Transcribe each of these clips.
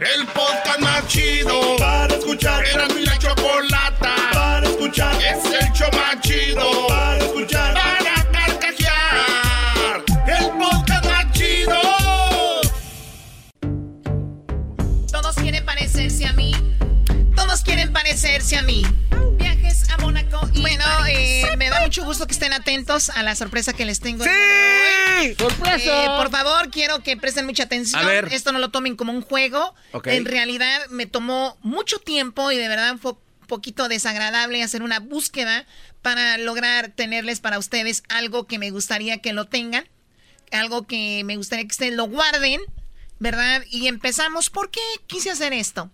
El podcast más chido para escuchar. Era mi la chocolata para escuchar. Es el show más chido para escuchar. Para carcajear. El podcast más chido. Todos quieren parecerse a mí. Todos quieren parecerse a mí. Bueno, eh, me da mucho gusto que estén atentos a la sorpresa que les tengo. ¡Sí! ¡Sorpresa! Eh, por favor, quiero que presten mucha atención. A ver. Esto no lo tomen como un juego. Ok. En realidad me tomó mucho tiempo y de verdad fue un poquito desagradable hacer una búsqueda para lograr tenerles para ustedes algo que me gustaría que lo tengan. Algo que me gustaría que ustedes lo guarden, ¿verdad? Y empezamos. ¿Por qué quise hacer esto?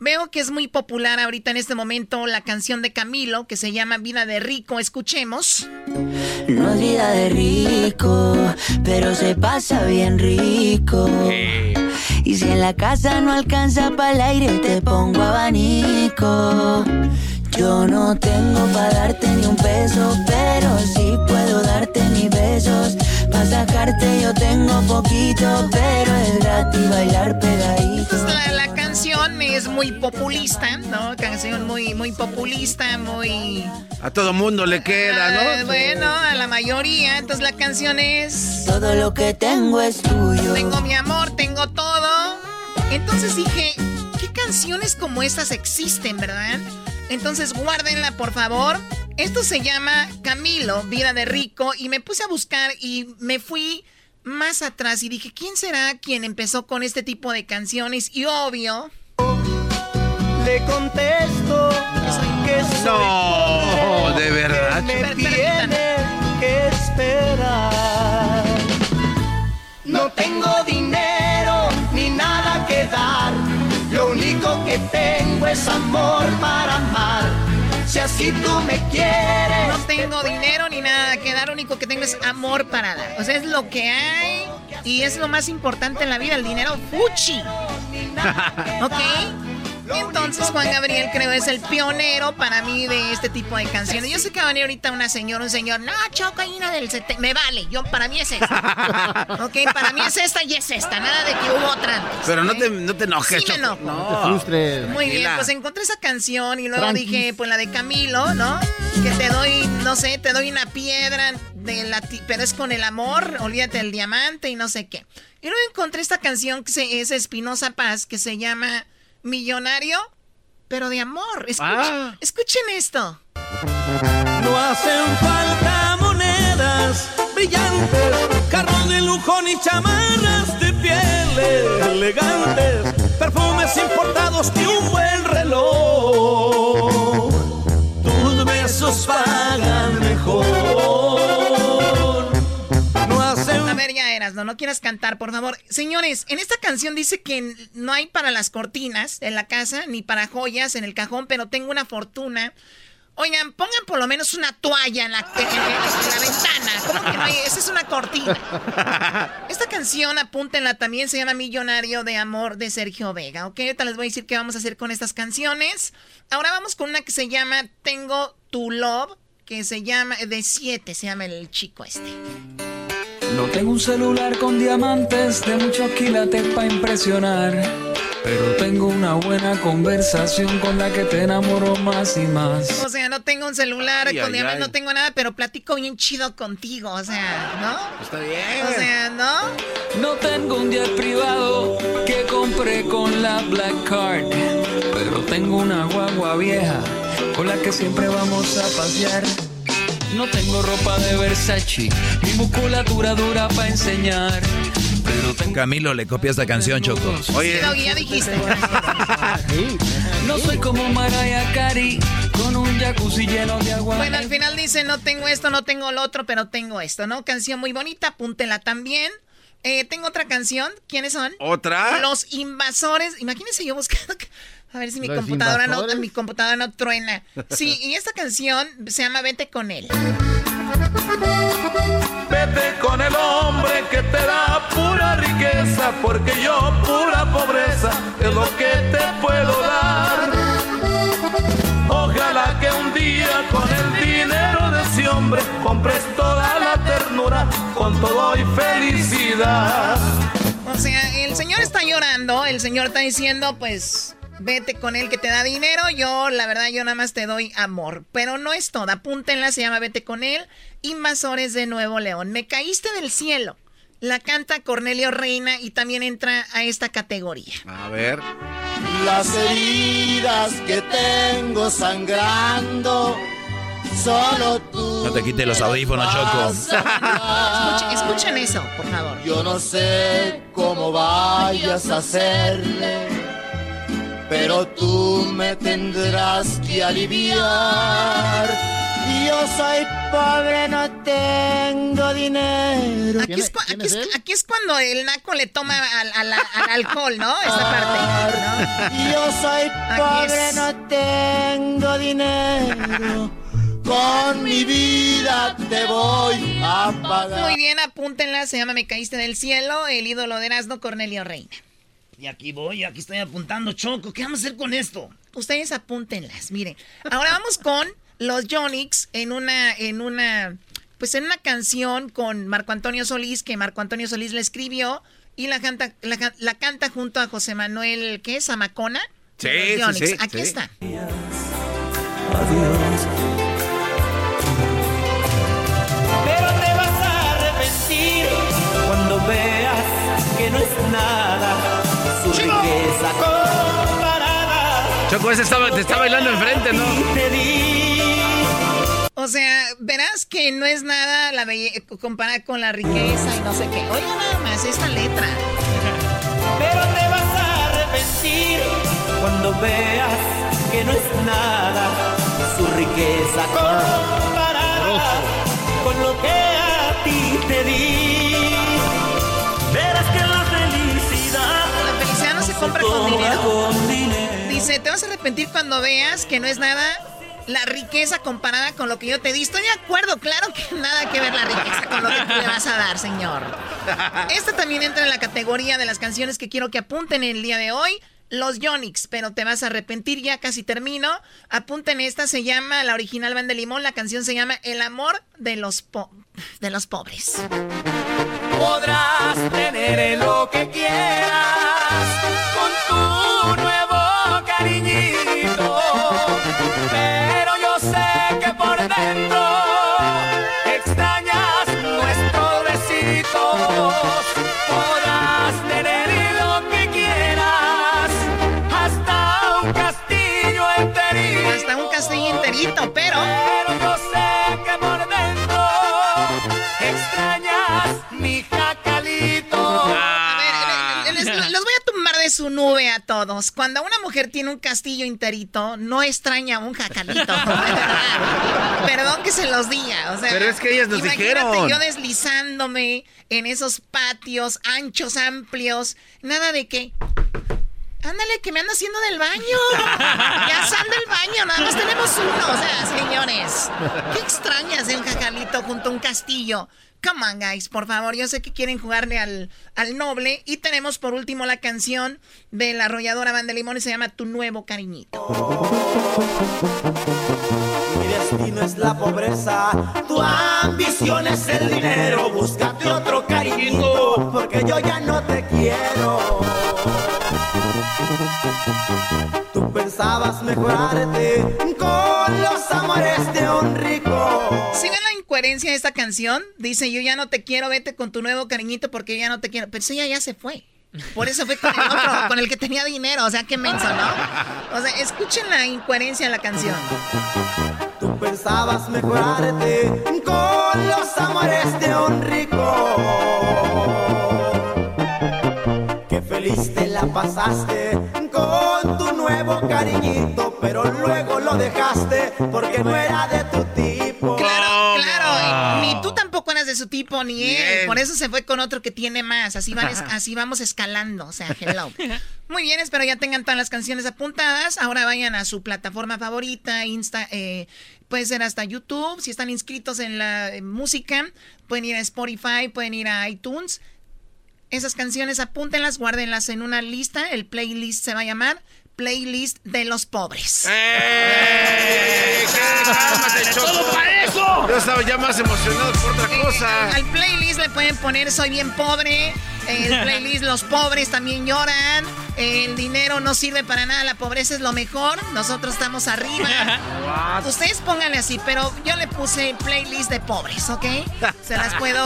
Veo que es muy popular ahorita en este momento la canción de Camilo que se llama Vida de Rico. Escuchemos. No es vida de rico, pero se pasa bien rico. Y si en la casa no alcanza para el aire, te pongo abanico. Yo no tengo para darte ni un peso, pero sí puedo darte mis besos. Para sacarte yo tengo poquito, pero es gratis bailar pegadito. La, la canción es muy populista, ¿no? Canción muy, muy populista, muy... A todo mundo le queda, Ah, ¿no? bueno, a la mayoría. Entonces la canción es... Todo lo que tengo es tuyo. Tengo mi amor, tengo todo. Entonces dije, ¿qué canciones como estas existen, verdad? Entonces guárdenla, por favor. Esto se llama Camilo, Vida de Rico, y me puse a buscar y me fui más atrás y dije, ¿quién será quien empezó con este tipo de canciones? Y obvio... Le contesto que soy No, de verdad. me Per- tiene que esperar. No tengo dinero ni nada que dar. Lo único que tengo es amor para amar. Si así tú me quieres. No tengo dinero ni nada que dar, lo único que tengo es amor para dar. O sea, es lo que hay y es lo más importante en la vida, el dinero fuchi. ¿Ok? Entonces Juan Gabriel creo es el pionero para mí de este tipo de canciones. Yo sé que va a venir ahorita una señora, un señor, no, choca hay una del 70. Me vale, yo para mí es esta. Ok, para mí es esta y es esta, nada de que hubo otra antes. Pero no te, no te enojes, Sí me Choco. enojo. No. frustres. Muy bien, pues encontré esa canción y luego dije, pues la de Camilo, ¿no? Que te doy, no sé, te doy una piedra de la ti- pero es con el amor, olvídate del diamante y no sé qué. Y luego encontré esta canción que se- es Espinosa Paz que se llama Millonario, pero de amor. Escuchen, Ah. escuchen esto. No hacen falta monedas brillantes, carros de lujo ni chamarras de pieles elegantes, perfumes importados y un buen reloj. Tus besos pagan ver, ya eras, ¿no? No quieras cantar, por favor. Señores, en esta canción dice que no hay para las cortinas en la casa, ni para joyas en el cajón, pero tengo una fortuna. Oigan, pongan por lo menos una toalla en la, en- en- en la ventana. ¿Cómo que no hay? Esa es una cortina. Esta canción, apúntenla también, se llama Millonario de Amor de Sergio Vega, ¿ok? Ahorita les voy a decir qué vamos a hacer con estas canciones. Ahora vamos con una que se llama Tengo Tu Love, que se llama, de 7 se llama el chico este. No tengo un celular con diamantes de muchos quilates para impresionar. Pero tengo una buena conversación con la que te enamoro más y más. O sea, no tengo un celular, Ay, con ay, diamantes ay. no tengo nada, pero platico bien chido contigo, o sea, ¿no? Está bien. O sea, ¿no? No tengo un jet privado que compré con la Black Card. Pero tengo una guagua vieja con la que siempre vamos a pasear. No tengo ropa de Versace, mi musculatura dura para enseñar. Pero tengo Camilo le copia esta canción, Choco. Oye, ya dijiste. no soy como Mariah Carey con un jacuzzi lleno de agua. Bueno, al final dice, no tengo esto, no tengo lo otro, pero tengo esto, ¿no? Canción muy bonita, apúntela también. Eh, tengo otra canción. ¿Quiénes son? ¿Otra? Los invasores. Imagínense yo buscando. A ver si mi computadora no, mi computadora no truena. Sí, y esta canción se llama Vete con él. Vete con el hombre que te da pura riqueza, porque yo pura pobreza es lo que te puedo dar. Ojalá que un día con el dinero de ese hombre compres toda la ternura con todo y felicidad. O sea, el señor está llorando, el señor está diciendo, pues, vete con él que te da dinero, yo, la verdad, yo nada más te doy amor. Pero no es todo, apúntenla, se llama Vete con él, Invasores de Nuevo León. Me caíste del cielo. La canta Cornelio Reina y también entra a esta categoría. A ver. Las heridas que tengo sangrando, solo tú. No te quites los audífonos, Choco. Escuchen, escuchen eso, por favor. Yo no sé cómo vayas a hacerle, pero tú me tendrás que aliviar. Yo soy pobre, no tengo dinero. Aquí es, aquí, es, aquí es, cuando el naco le toma al, al, al alcohol, ¿no? Esta parte. ¿no? Yo soy pobre, no tengo dinero. Con mi vida te voy a pagar. Muy bien, apúntenla. Se llama Me caíste del cielo, el ídolo de Erasmo Cornelio Reina. Y aquí voy, aquí estoy apuntando, Choco. ¿Qué vamos a hacer con esto? Ustedes apúntenlas, miren. Ahora vamos con los Jonix en una, en una, pues en una canción con Marco Antonio Solís, que Marco Antonio Solís le escribió y la canta, la, la canta junto a José Manuel, ¿qué es? ¿Amacona? Sí, sí, sí, Aquí sí. está. Adiós. Pero te vas a arrepentir cuando veas que no es nada riqueza comparada. Choco, ese estaba, te está bailando enfrente, ¿no? O sea, verás que no es nada la belle- comparada con la riqueza y no sé qué. Oiga nada más esta letra. Pero te vas a arrepentir cuando veas que no es nada su riqueza comparada con lo que a ti te di. Compra dinero. con dinero. Dice, te vas a arrepentir cuando veas que no es nada la riqueza comparada con lo que yo te di. Estoy de acuerdo, claro que nada que ver la riqueza con lo que tú le vas a dar, señor. Esta también entra en la categoría de las canciones que quiero que apunten el día de hoy. Los Yonix, pero te vas a arrepentir, ya casi termino. Apunten esta, se llama, la original Van de Limón, la canción se llama El amor de los, po- de los pobres. Podrás tener lo que quieras con tu nuevo cariñito. Pero yo sé que por dentro nube a todos. Cuando una mujer tiene un castillo enterito, no extraña un jacalito. Perdón que se los diga. O sea, Pero es que ellas nos imagínate dijeron. yo deslizándome en esos patios anchos, amplios. Nada de que. Ándale, que me ando haciendo del baño. Ya sal del baño, nada más tenemos uno. O sea, señores, qué extrañas de un jacalito junto a un castillo. Come on, guys, por favor. Yo sé que quieren jugarle al, al noble. Y tenemos por último la canción de la arrolladora Banda Limón se llama Tu Nuevo Cariñito. Mi destino es la pobreza, tu ambición es el dinero. Búscate otro cariñito, porque yo ya no te quiero. Pensabas mejorarte con los amores de un rico. Si ven la incoherencia de esta canción, dice yo ya no te quiero, vete con tu nuevo cariñito porque yo ya no te quiero. Pero ella ya se fue. Por eso fue con el otro, con el que tenía dinero. O sea, qué menso, ¿no? O sea, escuchen la incoherencia de la canción. Tú pensabas mejorarte con los amores de un rico. Qué feliz te la pasaste con tu nuevo cariñito, pero luego lo dejaste porque no era de tu tipo. Claro, claro. Ni tú tampoco eras de su tipo, ni él. Por eso se fue con otro que tiene más. Así, van, así vamos escalando. O sea, hello. Muy bien, espero ya tengan todas las canciones apuntadas. Ahora vayan a su plataforma favorita, Insta, eh, puede ser hasta YouTube. Si están inscritos en la música, pueden ir a Spotify, pueden ir a iTunes. Esas canciones apúntenlas, guárdenlas en una lista. El playlist se va a llamar Playlist de los Pobres. ¡Eh! ¡Todo para eso! Yo estaba ya más emocionado por otra cosa. Al playlist le pueden poner Soy bien pobre. El playlist Los pobres también lloran. El dinero no sirve para nada. La pobreza es lo mejor. Nosotros estamos arriba. Ustedes pónganle así, pero yo le puse playlist de pobres, ¿ok? Se las puedo.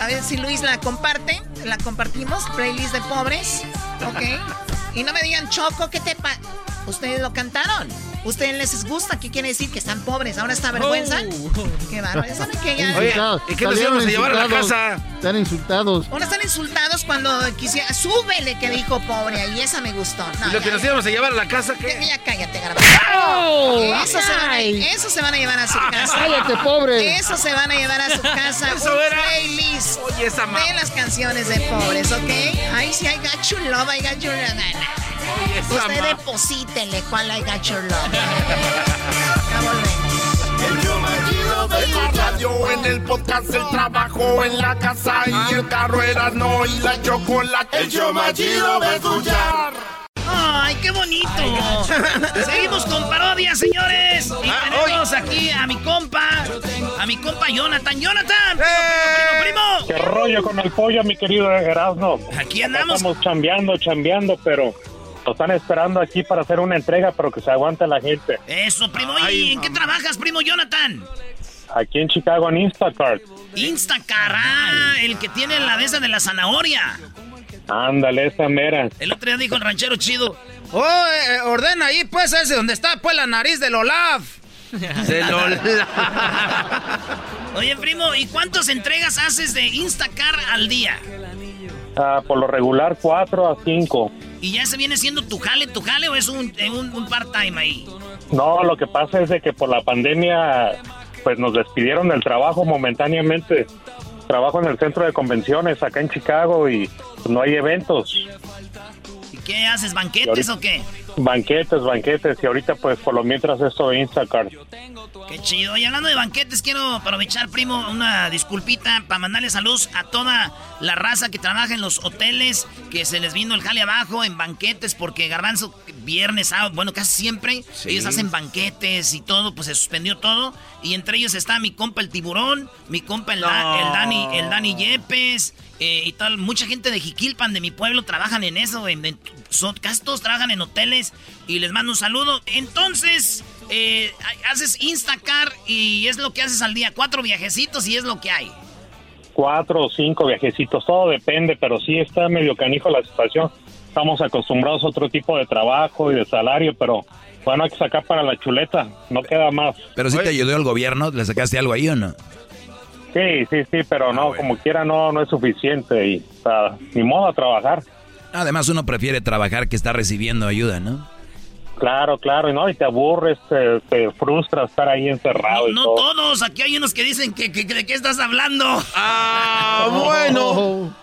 A ver si Luis la comparte. La compartimos. Playlist de pobres, ¿ok? Y no me digan, Choco, ¿qué te pasa? Ustedes lo cantaron. Ustedes les gusta, ¿qué quiere decir? Que están pobres. ¿Ahora está vergüenza? Oh. Qué bárbaro. ¿Saben qué ya? Oye, ¿y qué nos íbamos a llevar a la casa? Están insultados. Ahora están insultados cuando quisiera. Súbele que dijo pobre. Y esa me gustó. No, ¿Y lo que ya, nos íbamos a llevar a la casa qué? Ya, ya cállate, garbanzo. eso, se van a, ay. eso se van a llevar a su casa. Cállate, pobre. Eso se van a llevar a su casa. Eso un era. playlist Oye, esa de las canciones de pobres, ¿ok? Ahí sí, I got your love, I got your Usted deposítele cuál I got your love. más chido de la radio, en el podcast, el trabajo, en la casa y el carro era no y la chocolate. El show más chido de escuchar. ¡Ay, qué bonito! Seguimos con parodias, señores. Y Ah, tenemos aquí a mi compa, a mi compa Jonathan. ¡Jonathan! ¡Primo, primo, primo, ¿Qué primo! rollo con el pollo, mi querido Erasmo? Aquí andamos. Estamos chambeando, chambeando, pero nos están esperando aquí para hacer una entrega, pero que se aguante la gente. Eso, primo. ¿Y Ay, en qué mamá. trabajas, primo Jonathan? Aquí en Chicago, en Instacart. Instacar, ah, el que tiene la de esa de la zanahoria. Ándale, esa mera. El otro día dijo el ranchero chido. Oh, eh, eh, ordena ahí, pues, ese donde está, pues, la nariz del Olaf. Se lo Oye, primo, ¿y cuántas entregas haces de Instacar al día? Ah, por lo regular, cuatro a cinco. ¿Y ya se viene siendo tu jale, tu jale o es un, eh, un, un part-time ahí? No, lo que pasa es de que por la pandemia, pues nos despidieron del trabajo momentáneamente. Trabajo en el centro de convenciones acá en Chicago y no hay eventos. ¿Y qué haces, banquetes o qué? Banquetes, banquetes. Y ahorita, pues, por lo mientras esto de Instacart. Qué chido. Y hablando de banquetes, quiero aprovechar, primo, una disculpita para mandarle saludos a toda la raza que trabaja en los hoteles, que se les vino el jale abajo en banquetes, porque Garbanzo, viernes, sábado, bueno, casi siempre, Sí. ellos hacen banquetes y todo, pues se suspendió todo. Y entre ellos está mi compa el tiburón, mi compa el, Da- el Dani, el Dani Yepes, eh, y tal. Mucha gente de Jiquilpan, de mi pueblo, trabajan en eso. En, en- son, casi todos trabajan en hoteles y les mando un saludo. Entonces, eh, haces Instacar y es lo que haces al día. Cuatro viajecitos y es lo que hay. cuatro o cinco viajecitos, todo depende, pero sí está medio canijo la situación. Estamos acostumbrados a otro tipo de trabajo y de salario, pero bueno, hay que sacar para la chuleta, no queda más. Pero si te ayudó el gobierno, ¿le sacaste algo ahí o no? Sí, sí, sí, pero no, como quiera no, no es suficiente y o sea, ni modo a trabajar. Además, uno prefiere trabajar que estar recibiendo ayuda, ¿no? Claro, claro, y no, y te aburres, te, te frustra estar ahí encerrado y No todo. todos, aquí hay unos que dicen que, que- que- de qué estás hablando. Ah, bueno.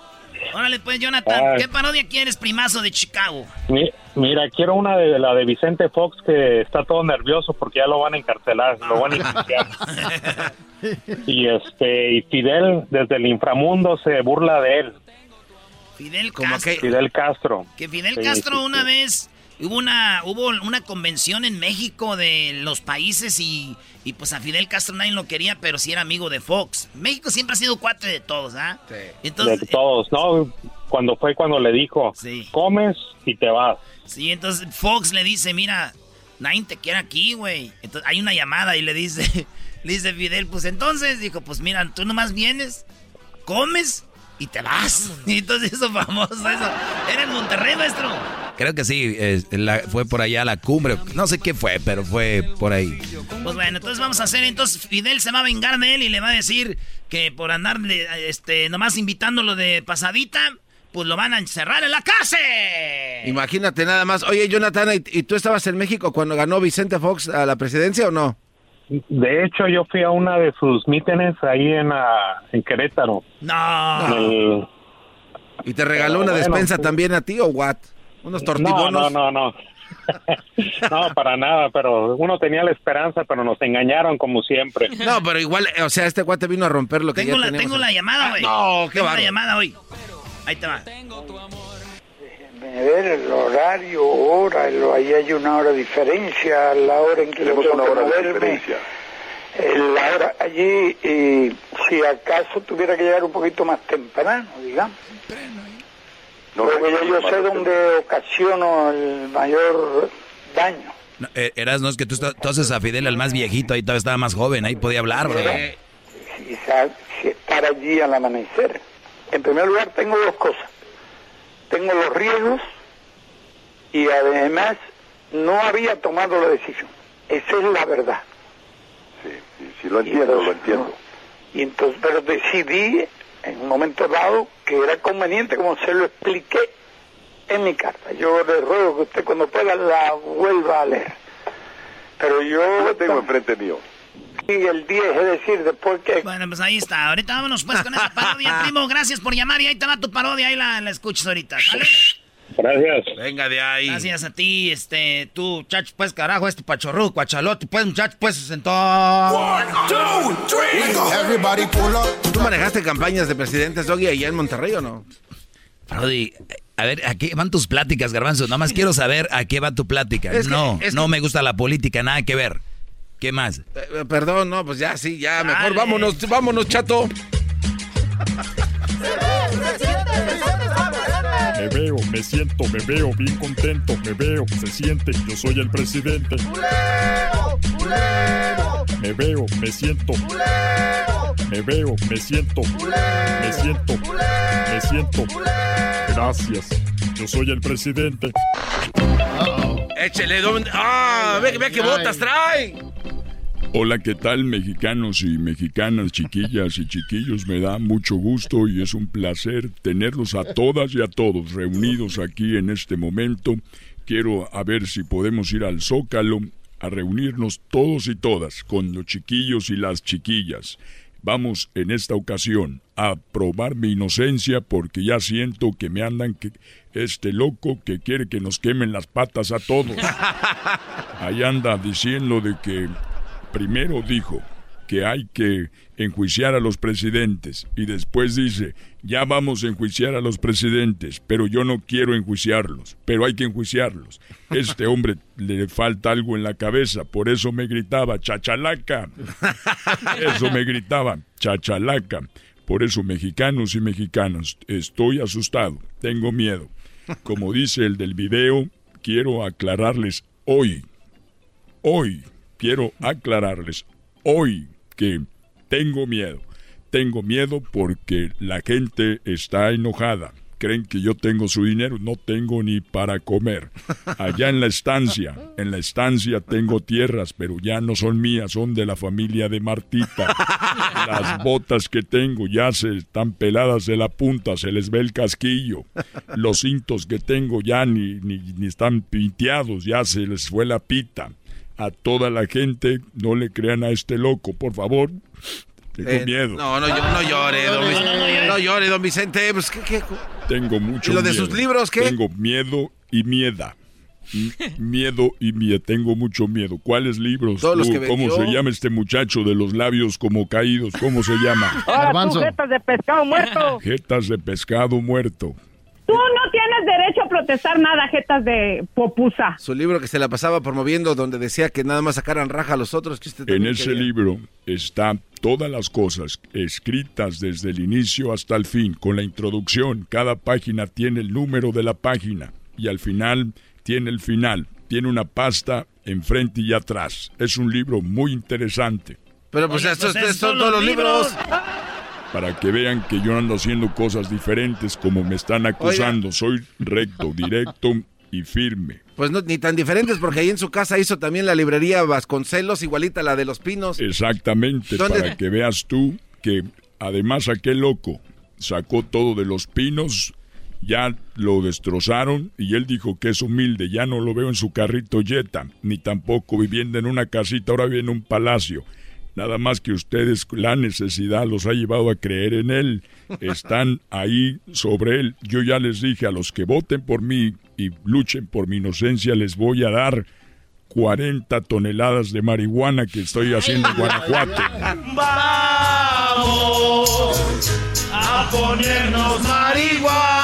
Órale pues, Jonathan, Ay. ¿qué parodia quieres, primazo de Chicago? Mi- Mira, quiero una de la de Vicente Fox que está todo nervioso porque ya lo van a encarcelar, lo van a enjuiciar. y este y Fidel desde el inframundo se burla de él, Fidel Castro. que- Fidel Castro. Que Fidel Sí, Castro sí, una sí. vez hubo una hubo una convención en México de los países y, y pues a Fidel Castro nadie lo quería, pero sí era amigo de Fox. México siempre ha sido cuate de todos, ¿ah? Entonces, de todos, ¿no? Cuando fue cuando le dijo, Sí. comes y te vas. sí, entonces Fox le dice, mira, nadie te quiere aquí, güey. Entonces hay una llamada y le dice, le dice Fidel, pues entonces, dijo, pues mira, tú nomás vienes, comes y te vas. Y entonces hizo famoso eso. Era en Monterrey, maestro. Creo que sí, fue por allá a la cumbre. No sé qué fue, pero fue por ahí. Pues bueno, entonces vamos a hacer, entonces Fidel se va a vengar de él y le va a decir que por andarle, este, nomás invitándolo de pasadita, pues lo van a encerrar en la cárcel. Imagínate nada más. Oye, Jonathan, ¿y, tú estabas en México cuando ganó Vicente Fox a la presidencia o no? De hecho, yo fui a una de sus mítines ahí en, ah, en Querétaro. No. ¿Y te regaló una despensa también a ti o what? ¿Unos tortibonos? No, no, no, no. no, para nada, pero uno tenía la esperanza, pero nos engañaron como siempre. No, pero igual, o sea, este cuate vino a romper lo que tengo ya la, Tengo la llamada, güey. no, qué Tengo la llamada hoy. Ahí te va. Ver el horario, hora, ahí hay una hora de diferencia, la hora en que Tenemos una hora de diferencia. La hora allí, y si acaso tuviera que llegar un poquito más temprano, digamos. No, Porque yo, yo sé dónde ocasiono el mayor daño. No, eh, eras, no es que tú, haces a Fidel el más viejito, ahí todavía estaba más joven, ahí podía hablar, ¿verdad? si estar allí al amanecer. En primer lugar, tengo dos cosas. Tengo los riesgos y además no había tomado la decisión. Esa es la verdad. Sí, sí, lo entiendo, lo entiendo. Y entonces, pero decidí en un momento dado que era conveniente, como se lo expliqué en mi carta. Yo le ruego que usted cuando pueda la vuelva a leer. Pero yo... Lo tengo enfrente mío y el 10, es decir, después que... Bueno, pues ahí está. Ahorita vámonos pues con esa parodia, primo. Gracias por llamar y ahí te va tu parodia. Ahí la, la escuchas ahorita, ¿vale? Gracias. Venga de ahí. Gracias a ti, este, tú, chacho, pues, carajo, este pachorru, cuachalote, pues, muchacho, pues, se sentó. One, two, three. ¿Tú manejaste campañas de presidentes, Doggy, allá en Monterrey o no? Brody, a ver, ¿a qué van tus pláticas, Garbanzo? Nada más quiero saber a qué va tu plática. no, no me gusta la política, nada que ver. ¿Qué más? Eh, perdón, no, pues ya, sí, ya, mejor vámonos, vámonos, chato. Me veo, me siento, me veo bien contento, me veo, se siente, yo soy el presidente. Me veo, me siento. Me veo, me siento. Me siento. Me siento. Gracias. Yo soy el presidente. Échele, ¡Ah! ¡Ve, ve qué botas trae! Hola, ¿qué tal mexicanos y mexicanas, chiquillas y chiquillos? Me da mucho gusto y es un placer tenerlos a todas y a todos reunidos aquí en este momento. Quiero a ver si podemos ir al Zócalo a reunirnos todos y todas con los chiquillos y las chiquillas. Vamos en esta ocasión a probar mi inocencia porque ya siento que me andan que este loco que quiere que nos quemen las patas a todos. Ahí anda diciendo de que primero dijo que hay que enjuiciar a los presidentes y después dice, ya vamos a enjuiciar a los presidentes, pero yo no quiero enjuiciarlos, pero hay que enjuiciarlos. Este hombre le falta algo en la cabeza, por eso me gritaba, chachalaca. Eso me gritaba, chachalaca. Por eso, mexicanos y mexicanas, estoy asustado, tengo miedo. Como dice el del video, quiero aclararles hoy, hoy, quiero aclararles hoy que tengo miedo. Tengo miedo porque la gente está enojada. Creen que yo tengo su dinero, no tengo ni para comer. Allá en la estancia, en la estancia tengo tierras, pero ya no son mías, son de la familia de Martita. Las botas que tengo ya se están peladas de la punta, se les ve el casquillo. Los cintos que tengo ya ni, ni, ni están pinteados, ya se les fue la pita a toda la gente, no le crean a este loco, por favor. Tengo eh, miedo. No, no, no llore, don Vicente. No, llore, don Vicente. Pues, Tengo mucho miedo. ¿Y lo de sus libros qué? Tengo miedo y mieda. miedo y miedo. Tengo mucho miedo. ¿Cuáles libros? ¿Cómo se llama este muchacho de los labios como caídos? ¿Cómo se llama? Ah, jetas de pescado muerto. Jetas de pescado muerto. Tú no tienes derecho a protestar nada, jetas de popusa. Su libro que se la pasaba promoviendo donde decía que nada más sacaran raja a los otros. Que usted en ese libro está todas las cosas escritas desde el inicio hasta el fin, con la introducción. Cada página tiene el número de la página y al final tiene el final. Tiene una pasta enfrente y atrás. Es un libro muy interesante. Pero pues, estos, pues, son todos los libros. Para que vean que yo ando haciendo cosas diferentes como me están acusando. Soy recto, directo y firme. Pues no, ni tan diferentes porque ahí en su casa hizo también la librería Vasconcelos, igualita a la de los Pinos. Exactamente, para que veas tú que además aquel loco sacó todo de los Pinos, ya lo destrozaron y él dijo que es humilde, ya no lo veo en su carrito Jetta, ni tampoco viviendo en una casita, ahora vive en un palacio. Nada más que ustedes, la necesidad los ha llevado a creer en él. Están ahí sobre él. Yo ya les dije a los que voten por mí y luchen por mi inocencia, les voy a dar 40 toneladas de marihuana que estoy haciendo en Guanajuato. Vamos a ponernos marihuanos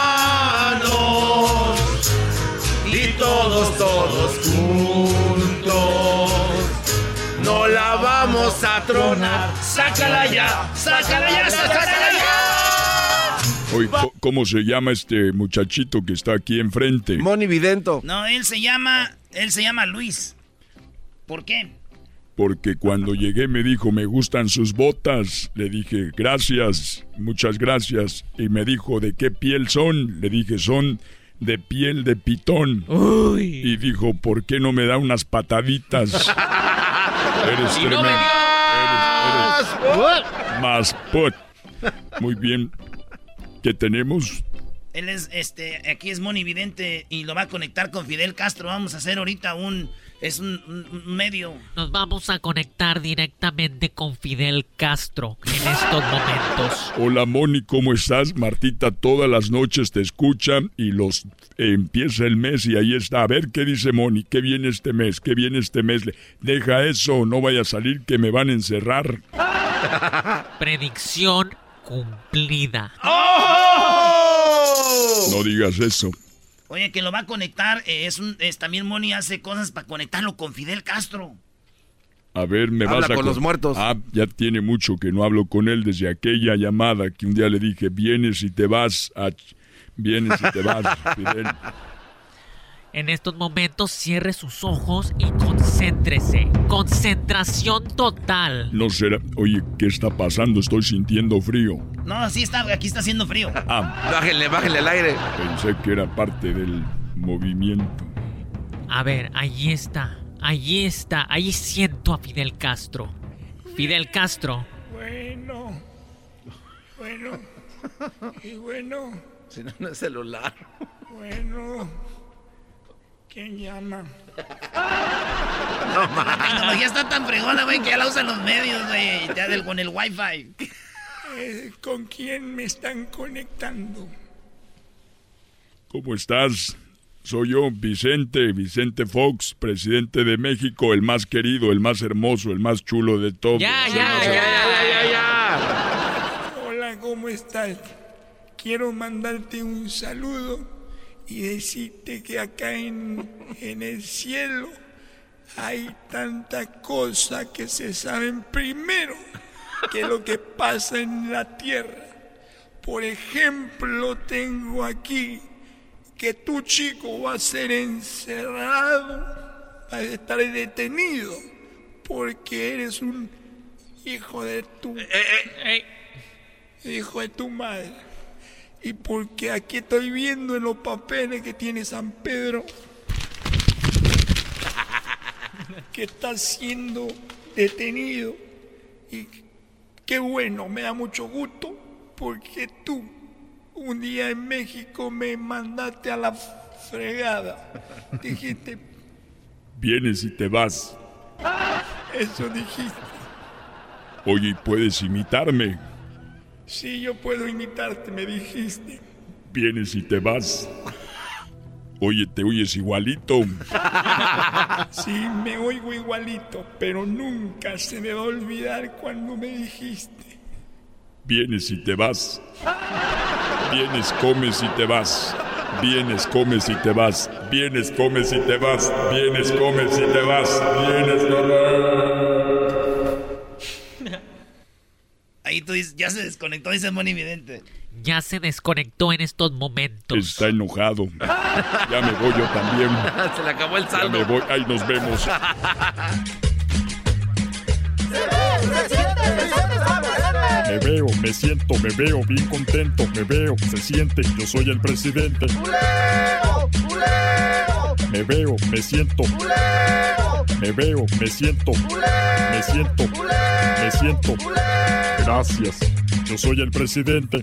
a tronar. Sácala ya, sácala ya, sácala ya. Oye, ¿cómo se llama este muchachito que está aquí enfrente? Moni Vidento. No, él se llama, él se llama Luis. ¿Por qué? Porque cuando llegué me dijo, me gustan sus botas. Le dije, gracias, muchas gracias. Y me dijo, ¿de qué piel son? Le dije, son de piel de pitón. Y dijo, ¿por qué no me da unas pataditas? Eres tremendo. Más put. Muy bien. ¿Qué tenemos? Él es, este, aquí es Monividente y lo va a conectar con Fidel Castro. Vamos a hacer ahorita un, es un, medio. Nos vamos a conectar directamente con Fidel Castro en estos momentos. Hola Moni, ¿cómo estás? Martita todas las noches te escucha y los empieza el mes y ahí está. A ver qué dice Moni, qué viene este mes, qué viene este mes. Deja eso, no vaya a salir que me van a encerrar. Predicción cumplida. No digas eso. Oye, que lo va a conectar, eh, es, un, es también Moni hace cosas para conectarlo con Fidel Castro. A ver, me vas a con los muertos. Ah, ya tiene mucho que no hablo con él desde aquella llamada que un día le dije, vienes y te vas, a... vienes y te vas, Fidel. En estos momentos cierre sus ojos y concéntrese. Concentración total. No será. Oye, ¿qué está pasando? Estoy sintiendo frío. No, así está, aquí está haciendo frío. Ah, bájenle, bájenle el aire. Pensé que era parte del movimiento. A ver, allí está. Allí está. Ahí siento a Fidel Castro. Fidel Castro. Bueno. Bueno. Y bueno. Si no, no es celular. Bueno. ¿Quién llama? No, La tecnología está tan fregona, güey, que ya la usan los medios, güey. Ya del, con el wifi. Eh, ¿Con quién me están conectando? ¿Cómo estás? Soy yo, Vicente, Vicente Fox, presidente de México, el más querido, el más hermoso, el más chulo de todos. Ya, ya, ya, ya, ya, ya. Hola, ¿cómo estás? Quiero mandarte un saludo y decirte que acá en, en el cielo hay tanta cosa que se saben primero que lo que pasa en la tierra. Por ejemplo, tengo aquí que tu chico va a ser encerrado, va a estar detenido, porque eres un hijo de tu... Hijo de tu madre. Y porque aquí estoy viendo en los papeles que tiene San Pedro que está siendo detenido. Y qué bueno, me da mucho gusto porque tú un día en México me mandaste a la fregada. Dijiste, Vienes y te vas. eso dijiste. Oye, ¿puedes imitarme? Sí, yo puedo imitarte, me dijiste. Vienes y te vas. Oye, te oyes igualito. Sí, me oigo igualito, pero nunca se me va a olvidar cuando me dijiste. Vienes y te vas. Vienes, comes y te vas. Vienes, comes y te vas. Vienes, comes y te vas. Vienes, comes y te vas. Vienes, comes. Ahí tú dices, ya se desconectó, dice Moni Vidente. Ya se desconectó en estos momentos. Está enojado. Ya me voy yo también. Se le acabó el Ya saldo. me voy. Ahí nos vemos. Me veo, me siento, me veo bien contento. Me veo, se siente, yo soy el presidente. Me veo, me siento. Me veo, me siento. Me siento. Me siento. Gracias. Yo soy el presidente.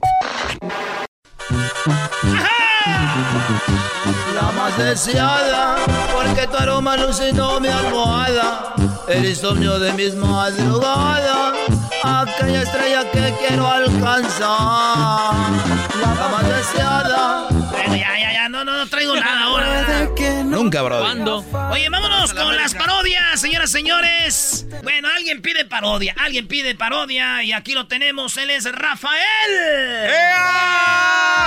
La más deseada, porque tu aroma alucinó mi almohada. El insomnio de mis madrugadas, aquella estrella que quiero alcanzar. La más deseada. Traigo nada ahora. Nunca, bro. Oye, vámonos con las parodias, señoras y señores. Bueno, alguien pide parodia, alguien pide parodia y aquí lo tenemos, él es Rafael.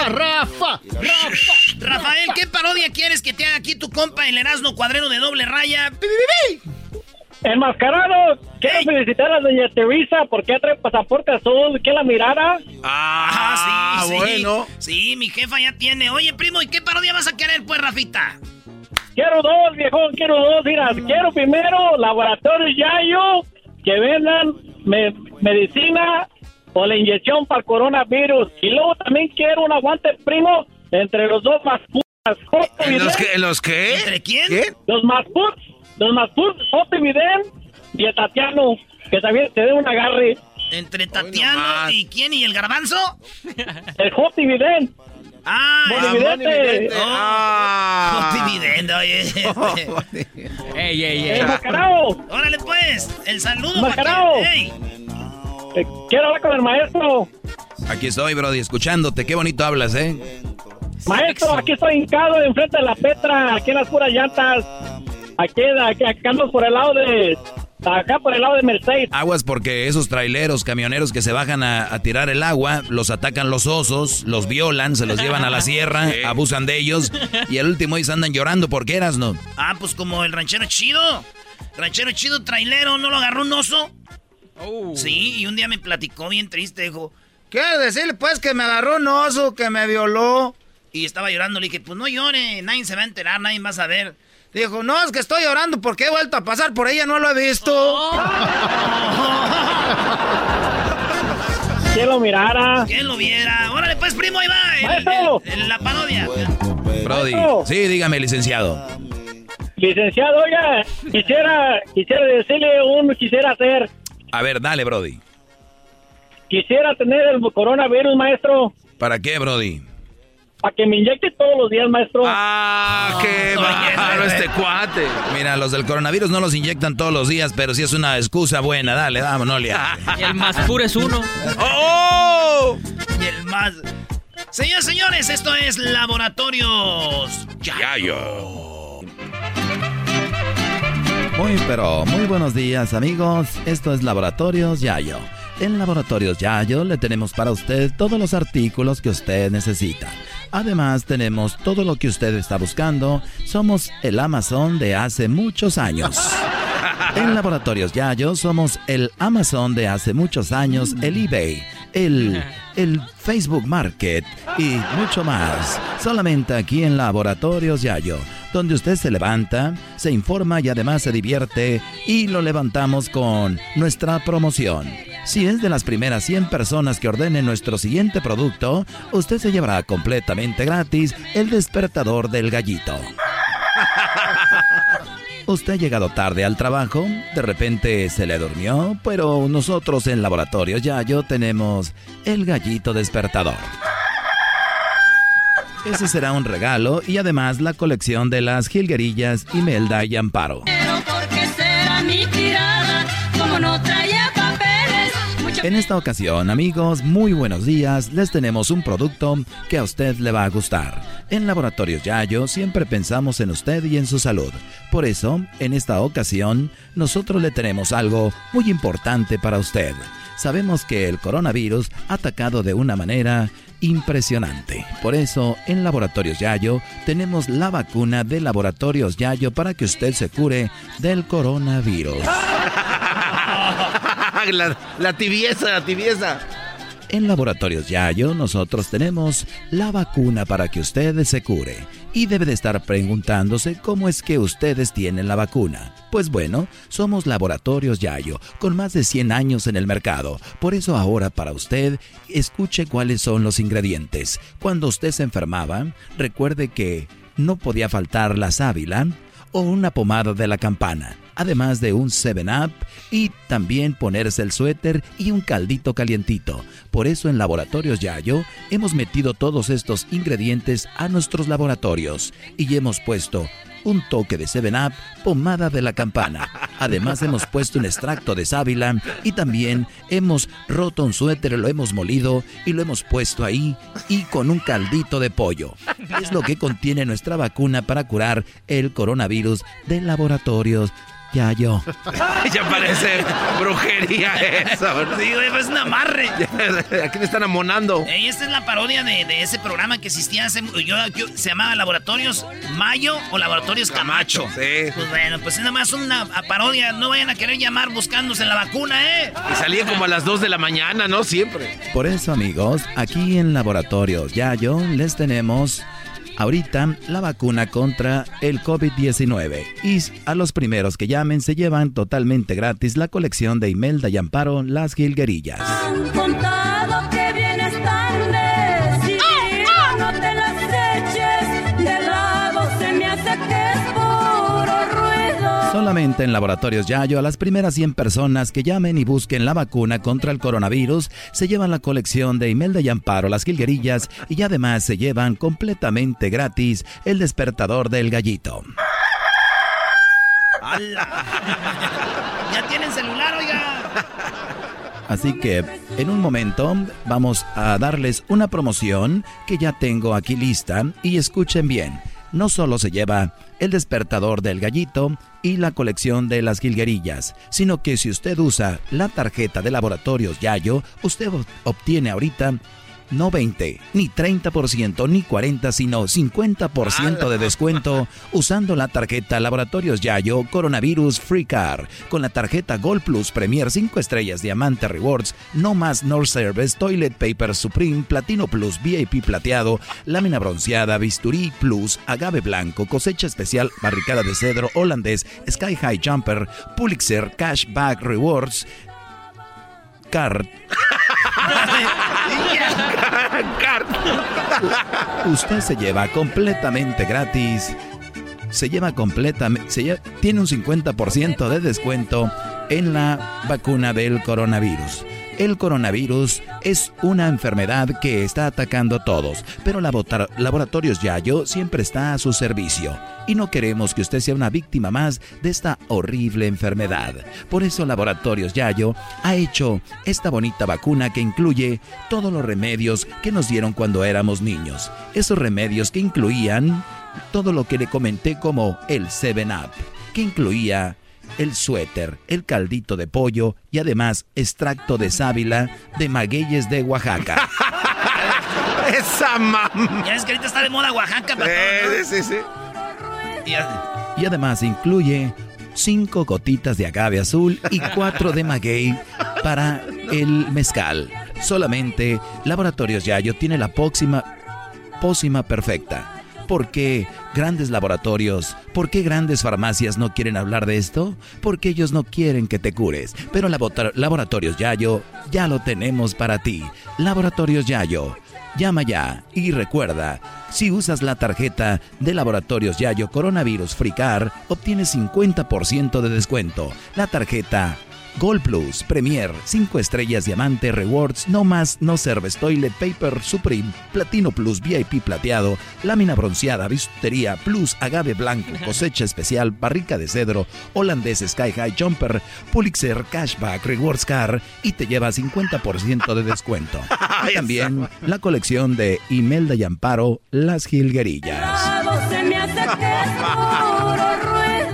¡Rafa! ¡Rafa! Rafael, ¿qué parodia quieres que te haga aquí tu compa el Erasmo cuadrero de doble raya? ¡Pi, pi, pi, pi! Enmascarado, quiero felicitar a doña Teresa porque trae pasaporte azul, que la mirara. Ah, sí, sí. bueno. Sí, mi jefa ya tiene. Oye, primo, ¿y qué parodia vas a querer, pues, Rafita? Quiero dos, viejón, quiero dos, mira, quiero primero laboratorios Yayo que vendan me- medicina o la inyección para el coronavirus. Y luego también quiero un aguante primo entre los dos más putas. ¿En los qué? ¿En los qué? ¿Entre quién? ¿Qué? Los más puts, Joto y Vidén y el Tatiano, que también te dé un agarre. ¿Entre Tatiano y quién? ¿Y el garbanzo? El Joto y Vidén. Ah, Bonividente. Oh, Ah. Oye. ¡Ey, ey, ey! Enmascarado, Órale, pues, el saludo. Que- ey. eh, quiero hablar con el maestro. Aquí estoy, Brody, escuchándote. Qué bonito hablas, ¿eh? Maestro, aquí estoy hincado enfrente de la Petra, aquí en las puras llantas. Aquí, aquí, acá ando por el lado de... Acá por el lado de Mercedes. Aguas porque esos traileros, camioneros que se bajan a, a tirar el agua, los atacan los osos, los violan, se los llevan a la sierra, Sí. abusan de ellos y al último ellos andan llorando porque eras, ¿no? Ah, pues como el ranchero chido. Ranchero chido trailero, ¿no lo agarró un oso? Sí, y un día me platicó bien triste, dijo. Quiero decirle, pues, que me agarró un oso, que me violó. Y estaba llorando, le dije, pues no llore, nadie se va a enterar, nadie va a saber. Dijo, no, es que estoy llorando porque he vuelto a pasar por ella, no lo he visto. ¿Quién lo mirara? ¿Quién lo viera? Órale, pues, primo, ahí va, el- Maestro. el- el- la parodia. Brody. Sí, dígame, licenciado. Licenciado, oiga, quisiera, quisiera decirle un, quisiera hacer, A ver, dale, Brody. quisiera tener el coronavirus, maestro, ¿Para qué, Brody? Para que me inyecte todos los días, maestro. Ah, qué bárbaro este cuate. Mira, los del coronavirus no los inyectan todos los días, pero sí es una excusa buena. Dale, dame, no le hagas. Y el más puro es uno. ¡Oh! Y el más... Señores, señores, esto es Laboratorios Yayo. Muy pero muy buenos días amigos, esto es Laboratorios Yayo. En Laboratorios Yayo le tenemos para usted todos los artículos que usted necesita. Además tenemos todo lo que usted está buscando. Somos el Amazon de hace muchos años. En Laboratorios Yayo somos el Amazon de hace muchos años, el eBay, el, el Facebook Market y mucho más. Solamente aquí en Laboratorios Yayo, donde usted se levanta, se informa y además se divierte y lo levantamos con nuestra promoción. Si es de las primeras 100 personas que ordenen nuestro siguiente producto, usted se llevará completamente gratis el despertador del gallito. Usted ha llegado tarde al trabajo, de repente se le durmió, pero nosotros en Laboratorios Yayo tenemos el gallito despertador. Ese será un regalo y además la colección de las jilguerillas Imelda y Amparo. porque será mi tirada, como no traía papeles. Mucho En esta ocasión, amigos, muy buenos días. Les tenemos un producto que a usted le va a gustar. En Laboratorios Yayo siempre pensamos en usted y en su salud. Por eso, en esta ocasión, nosotros le tenemos algo muy importante para usted. Sabemos que el coronavirus ha atacado de una manera impresionante. Por eso, en Laboratorios Yayo tenemos la vacuna de Laboratorios Yayo para que usted se cure del coronavirus. la, la tibieza, la tibieza. En Laboratorios Yayo nosotros tenemos la vacuna para que usted se cure. Y debe de estar preguntándose cómo es que ustedes tienen la vacuna. Pues bueno, somos Laboratorios Yayo, con más de 100 años en el mercado. Por eso ahora para usted, escuche cuáles son los ingredientes. Cuando usted se enfermaba, recuerde que no podía faltar la sábila o una pomada de la campana además de un 7-Up y también ponerse el suéter y un caldito calientito. Por eso en Laboratorios Yayo hemos metido todos estos ingredientes a nuestros laboratorios y hemos puesto un toque de 7-Up, pomada de la campana. Además hemos puesto un extracto de sábila y también hemos roto un suéter, lo hemos molido y lo hemos puesto ahí y con un caldito de pollo. Es lo que contiene nuestra vacuna para curar el coronavirus de laboratorios ya yo. ya parece brujería eso. Sí, es un amarre. Aquí me están amonando. Ey, esta es la parodia de, ese programa que existía hace. Yo, se llamaba Laboratorios Mayo o Laboratorios Camacho. Sí. Pues bueno, pues es nada más una parodia. No vayan a querer llamar buscándose la vacuna, ¿eh? Y salía como a las 2 de la mañana, ¿no? Siempre. Por eso, amigos, aquí en Laboratorios Yayo les tenemos ahorita la vacuna contra el COVID-19. Y a los primeros que llamen se llevan totalmente gratis la colección de Imelda y Amparo Las Gilguerillas. Solamente en Laboratorios Yayo, a las primeras 100 personas que llamen y busquen la vacuna contra el coronavirus, se llevan la colección de Imelda y Amparo, las Gilguerillas, y además se llevan completamente gratis el despertador del gallito. ¡Ya tienen celular, oiga! Así que en un momento vamos a darles una promoción que ya tengo aquí lista y escuchen bien no solo se lleva el despertador del gallito y la colección de las jilguerillas, sino que si usted usa la tarjeta de laboratorios Yayo, usted obtiene ahorita no 20, ni 30%, ni 40, sino 50% de descuento usando la tarjeta Laboratorios Yayo Coronavirus Free Car. Con la tarjeta Gold Plus Premier 5 estrellas Diamante Rewards, No Más North Service, Toilet Paper Supreme, Platino Plus VIP plateado, lámina bronceada, bisturí Plus, agave blanco, cosecha especial, barricada de cedro holandés, Sky High Jumper, Pulitzer, Cashback Rewards, Card. Usted se lleva completamente gratis. Se lleva completamente. tiene un 50% de descuento en la vacuna del coronavirus. El coronavirus es una enfermedad que está atacando a todos, pero Laboratorios Yayo siempre está a su servicio y no queremos que usted sea una víctima más de esta horrible enfermedad. Por eso Laboratorios Yayo ha hecho esta bonita vacuna que incluye todos los remedios que nos dieron cuando éramos niños. Esos remedios que incluían todo lo que le comenté como el 7-Up, que incluía el suéter, el caldito de pollo y además extracto de sábila de magueyes de Oaxaca. Esa mam. Ya es que ahorita está de moda Oaxaca. sí, sí, sí. Y, además incluye cinco gotitas de agave azul y cuatro de maguey para el mezcal. Solamente Laboratorios Yayo tiene la pócima, pócima perfecta ¿Por qué grandes laboratorios, por qué grandes farmacias no quieren hablar de esto? Porque ellos no quieren que te cures. Pero Laboratorios Yayo ya lo tenemos para ti. Laboratorios Yayo. Llama ya y recuerda, si usas la tarjeta de Laboratorios Yayo Coronavirus Fricar, obtienes 50% de descuento. La tarjeta Gold Plus, Premier, 5 estrellas diamante, rewards, no más, no serves, toilet paper, Supreme, Platino Plus, VIP plateado, lámina bronceada, bisutería, Plus, agave blanco, cosecha especial, barrica de cedro, holandés Sky High Jumper, Pulitzer, Cashback, Rewards Car y te lleva 50% de descuento. Y también la colección de Imelda y Amparo, Las Gilguerillas.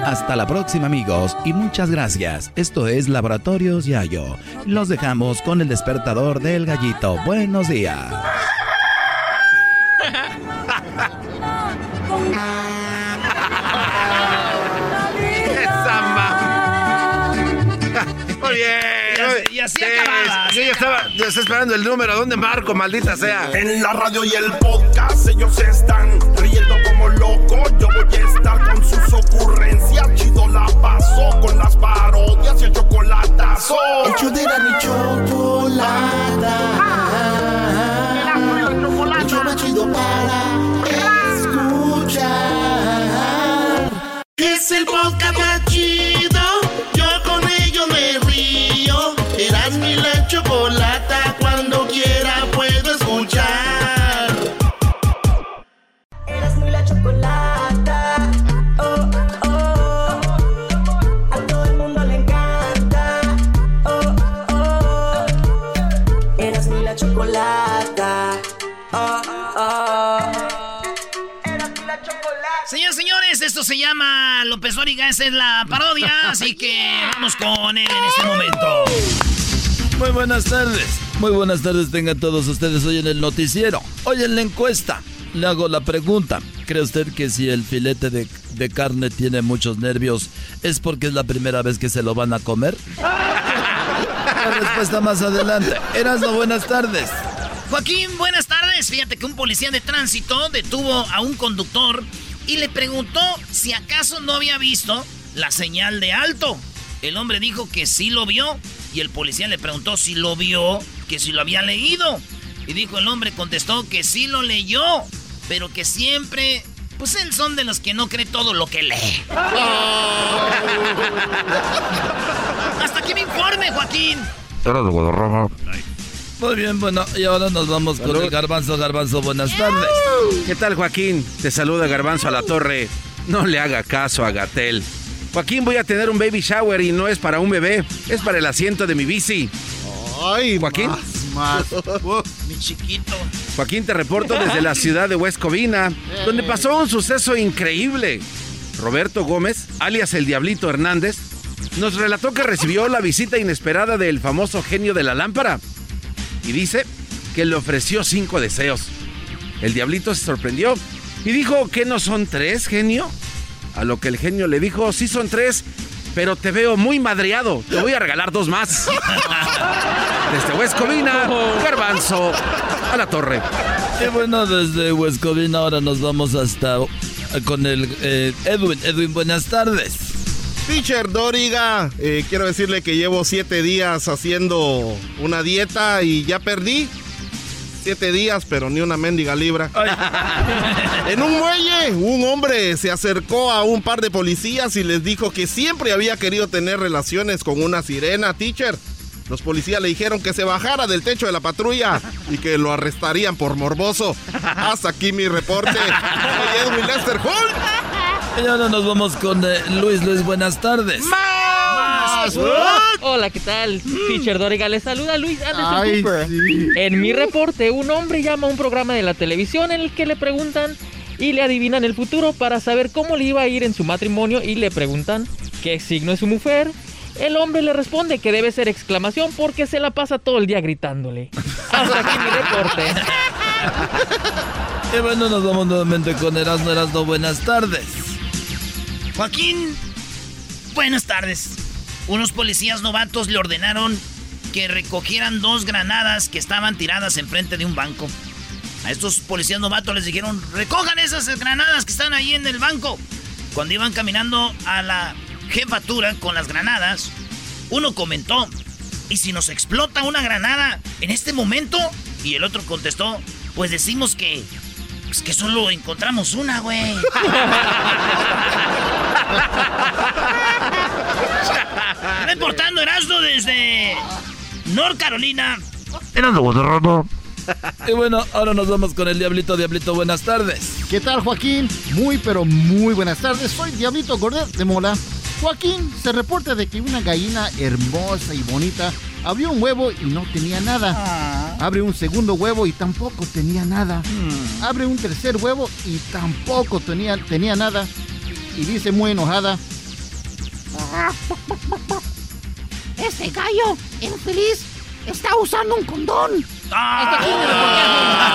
Hasta la próxima amigos y muchas gracias. Esto es Laboratorios Yayo. Los dejamos con el despertador del gallito. Buenos días. Muy bien. y así acababa. Sí, yo estaba, yo estaba esperando el número. ¿Dónde marco, maldita sea? En la radio y el podcast ellos están como locos. Yo voy a estar con sus ocurrencias. Chido la paso con las parodias y el chocolatazo. El chido era mi chocolata. El show chido para escuchar. Es el podcast más chido. Esto se llama López Dóriga, esa es la parodia, así que vamos con él en este momento. Muy buenas tardes. Muy buenas tardes tengan todos ustedes hoy en el noticiero. Hoy en la encuesta le hago la pregunta. ¿Cree usted que si el filete de, de carne tiene muchos nervios es porque es la primera vez que se lo van a comer? La respuesta más adelante. Erasmo, buenas tardes. Joaquín, buenas tardes. Fíjate que un policía de tránsito detuvo a un conductor y le preguntó si acaso no había visto la señal de alto. El hombre dijo que sí lo vio y el policía le preguntó si lo vio, que si lo había leído. Y dijo el hombre, contestó que sí lo leyó, pero que siempre, pues él son de los que no cree todo lo que lee. Hasta aquí mi informe, Joaquín. Era de Guadarrama. Muy bien, bueno, y ahora nos vamos con el Garbanzo. Garbanzo, buenas tardes. ¿Qué tal, Joaquín? Te saluda Garbanzo a la torre. No le haga caso a Gatel. Joaquín, voy a tener un baby shower y no es para un bebé, es para el asiento de mi bici. Ay, Joaquín. Más, Mi chiquito. Joaquín, te reporto desde la ciudad de West Covina, donde pasó un suceso increíble. Roberto Gómez, alias el Diablito Hernández, nos relató que recibió la visita inesperada del famoso genio de la lámpara. Y dice que le ofreció cinco deseos. El Diablito se sorprendió y dijo que no son tres, genio. A lo que el genio le dijo, sí son tres, pero te veo muy madreado. Te voy a regalar dos más. Desde West Covina, Garbanzo, a la torre. Y bueno, desde Huescovina ahora nos vamos hasta con el eh, Edwin. Edwin, buenas tardes. Teacher Doriga, eh, quiero decirle que llevo siete días haciendo una dieta y ya perdí. Siete días, pero ni una mendiga libra. En un muelle, un hombre se acercó a un par de policías y les dijo que siempre había querido tener relaciones con una sirena, teacher. Los policías le dijeron que se bajara del techo de la patrulla y que lo arrestarían por morboso. Hasta aquí mi reporte. Soy Edwin Lester Holt. Y ahora nos vamos con eh, Luis. Luis, buenas tardes. Hola, ¿qué tal? Teacher Doriga, les saluda Luis Anderson Ay, Cooper. sí. En mi reporte, un hombre llama a un programa de la televisión en el que le preguntan y le adivinan el futuro para saber cómo le iba a ir en su matrimonio y le preguntan qué signo es su mujer. El hombre le responde que debe ser exclamación porque se la pasa todo el día gritándole. Hasta aquí mi reporte. Y bueno, nos vamos nuevamente con Erasmo. Erasmo, buenas tardes. Joaquín, buenas tardes. Unos policías novatos le ordenaron que recogieran dos granadas que estaban tiradas enfrente de un banco. A estos policías novatos les dijeron, recojan esas granadas que están ahí en el banco. Cuando iban caminando a la jefatura con las granadas, uno comentó, ¿y si nos explota una granada en este momento? Y el otro contestó, pues decimos que, pues que solo encontramos una, güey. Reportando Erasmo desde North Carolina. Y bueno, ahora nos vamos con el Diablito. Diablito, buenas tardes. ¿Qué tal, Joaquín? Muy, pero muy buenas tardes. Soy Diablito Gordet de Mola. Joaquín, se reporta de que una gallina hermosa y bonita abrió un huevo y no tenía nada. Abre un segundo huevo y tampoco tenía nada. Abre un tercer huevo y tampoco tenía, tenía nada. Y dice muy enojada. Ese gallo infeliz está usando un condón. Ah.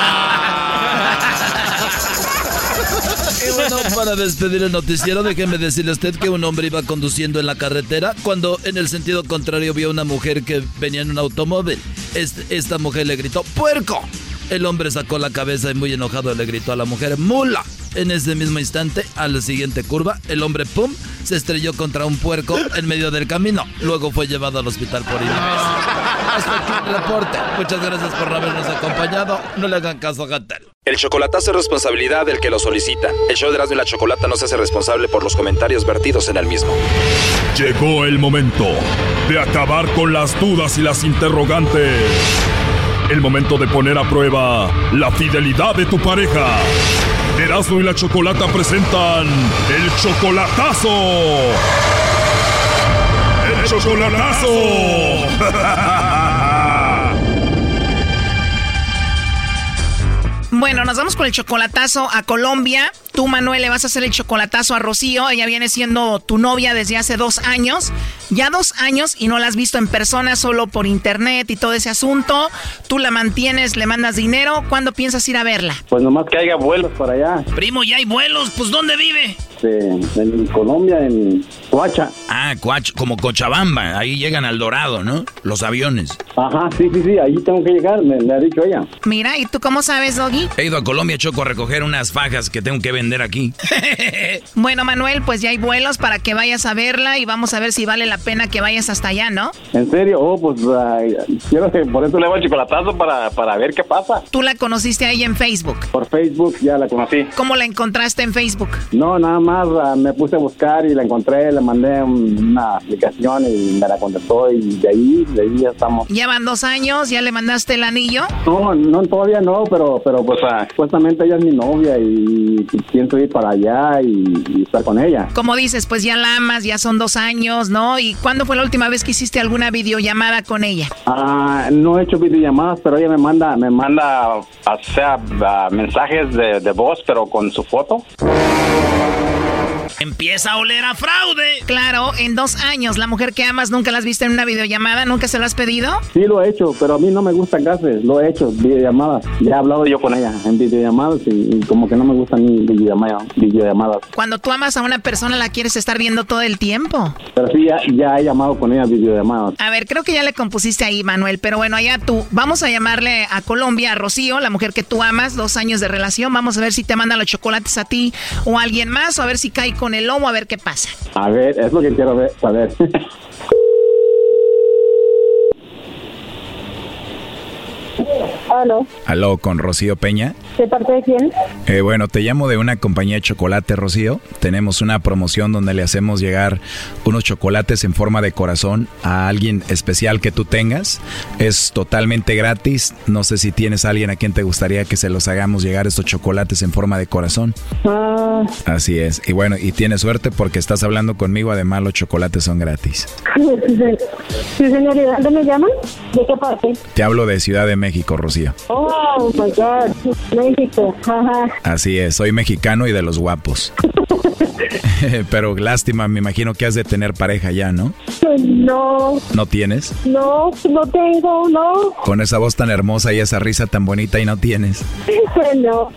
Bueno, para despedir el noticiero, déjeme decirle a usted que un hombre iba conduciendo en la carretera cuando en el sentido contrario vio una mujer que venía en un automóvil. Este- esta mujer le gritó, ¡puerco! El hombre sacó la cabeza y muy enojado le gritó a la mujer, ¡mula! En ese mismo instante, a la siguiente curva, el hombre, ¡pum!, se estrelló contra un puerco en medio del camino. Luego fue llevado al hospital por infarto. Hasta aquí el reporte. Muchas gracias por habernos acompañado. No le hagan caso a Gatel. El chocolatazo es responsabilidad del que lo solicita. El show de Erasmo y la Chocolata no se hace responsable por los comentarios vertidos en el mismo. Llegó el momento de acabar con las dudas y las interrogantes. El momento de poner a prueba la fidelidad de tu pareja. Erasmo y la Chocolata presentan el chocolatazo. El chocolatazo. Bueno, nos vamos con el chocolatazo a Colombia. Tú, Manuel, le vas a hacer el chocolatazo a Rocío. Ella viene siendo tu novia desde hace dos años. Ya dos años y no la has visto en persona, solo por internet y todo ese asunto. Tú la mantienes, le mandas dinero. ¿Cuándo piensas ir a verla? Pues nomás que haya vuelos para allá. Primo, ya hay vuelos. Pues, ¿dónde vive? En Colombia, en Coacha. Ah, Coach, como Cochabamba. Ahí llegan al Dorado, ¿no? Los aviones. Ajá, sí, sí, sí, ahí tengo que llegar, me, me ha dicho ella. Mira, ¿y tú cómo sabes, Doggy? He ido a Colombia, Choco, a recoger unas fajas que tengo que vender aquí. Bueno, Manuel, pues ya hay vuelos para que vayas a verla y vamos a ver si vale la pena que vayas hasta allá, ¿no? ¿En serio? Oh, pues ay, quiero que por eso le hago el chocolatazo para, para ver qué pasa. Tú la conociste ahí en Facebook. Por Facebook ya la conocí. ¿Cómo la encontraste en Facebook? No, nada más ah, me puse a buscar y la encontré, le mandé un- una aplicación y me la contestó y de ahí, de ahí ya estamos. Ya van dos años, ya le mandaste el anillo. No, no, todavía no, pero, pero pues ah, supuestamente ella es mi novia y pienso ir para allá y, y estar con ella. Como dices, pues ya la amas, ya son dos años, ¿no? ¿Y cuándo fue la última vez que hiciste alguna videollamada con ella? Ah, no he hecho videollamadas, pero ella me manda, me manda, o sea, ah, mensajes de, de voz, pero con su foto. Empieza a oler a fraude. Claro, en dos años, la mujer que amas nunca la has visto en una videollamada, nunca se lo has pedido. Sí lo he hecho, pero a mí no me gustan gases, lo he hecho, videollamadas. Ya he hablado yo con ella en videollamadas y, y como que no me gustan ni videollamadas. videollamadas. Cuando tú amas a una persona, la quieres estar viendo todo el tiempo. Pero sí, ya, ya he llamado con ella videollamadas. A ver, creo que ya le compusiste ahí, Manuel, pero bueno, allá tú. Vamos a llamarle a Colombia, a Rocío, la mujer que tú amas, dos años de relación. Vamos a ver si te manda los chocolates a ti o a alguien más, o a ver si cae el lomo, a ver qué pasa. A ver, es lo que quiero ver, saber. Aló, Aló, con Rocío Peña. ¿de parte de quién? Eh, bueno, te llamo de una compañía de chocolate, Rocío. Tenemos una promoción donde le hacemos llegar unos chocolates en forma de corazón a alguien especial que tú tengas. Es totalmente gratis. No sé si tienes a alguien a quien te gustaría que se los hagamos llegar estos chocolates en forma de corazón. Ah, Así es. Y bueno, y tienes suerte porque estás hablando conmigo. Además, los chocolates son gratis. sí, sí, señor, ¿y de dónde me llaman? ¿De qué parte? Te hablo de Ciudad de México, Rocío. Oh, my God, México, ajá. Así es. Soy mexicano y de los guapos. Pero lástima, me imagino que has de tener pareja ya, ¿no? No, ¿No tienes? no, no tengo, no, Con esa voz tan hermosa y esa risa tan bonita y no tienes. no.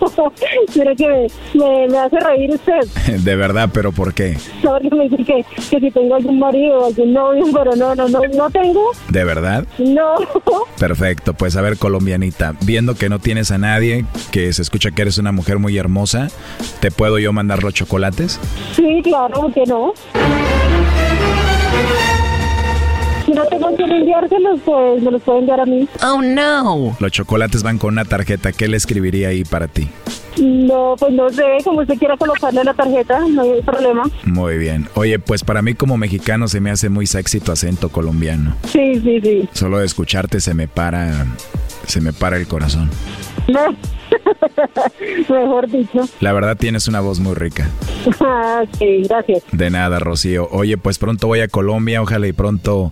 Mira que me, hace reír usted. De verdad, pero ¿por qué? Sabe que me dice que, que si tengo algún marido algún novio, pero no, no, no, no tengo, ¿De verdad? no. Perfecto, pues a ver, viendo que no tienes a nadie, que se escucha que eres una mujer muy hermosa, ¿te puedo yo mandar los chocolates? Sí, claro, ¿por qué no? Si no tengo que enviárselos, pues me los pueden enviar a mí. Oh, no. Los chocolates van con una tarjeta, ¿qué le escribiría ahí para ti? No, pues no sé, como usted quiera colocarle la tarjeta, no hay problema. Muy bien. Oye, pues para mí como mexicano se me hace muy sexy tu acento colombiano. Sí, sí, sí. Solo de escucharte se me para, se me para el corazón. No. Mejor dicho. La verdad tienes una voz muy rica. Ah, sí, gracias. De nada, Rocío. Oye, pues pronto voy a Colombia, ojalá y pronto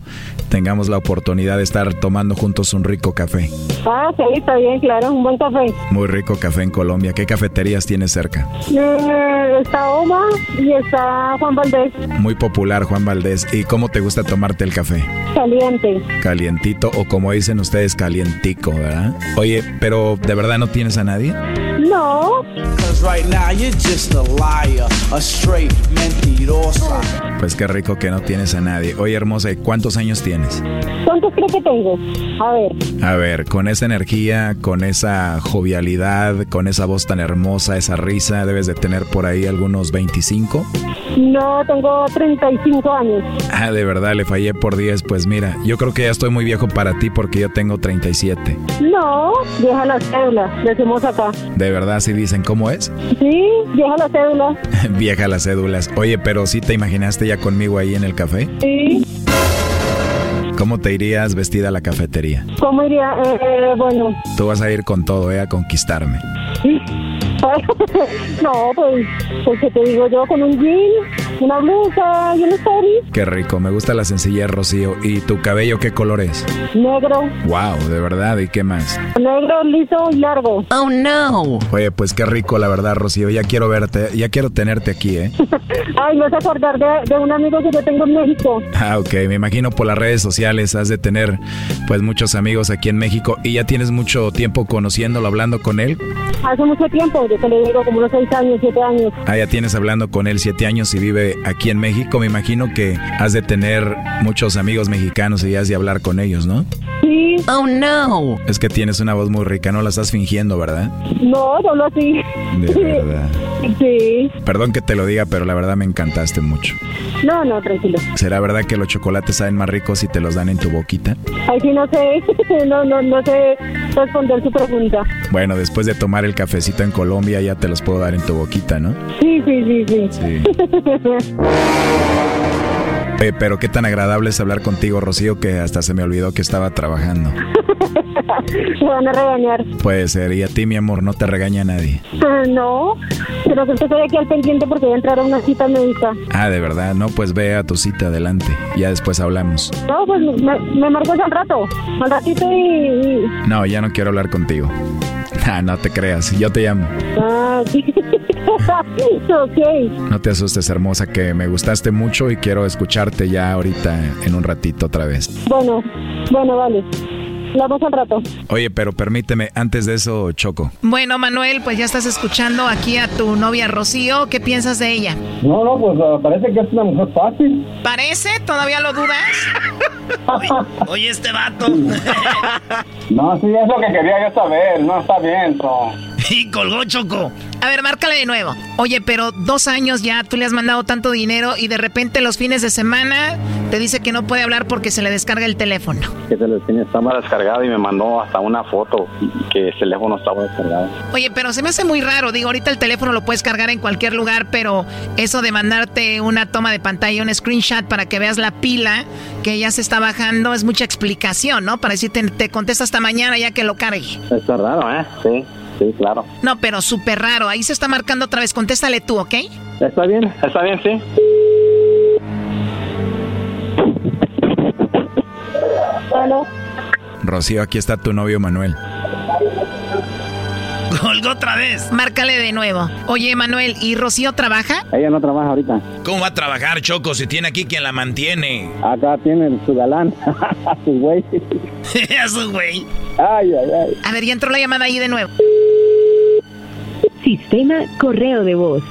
tengamos la oportunidad de estar tomando juntos un rico café. Ah, sí, está bien, claro, un buen café. Muy rico café en Colombia. ¿Qué cafeterías tienes cerca? Eh, está Oma y está Juan Valdés, Muy popular, Juan Valdés. ¿Y cómo te gusta tomarte el café? caliente. Calientito o como dicen ustedes, calientico, ¿verdad? Oye, pero ¿de verdad no tienes a nadie? No. Pues qué rico que no tienes a nadie. Oye, hermosa, ¿y cuántos años tienes? ¿Cuántos creo que tengo? A ver. A ver, con esa energía, con esa jovialidad, con esa voz tan hermosa, esa risa, debes de tener por ahí algunos 25. No, tengo 35 años. Ah, de verdad, le fallé por 10. Pues mira, yo creo que ya estoy muy viejo para ti porque yo tengo 37. No, vieja la cédula, decimos acá. ¿De verdad sí dicen cómo es? Sí, vieja la cédula. vieja las cédulas. Oye, pero ¿sí te imaginaste ya conmigo ahí en el café? Sí. ¿Cómo te irías vestida a la cafetería? ¿Cómo iría? Eh, eh, bueno. Tú vas a ir con todo, ¿eh? A conquistarme. Sí. no, pues, pues que te digo yo, con un jean, una blusa y un story. Qué rico, me gusta la sencillez, Rocío. ¿Y tu cabello qué color es? Negro. Wow, de verdad, ¿y qué más? Negro, liso y largo. Oh no. Oye, pues qué rico, la verdad, Rocío. Ya quiero verte, ya quiero tenerte aquí, ¿eh? Ay, me vas a acordar de, de un amigo que yo tengo en México. Ah, ok, me imagino por las redes sociales has de tener pues muchos amigos aquí en México y ya tienes mucho tiempo conociéndolo, hablando con él. Hace mucho tiempo, yo te lo digo, como unos seis años, siete años. Ah, ya tienes hablando con él siete años y vive aquí en México. Me imagino que has de tener muchos amigos mexicanos y has de hablar con ellos, ¿no? Sí. Oh no. Es que tienes una voz muy rica, no la estás fingiendo, ¿verdad? No, solo así. De verdad. Sí. Perdón que te lo diga, pero la verdad me encantaste mucho. No, no, tranquilo. ¿Será verdad que los chocolates saben más ricos si te los dan en tu boquita? Ay, sí, no sé. No, no, no sé responder su pregunta. Bueno, después de tomar el cafecito en Colombia ya te los puedo dar en tu boquita, ¿no? Sí, sí, sí, sí. Sí. Oye, pero qué tan agradable es hablar contigo, Rocío, que hasta se me olvidó que estaba trabajando. Me van a regañar. Puede ser, y a ti, mi amor, no te regaña nadie. Ah, no, pero que estoy aquí al pendiente porque voy a entrar a una cita médica. Ah, de verdad, no, pues ve a tu cita adelante. Ya después hablamos. No, pues me, me marcas al rato, al ratito y- No, ya no quiero hablar contigo. Ah, no te creas, yo te llamo. Ah, sí. ok. No te asustes, hermosa, que me gustaste mucho y quiero escucharte ya ahorita en un ratito otra vez. Bueno, bueno, vale. Hablamos al rato. Oye, pero permíteme, antes de eso, Choco. Bueno, Manuel, pues ya estás escuchando aquí a tu novia Rocío. ¿Qué piensas de ella? No, no, pues ah, parece que es una mujer fácil. ¿Parece? ¿Todavía lo dudas? Oye, este vato. No, sí, es lo que quería yo saber. No, está bien, so. Y colgó Choco. A ver, márcale de nuevo. Oye, pero dos años ya tú le has mandado tanto dinero y de repente los fines de semana te dice que no puede hablar porque se le descarga el teléfono. Que se le tiene estaba descargado y me mandó hasta una foto que el teléfono estaba descargado. Oye, pero se me hace muy raro. Digo, ahorita el teléfono lo puedes cargar en cualquier lugar, pero eso de mandarte una toma de pantalla, un screenshot para que veas la pila que ya se está bajando es mucha explicación, ¿no? Para decirte, te contesta hasta mañana ya que lo cargue. Está raro, ¿eh? Sí, sí, claro. No, pero súper raro. Ahí se está marcando otra vez. Contéstale tú, ¿ok? Está bien, está bien, sí. Bueno, Rocío, aquí está tu novio Manuel. Colgó otra vez. Márcale de nuevo. Oye, Manuel, ¿y Rocío trabaja? Ella no trabaja ahorita. ¿Cómo va a trabajar Choco si tiene aquí quien la mantiene? Acá tiene su galán, su güey. Eso, güey. Ay, ay, ay. A ver, ya entró la llamada ahí de nuevo. Sistema correo de voz.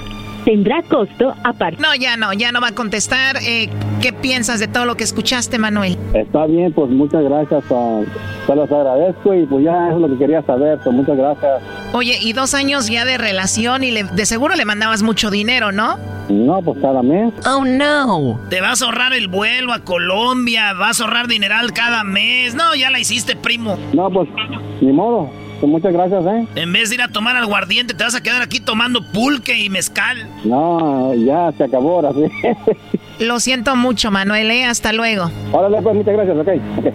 Tendrá costo aparte. No, ya no, ya no va a contestar. Eh, ¿Qué piensas de todo lo que escuchaste, Manuel? Está bien, pues muchas gracias. ah, se los agradezco y pues ya eso es lo que quería saber. Pues muchas gracias. Oye, y dos años ya de relación y le- de seguro le mandabas mucho dinero, ¿no? No, pues cada mes. Oh no. Te vas a ahorrar el vuelo a Colombia, vas a ahorrar dineral cada mes. No, ya la hiciste, primo. No, pues ni modo. Pues muchas gracias, ¿eh? En vez de ir a tomar aguardiente, te vas a quedar aquí tomando pulque y mezcal. No, ya se acabó ahora, sí. Lo siento mucho, Manuel, ¿eh? Hasta luego. Órale, pues muchas gracias, ok. ok.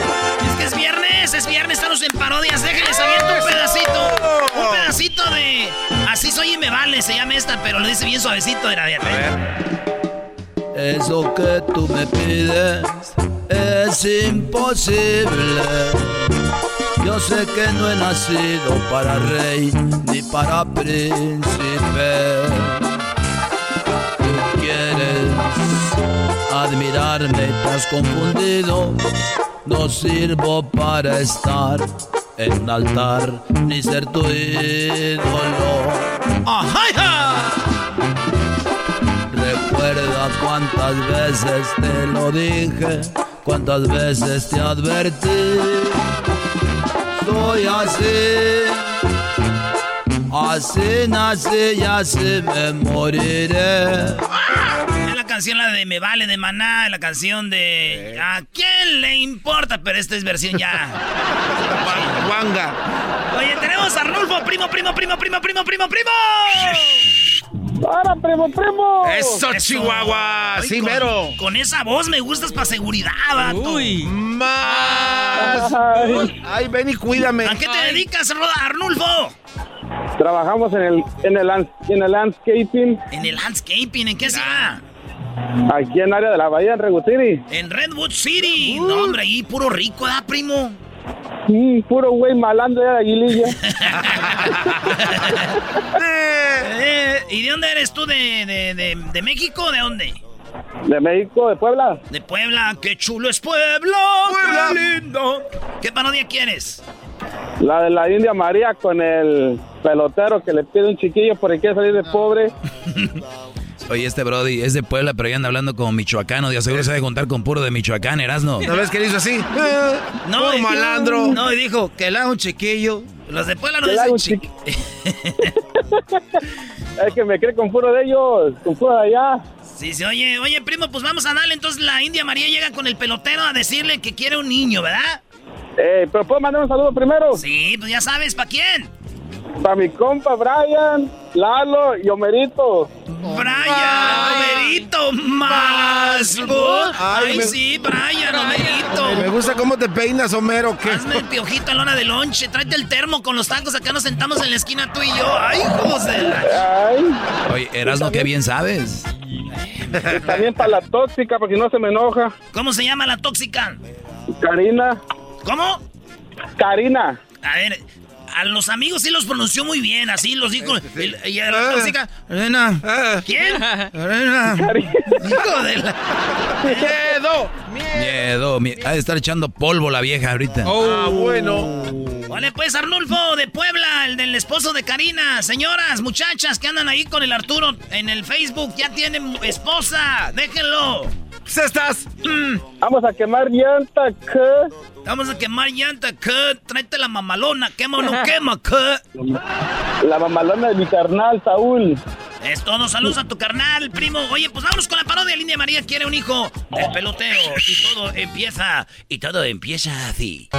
se llama esta, pero lo dice bien suavecito. Era de Eso que tú me pides es imposible. Yo sé que no he nacido para rey ni para príncipe. Tú quieres admirarme y te has confundido. No sirvo para estar en un altar ni ser tu ídolo. Recuerda cuántas veces te lo dije, cuántas veces te advertí. Soy así, así nací y así me moriré. Canción la de Me Vale de Maná, la canción de ¿A quién le importa? Pero esta es versión ya. Wanga. Oye, tenemos a Arnulfo, primo, primo, primo, primo, primo, primo, primo. ¡Para, primo, primo! Eso, Chihuahua. Ay, sí, con- mero. Con esa voz me gustas para seguridad, vato. Uy. Más. Ay, ven y cuídame. ¿A qué te dedicas, Roda Arnulfo? Trabajamos en el, en el, en el landscaping En el landscaping, ¿en qué ciudad? Aquí en el área de la bahía, en Regu City. En Redwood City. No, hombre, ahí puro rico, ¿da, primo? Mm, puro güey malando ya de Aguililla. Eh, ¿Y de dónde eres tú? ¿De, de, de, de México o de dónde? de México, de Puebla. De Puebla. ¡Qué chulo es Puebla! Puebla. ¡Qué lindo! ¿Qué parodia quieres? La de la India María con el pelotero que le pide un chiquillo porque quiere salir de pobre. Oye, este Brody es de Puebla, pero ya anda hablando como michoacano. De seguro se debe contar con puro de Michoacán, Erasno. ¿No ves que le hizo así? No, malandro. No, y dijo que le haga un chiquillo. Los de Puebla no Que le haga dicen un chiqui- Es que me cree con puro de ellos, con puro de allá. Sí, sí, oye, oye, primo, pues vamos a darle. Entonces la India María llega con el pelotero a decirle que quiere un niño, ¿verdad? Eh, pero puedo mandar un saludo primero. Sí, pues ya sabes, ¿para quién? Para mi compa Brian, Lalo y Homerito. Brian, Homerito, más. vos. Ay, Ay, me- sí, Brian, Homerito. Me gusta cómo te peinas, Homero. ¿qué? Hazme el piojito en la hora de lonche. Tráete el termo con los tacos. Acá nos sentamos en la esquina tú y yo. Ay, José. Ay, Oye, Erasno, qué bien sabes. también para la tóxica, porque no se me enoja. ¿Cómo se llama la tóxica? Karina, ¿Cómo? Karina. A ver, a los amigos sí los pronunció muy bien, así los dijo. el- y a Ah. la tóxica. Elena. ¿Quién? Elena. Hijo de la. ¡Miedo! Miedo, mie- ha de estar echando polvo la vieja ahorita. Ah, bueno. Vale, pues Arnulfo de Puebla, el del esposo de Karina. Señoras, muchachas que andan ahí con el Arturo en el Facebook, ya tienen esposa. Déjenlo. ¡Cestas! Vamos a quemar llanta, ¿qué? Vamos a quemar llanta, ¿qué? Tráete la mamalona, quema o no quema, ¿qué? La mamalona de mi carnal, Saúl. Es todo, saludos a tu carnal, primo. Oye, pues vámonos con la parodia. Lindia María quiere un hijo del pelotero. Y todo empieza, y todo empieza así.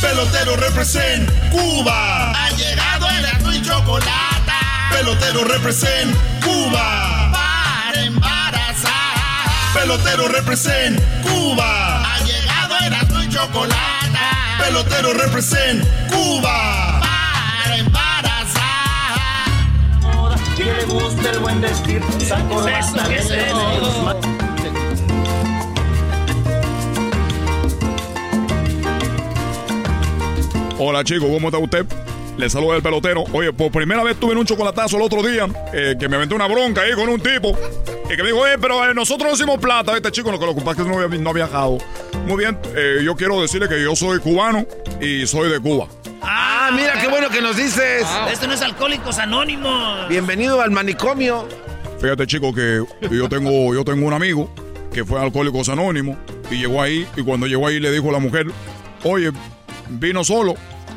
Pelotero represent Cuba. Ha llegado el y chocolate. Pelotero represent Cuba. Pelotero represent Cuba. Ha llegado el y chocolate. Pelotero represent Cuba. Para embarazar. Que le gusta el buen vestir, saco ¿Qué es eso? ¿Qué es eso? Hola chicos, ¿cómo está usted? Le saluda el pelotero. Oye, por primera vez tuve un chocolatazo el otro día, eh, que me aventé una bronca ahí con un tipo, y que me dijo, oye, pero eh, nosotros no hicimos plata. Este chico, lo que lo que pasa es que no, había- no ha viajado. Muy bien, eh, yo quiero decirle que yo soy cubano y soy de Cuba. Ah, mira qué bueno que nos dices. Esto no es Alcohólicos Anónimos. Bienvenido al manicomio. Fíjate, chico, que yo tengo, yo tengo un amigo que fue a Alcohólicos Anónimos y llegó ahí, y cuando llegó ahí le dijo a la mujer, oye, vino solo.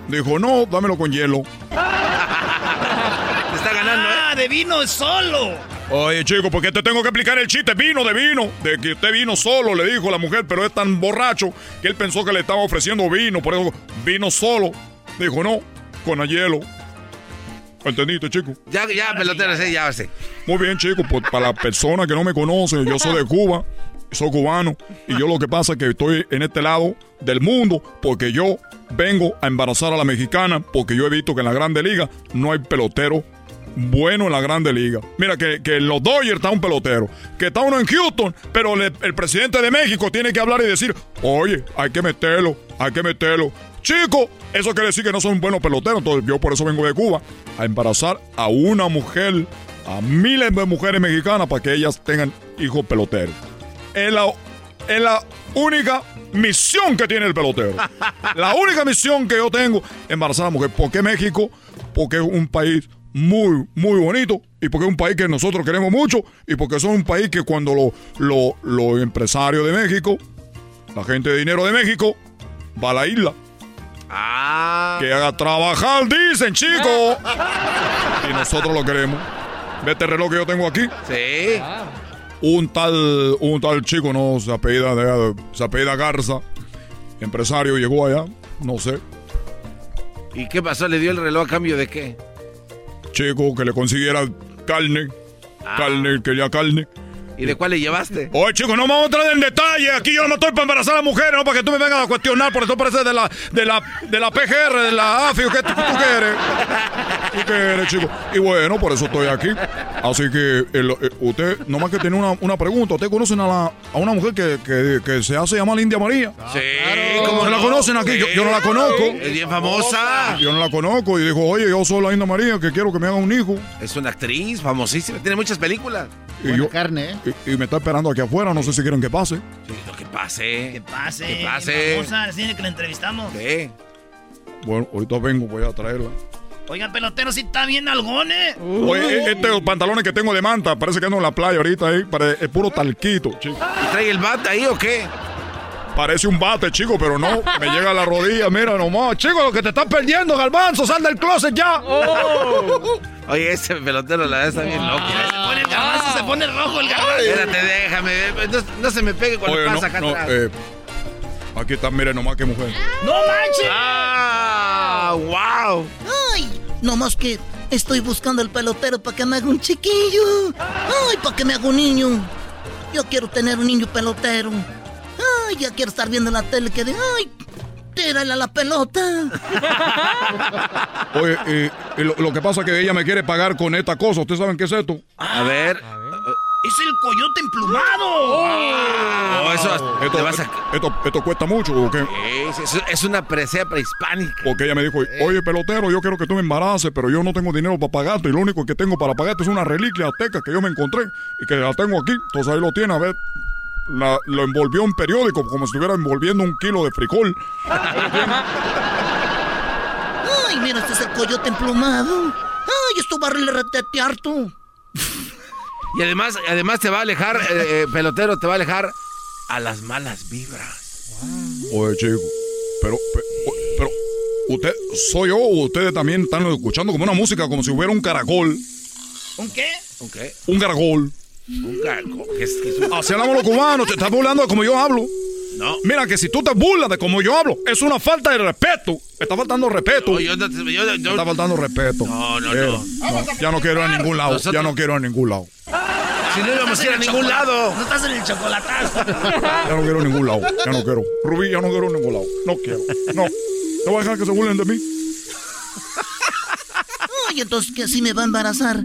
Dijo, no, dámelo con hielo. Te está ganando, ¿eh? Ah, de vino solo. Oye, chico, ¿por qué te tengo que explicar el chiste? Vino de vino. De que usted vino solo, le dijo la mujer, pero es tan borracho que él pensó que le estaba ofreciendo vino. Por eso vino solo. Dijo, no, con el hielo. ¿Entendiste, chico? Ya, ya, pelotero, sí, ya sé. Muy bien, chicos, pues para la persona que no me conoce, yo soy de Cuba, soy cubano, y yo lo que pasa es que estoy en este lado del mundo porque yo vengo a embarazar a la mexicana, porque yo he visto que en la Grande Liga no hay pelotero bueno en la Grande Liga. Mira, que, que en los Dodgers está un pelotero, que está uno en Houston, pero el presidente de México tiene que hablar y decir, oye, hay que meterlo, hay que meterlo. Chico, eso quiere decir que no son buenos peloteros, entonces yo por eso vengo de Cuba, a embarazar a una mujer, a miles de mujeres mexicanas para que ellas tengan hijos peloteros. Es la, es la única misión que tiene el pelotero. La única misión que yo tengo, embarazar a la mujer. ¿Por qué México? Porque es un país muy, muy bonito y porque es un país que nosotros queremos mucho y porque son un país que cuando lo- lo- los empresarios de México, la gente de dinero de México, va a la isla. Que haga trabajar, dicen, chicos. y nosotros lo queremos. ¿Ve este reloj que yo tengo aquí? Sí. Un tal, un tal chico, no, se apellida, de- se apellida Garza, empresario, llegó allá, no sé. ¿Y qué pasó? ¿Le dio el reloj a cambio de qué? Chico, que le consiguiera carne, carne, quería carne. ¿Y de cuál le llevaste? Oye, chico, no me vamos a entrar en detalle. Aquí yo no me estoy para embarazar a mujeres, no para que tú me vengas a cuestionar. Por eso parece de la, de la, de la PGR, de la AFI. ¿Qué tú, tú qué eres? ¿Tú qué eres, chico? Y bueno, por eso estoy aquí. Así que el- eh, usted, nomás que tiene una, una pregunta. ¿Usted conocen a, la, a una mujer que, que, que se hace llamar India María? Sí, ¿Cómo la conocen aquí? Yo, yo no la conozco. Es bien famosa. Yo no la conozco. Y dijo, oye, yo soy la India María que quiero que me haga un hijo. Es una actriz famosísima, tiene muchas películas. Y yo, carne, ¿eh? y, y me está esperando aquí afuera. No sé si quieren que pase. Sí, lo que pase. Que pase. Que pase. famosa, tiene que la entrevistamos. Sí. Bueno, ahorita vengo, voy a traerla. Oiga, pelotero, si está bien algone. Oye, este los pantalones que tengo de manta, parece que ando en la playa ahorita ahí, pare- es puro talquito, chico. ¿Y trae el bate ahí o qué? Parece un bate, chico, pero no, me llega a la rodilla, mira nomás. Chico, lo que te estás perdiendo, Galvanzo, sal del closet ya. Oye, ese pelotero la verdad está bien loco. Se pone el garbanzo, se pone rojo el garbanzo. Espérate, déjame. No, no se me pegue cuando Oye, no, pasa acá no, atrás. eh, aquí está, mire nomás qué mujer. ¡No manches! ¡Ah! ¡Wow! Ay, nomás que estoy buscando el pelotero para que me haga un chiquillo. Ay, para que me haga un niño. Yo quiero tener un niño pelotero. Ay, ya quiero estar viendo la tele que de, ay, tírale a la pelota. Oye, eh, eh, lo, lo que pasa es que ella me quiere pagar con esta cosa. ¿Ustedes saben qué es esto? A ver. ¡Es el coyote emplumado! Oh, eso Esto, a- esto, esto cuesta mucho, ¿o qué? Es, es- es una presea prehispánica. Porque ella me dijo, oye, pelotero, yo quiero que tú me embaraces, pero yo no tengo dinero para pagarte. Y lo único que tengo para pagarte es una reliquia azteca que yo me encontré y que la tengo aquí. Entonces ahí lo tiene, a ver. La- lo envolvió en periódico como si estuviera envolviendo un kilo de frijol. Ay, mira, este es el coyote emplumado. Ay, esto va a retetear tú. Y además, además te va a alejar, eh, eh, pelotero, te va a alejar a las malas vibras. Oye, chico, pero, pero, usted, soy yo o ustedes también están escuchando como una música, como si hubiera un caracol. ¿Un qué? ¿Un qué? Un caracol. Un caracol. ¿Qué es, qué es un- Así hablamos los cubanos, te estás burlando de como yo hablo. No. Mira que si tú te burlas de como yo hablo, es una falta de respeto. Me está faltando respeto. No, yo no te- yo- yo- Me está faltando respeto. No, no, Mira, no. Ya no quiero ir a ningún lado. Nosotros- Ya no quiero ir a ningún lado. Si no íbamos a ir a ningún lado. No estás en el chocolatazo. Ya no quiero a ningún lado. Ya no quiero. Rubí, ya no quiero a ningún lado. No quiero. No. No voy a dejar que se burlen de mí. Ay, entonces que así me va a embarazar.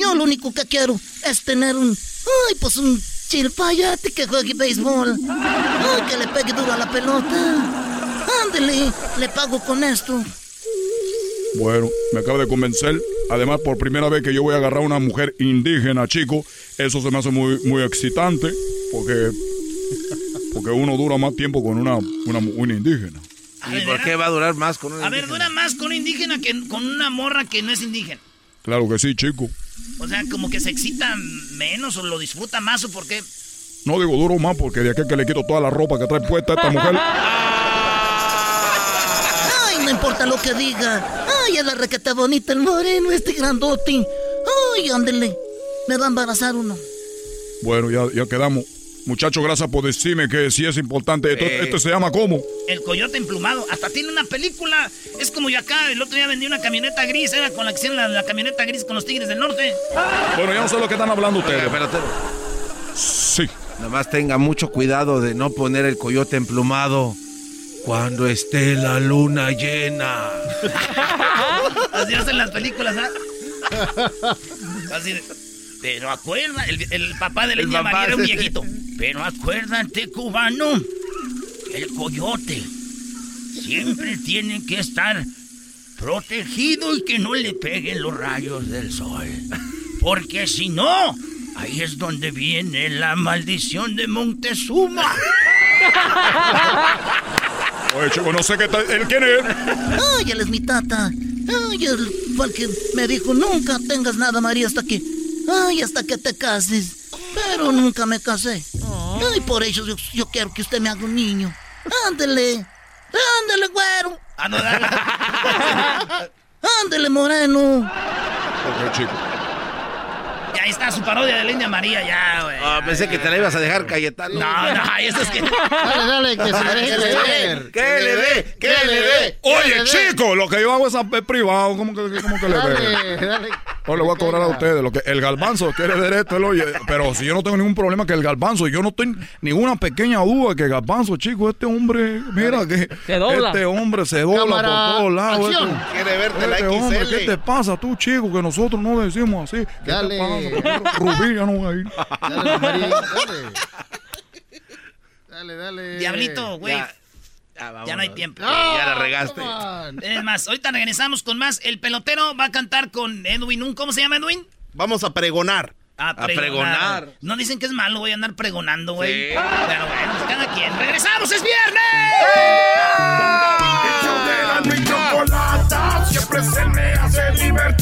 Yo lo único que quiero es tener un. Ay, pues un chilpayate que juegue béisbol. Ay, que le pegue duro a la pelota. Ándele, le pago con esto. Bueno, me acaba de convencer. Además, por primera vez que yo voy a agarrar a una mujer indígena, chico, eso se me hace muy, muy excitante. Porque, porque uno dura más tiempo con una, una, una indígena. ¿Y por qué va a durar más con una A ver, dura más con un indígena que con una morra que no es indígena. Claro que sí, chico. O sea, como que se excita menos o lo disfruta más o por qué. No digo duro más porque de aquí que le quito toda la ropa que trae puesta esta mujer. Ay, no importa lo que diga. Ay, es la requeta bonita, el moreno, este grandote. Ay, ándele. Me va a embarazar uno. Bueno, ya, ya quedamos. Muchachos, gracias por decirme que sí es importante. Esto, Eh. esto se llama ¿cómo? El coyote emplumado. Hasta tiene una película. Es como yo acá. El otro día vendí una camioneta gris. Era con la que hacían la, la camioneta gris con los tigres del norte. Bueno, ya no sé lo que están hablando ustedes. Oiga, pelotero. Sí. Nada más tenga mucho cuidado de no poner el coyote emplumado cuando esté la luna llena. Así hacen las películas, ¿ah? Así de, pero acuerda, el, el papá de la El papá, María era un viejito. Pero acuérdate, cubano, el coyote siempre tiene que estar protegido y que no le peguen los rayos del sol. Porque si no, ahí es donde viene la maldición de Montezuma. Oye, chico, no sé qué tal. ¿Él quién es? Ay, él es mi tata. Ay, él fue el que me dijo, nunca tengas nada, María, hasta que... Ay, hasta que te cases. Pero nunca me casé. Ay, por eso yo, yo quiero que usted me haga un niño. Ándele. Ándele, güero. Ándele, moreno. Ok, chico. Ya ahí está su parodia de la India María, ya, güey. Ah, pensé que te la ibas a dejar, Cayetano. No, no, eso es que. Dale, dale, que se le deje. ¿Qué le dé? ¿Qué le dé? Oye, chico, lo que yo hago es privado. ¿Cómo que, cómo que le dé? Dale, dale. No le voy a cobrar a ustedes. Lo que, el galbanzo quiere derecho, él oye. Pero si yo no tengo ningún problema que el galbanzo, yo no tengo ninguna pequeña duda que el galbanzo, chico, este hombre, mira que Se dobla. este hombre se dobla Cámara, por todos lados. Este, Quiere verte la este hombre, XL. ¿qué te pasa tú, chico? Que nosotros no decimos así. ¿Qué Dale. te pasa? Rubí, ya no va a ir. Dale, dale. Dale, dale. Diablito, güey. Ya. Ya, no hay tiempo. Ya la regaste. come on. Es más, ahorita regresamos con más. El pelotero va a cantar con Edwin. ¿un- ¿Cómo se llama Edwin? Vamos a pregonar. A pregonar. No dicen que es malo, voy a andar pregonando, güey. Sí. Pero bueno, pues cada quien. ¡Regresamos! ¡Es viernes! El show de y Chocolata siempre se me hace divertido.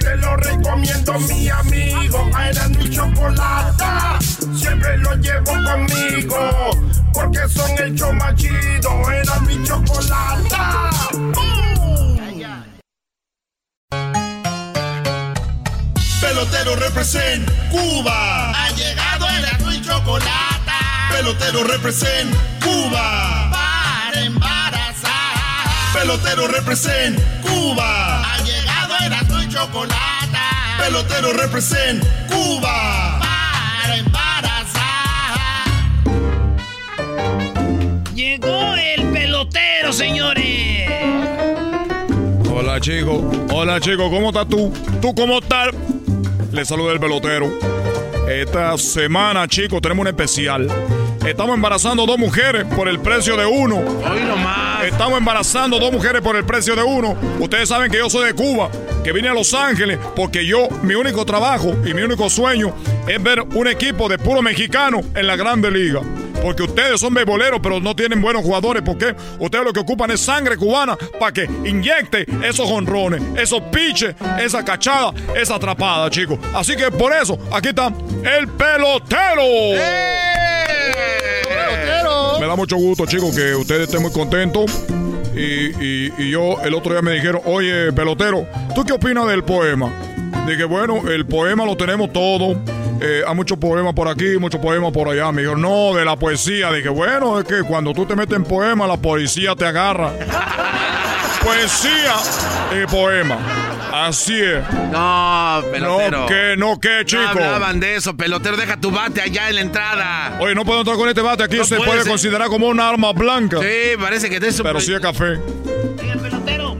Te lo recomiendo, mi amigo. A Erasmo y Chocolata siempre lo llevo conmigo. Porque son el show más chido. Erasmo y Chocolata. ¡Bum! Pelotero represent Cuba. Ha llegado el y Chocolata. Pelotero represent Cuba. Para embarazar. Pelotero represent Cuba. Y Chocolata. Pelotero represent Cuba. Para embarazar. Llegó el pelotero, señores. Hola, chico. Hola, chico. ¿Cómo estás tú? ¿Tú cómo estás? Le saluda el pelotero. Esta semana, chicos, tenemos un especial. Estamos embarazando dos mujeres por el precio de uno. Hoy nomás. Estamos embarazando dos mujeres por el precio de uno. Ustedes saben que yo soy de Cuba, que vine a Los Ángeles porque yo, mi único trabajo y mi único sueño es ver un equipo de puro mexicano en la Grande Liga. Porque ustedes son beboleros, pero no tienen buenos jugadores. Porque ustedes lo que ocupan es sangre cubana para que inyecte esos jonrones, esos piches, esa cachada, esa atrapada, chicos. Así que por eso, aquí está el pelotero. Pelotero. Da mucho gusto, chicos, que ustedes estén muy contentos. Y, y- y yo el otro día me dijeron, oye, pelotero, ¿tú qué opinas del poema? Dije, bueno, el poema lo tenemos todo. Eh, hay muchos poemas por aquí, muchos poemas por allá. Me dijeron, no, de la poesía. Dije, bueno, es que cuando tú te metes en poema, la poesía te agarra. poesía y poema. Así es. No, pelotero. No, que, no, que, chico. No hablaban de eso, pelotero. Deja tu bate allá en la entrada. Oye, no puedo entrar con este bate. Aquí No se puede ser. considerar como una arma blanca. Sí, parece que te es un- Pero sí es café. Oiga, pelotero,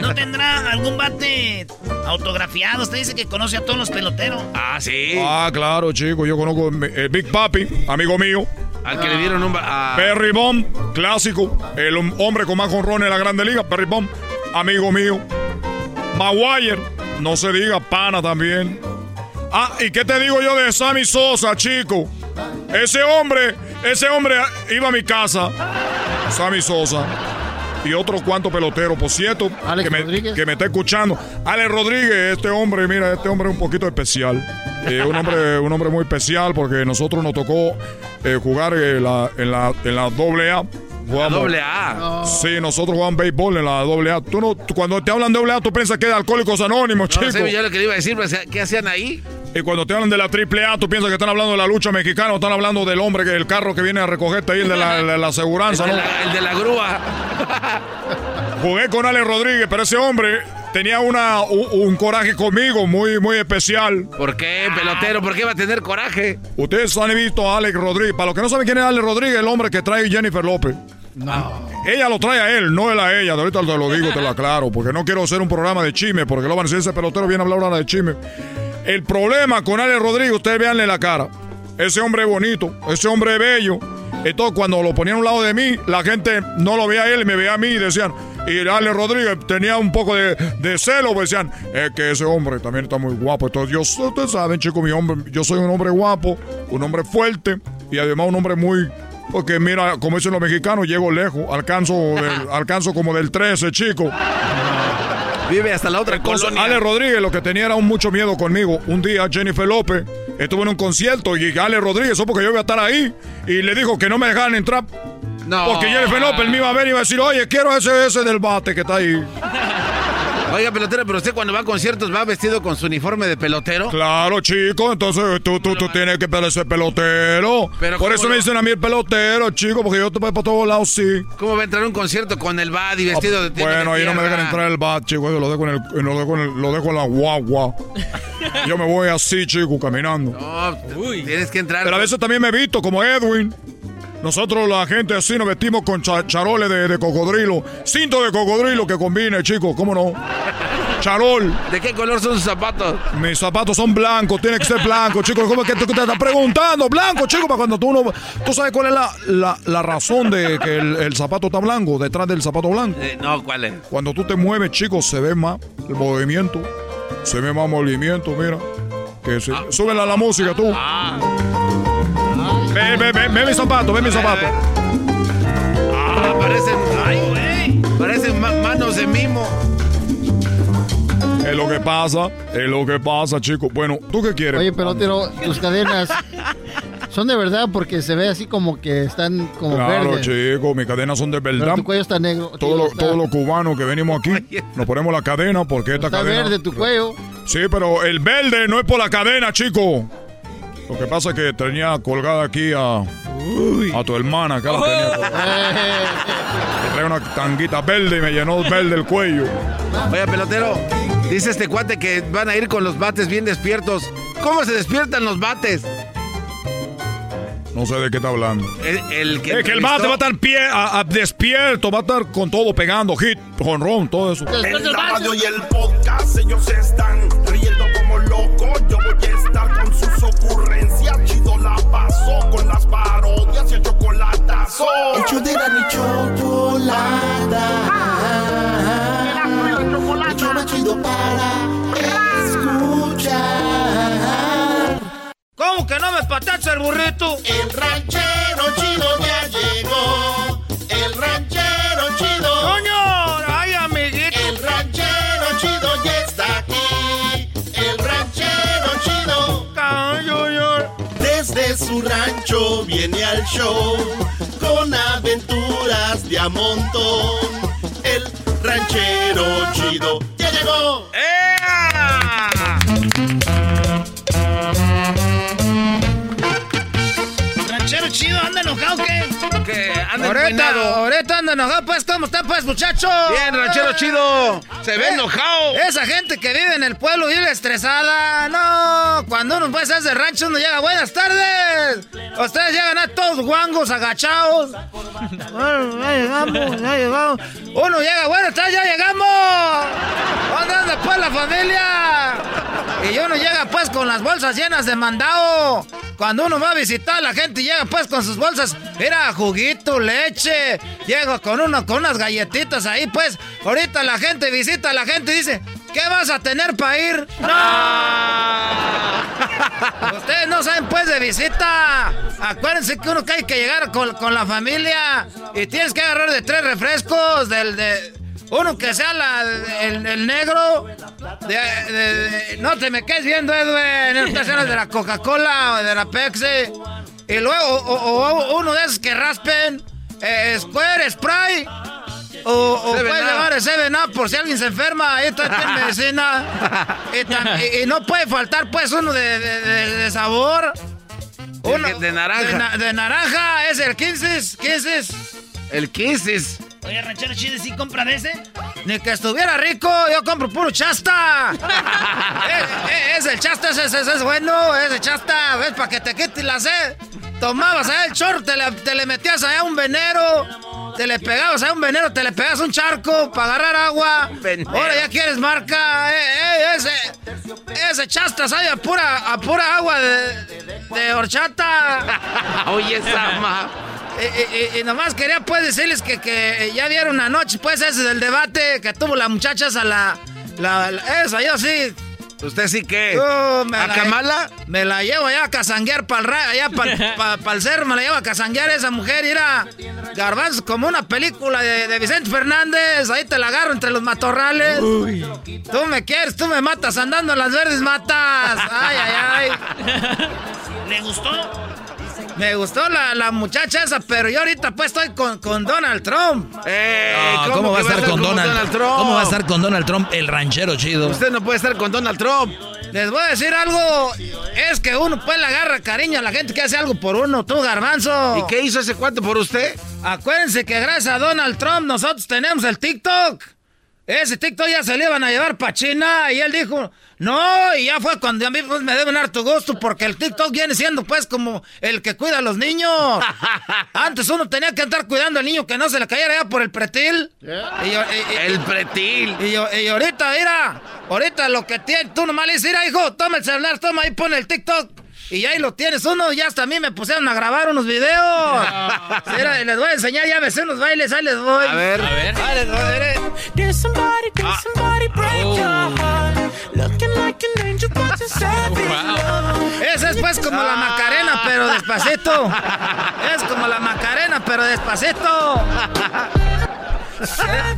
¿no tendrá algún bate autografiado? Usted dice que conoce a todos los peloteros. Ah, sí. Ah, claro, chico. Yo conozco el Big Papi, amigo mío. Al que le dieron un... ah, Perry Bomb, clásico. El hom- hombre con más jonrones en la Grande Liga. Perry Bomb, amigo mío. Maguire, no se diga, pana también. Ah, ¿y qué te digo yo de Sammy Sosa, chico? Ese hombre, ese hombre iba a mi casa. Sammy Sosa. Y otro cuanto pelotero, por cierto, Alex que me, que me está escuchando. Alex Rodríguez, este hombre, mira, este hombre es un poquito especial. Eh, un, hombre, un hombre muy especial porque nosotros nos tocó eh, jugar en la, en la, en la doble A. Jugamos- doble A. Sí, nosotros jugamos béisbol en la doble A. Tú no, tú- cuando te hablan de doble A, tú piensas que es Alcohólicos Anónimos, no chico. sé yo lo que le iba a decir, pero ¿qué hacían ahí? Y cuando te hablan de la triple A, tú piensas que están hablando de la lucha mexicana o están hablando del hombre, que el carro que viene a recogerte ahí, el de la, de la aseguranza, el, de ¿no? la, el de la grúa. Jugué con Alex Rodríguez, pero ese hombre tenía una, un, un coraje conmigo muy, muy especial. ¿Por qué, pelotero? ¿Por qué va a tener coraje? Ustedes han visto a Alex Rodríguez. Para los que no saben quién es Alex Rodríguez, el hombre que trae Jennifer López. Ella lo trae a él, no él a ella. Ahorita te lo digo, te lo aclaro, porque no quiero hacer un programa de chisme, porque lo van a decir ese pelotero viene a hablar ahora de chisme. El problema con Ale Rodríguez, ustedes veanle la cara. Ese hombre bonito, ese hombre bello. Entonces, cuando lo ponían a un lado de mí, la gente no lo veía a él, me veía a mí y decían, y Ale Rodríguez tenía un poco de, de celo, pues decían, es que ese hombre también está muy guapo. Entonces, yo, ustedes saben, chicos, mi hombre, yo soy un hombre guapo, un hombre fuerte y además un hombre muy porque mira, como dicen los mexicanos, llego lejos, alcanzo, del- alcanzo como del 13, chico. Vive hasta la otra Entonces, colonia. Ale Rodríguez lo que tenía era un mucho miedo conmigo. Un día Jennifer López estuvo en un concierto y Ale Rodríguez, eso porque yo iba a estar ahí, y le dijo que no me dejaran entrar. No. Porque Jennifer López me iba a ver y iba a decir, oye, quiero ese, ese del bate que está ahí. Oiga, pelotero, pero usted cuando va a conciertos va vestido con su uniforme de pelotero. Claro, chico, entonces tú, tú, tú tienes que parecer pelotero. Pero Por ¿cómo eso no? me dicen a mí el pelotero, chico, porque yo te voy para todos lados, sí. ¿Cómo va a entrar a un concierto con el Buddy vestido de tienda Bueno, de ahí no me dejan entrar el bat, chico. Yo lo dejo en, el, lo dejo en, el- lo dejo en la guagua. Yo me voy así, chico, caminando. No, tienes que entrar. Pero a veces también me he visto como Edwin. Nosotros, la gente así, nos vestimos con cha- charoles de, de cocodrilo. Cinto de cocodrilo que combine, chico, ¿cómo no? Charol. ¿De qué color son sus zapatos? Mis zapatos son blancos, tiene que ser blanco, chico. ¿Cómo es que tú te estás preguntando? Blanco, chico, para cuando tú no. ¿Tú sabes cuál es la, la- la razón de que el, el zapato está blanco, detrás del zapato blanco? Eh, no, ¿cuál es? Cuando tú te mueves, chicos, se ve más el movimiento. Se ve más movimiento, mira. Que se, súbela la música, tú. Ve, ve, ve, ve mi zapato, ve mi zapato. Ah, parecen. Ay, güey. Parecen ma- manos de mimo. Es lo que pasa, es lo que pasa, chicos. Bueno, ¿tú qué quieres? Oye, pelotero, tus cadenas son de verdad porque se ve así como que están como Claro, verdes. chicos, mis cadenas son de Pero verdad. tu cuello está negro. Todos los está, cubanos que venimos aquí nos ponemos la cadena porque esta está cadena. verde tu cuello. Sí, pero el verde no es por la cadena, chico. Lo que pasa es que tenía colgada aquí a, a tu hermana. Acá la tenía colgada. Me trae una tanguita verde y me llenó verde el cuello. Oye, pelotero, dice este cuate que van a ir con los bates bien despiertos. ¿Cómo se despiertan los bates? No sé de qué está hablando. El, el que Es que el bate va a estar pie, a- a- despierto, va a estar con todo pegando, hit, jonrón, todo eso. En la radio y el podcast ellos están riendo como locos. Yo voy a ocurrencias. Chido la paso con las parodias y el chocolatazo. El show de la chocolata. El show más chido para escuchar. ¿Cómo que no me patacha el burrito? El ranchero chido ya llegó. Su rancho viene al show con aventuras de a montón. El ranchero chido ya llegó. ¿Ranchero chido anda enojado qué? Que anda Ahorita, ahorita anda enojado, pues, ¿cómo está, pues, muchacho? Bien, ranchero chido. Se ve Eh, enojado. Esa gente que vive en el pueblo vive estresada. No, cuando uno pues hace rancho, uno llega, buenas tardes. Ustedes llegan a todos guangos, agachados. Bueno, ya llegamos, ya llegamos. Uno llega, buenas tardes, ya llegamos. ¿Dónde anda pues la familia? Y uno llega pues con las bolsas llenas de mandado. Cuando uno va a visitar la gente llega pues con sus bolsas, mira, juguito, leche, llega con uno, con unas galletitas ahí pues. Ahorita la gente visita a la gente y dice, ¿qué vas a tener para ir? ¡No! Ustedes no saben pues de visita. Acuérdense que uno que hay que llegar con, con la familia y tienes que agarrar de tres refrescos, del de... Uno que sea la- el, el negro. de- de- de- no te me quedes viendo, Edwin. En ocasiones de la Coca-Cola o de la Pepsi. Y luego o- o- o uno de esos que raspen. eh, Square, Spray. O, o Seven puedes Up. llevar el 7 Up por si alguien se enferma. Ahí está tiene medicina. Y, tam- y- y no puede faltar, pues, uno de, de- de- de sabor. Uno de- naranja. De, na- de naranja. Es el 15. 15. El Kisses. Oye, ranchero chido, ¿sí compra de ese? Ni que estuviera rico, yo compro puro chasta. Eh, eh, es el chasta, ese, ese- es bueno, ese chasta, ¿ves? Para que te quite la sed. Tomabas allá el chorro, te le, te le metías allá un venero. te le pegabas a un veneno, te le pegas un charco para agarrar agua. Ahora ya quieres marca. Eh, eh, ese, ese chasta sabe a pura, a pura agua de, de horchata. Oye, esa ma. Y, y- y nomás quería pues decirles que, que ya vieron anoche pues ese del debate que tuvo la muchacha esa la, la, la- esa yo sí ¿Usted sí qué? Uh, me ¿A la- Kamala? Me la llevo allá a casanguear para el allá para el cerro, me la llevo a casanguear esa mujer, y era garbanzo como una película de, de Vicente Fernández, ahí te la agarro entre los matorrales. Tú me quieres, tú me matas, andando en las verdes matas. Ay, ay, ay. ¿Le gustó? Me gustó la, la muchacha esa, pero yo ahorita pues estoy con, con Donald Trump. No, ¿cómo, va a estar con Donald, Trump? ¿Cómo va a estar con Donald Trump, el ranchero chido? Usted no puede estar con Donald Trump. Les voy a decir algo. Es que uno pues le agarra cariño a la gente que hace algo por uno, tú, garbanzo. ¿Y qué hizo ese cuento por usted? Acuérdense que gracias a Donald Trump nosotros tenemos el TikTok. Ese TikTok ya se le iban a llevar para China y él dijo, no, y ya fue cuando a mí pues, me deben dar tu gusto porque el TikTok viene siendo pues como el que cuida a los niños. Antes uno tenía que estar cuidando al niño que no se le cayera ya por el pretil. Y yo- y- y- El pretil. y, yo- y ahorita, mira, ahorita lo que tiene, tú nomás le dices, mira, hijo, toma el celular, toma ahí, pone el TikTok. Y ahí lo tienes uno, ya hasta a mí me pusieron a grabar unos videos. Les voy a enseñar, ya me sé unos bailes, ahí les voy. A ver. A ver. Ahí les voy, mire. Did somebody, did somebody break your heart? Looking like an angel, but you're savage. Esa es pues como la Macarena, pero despacito. Es como la Macarena, pero despacito. Eh,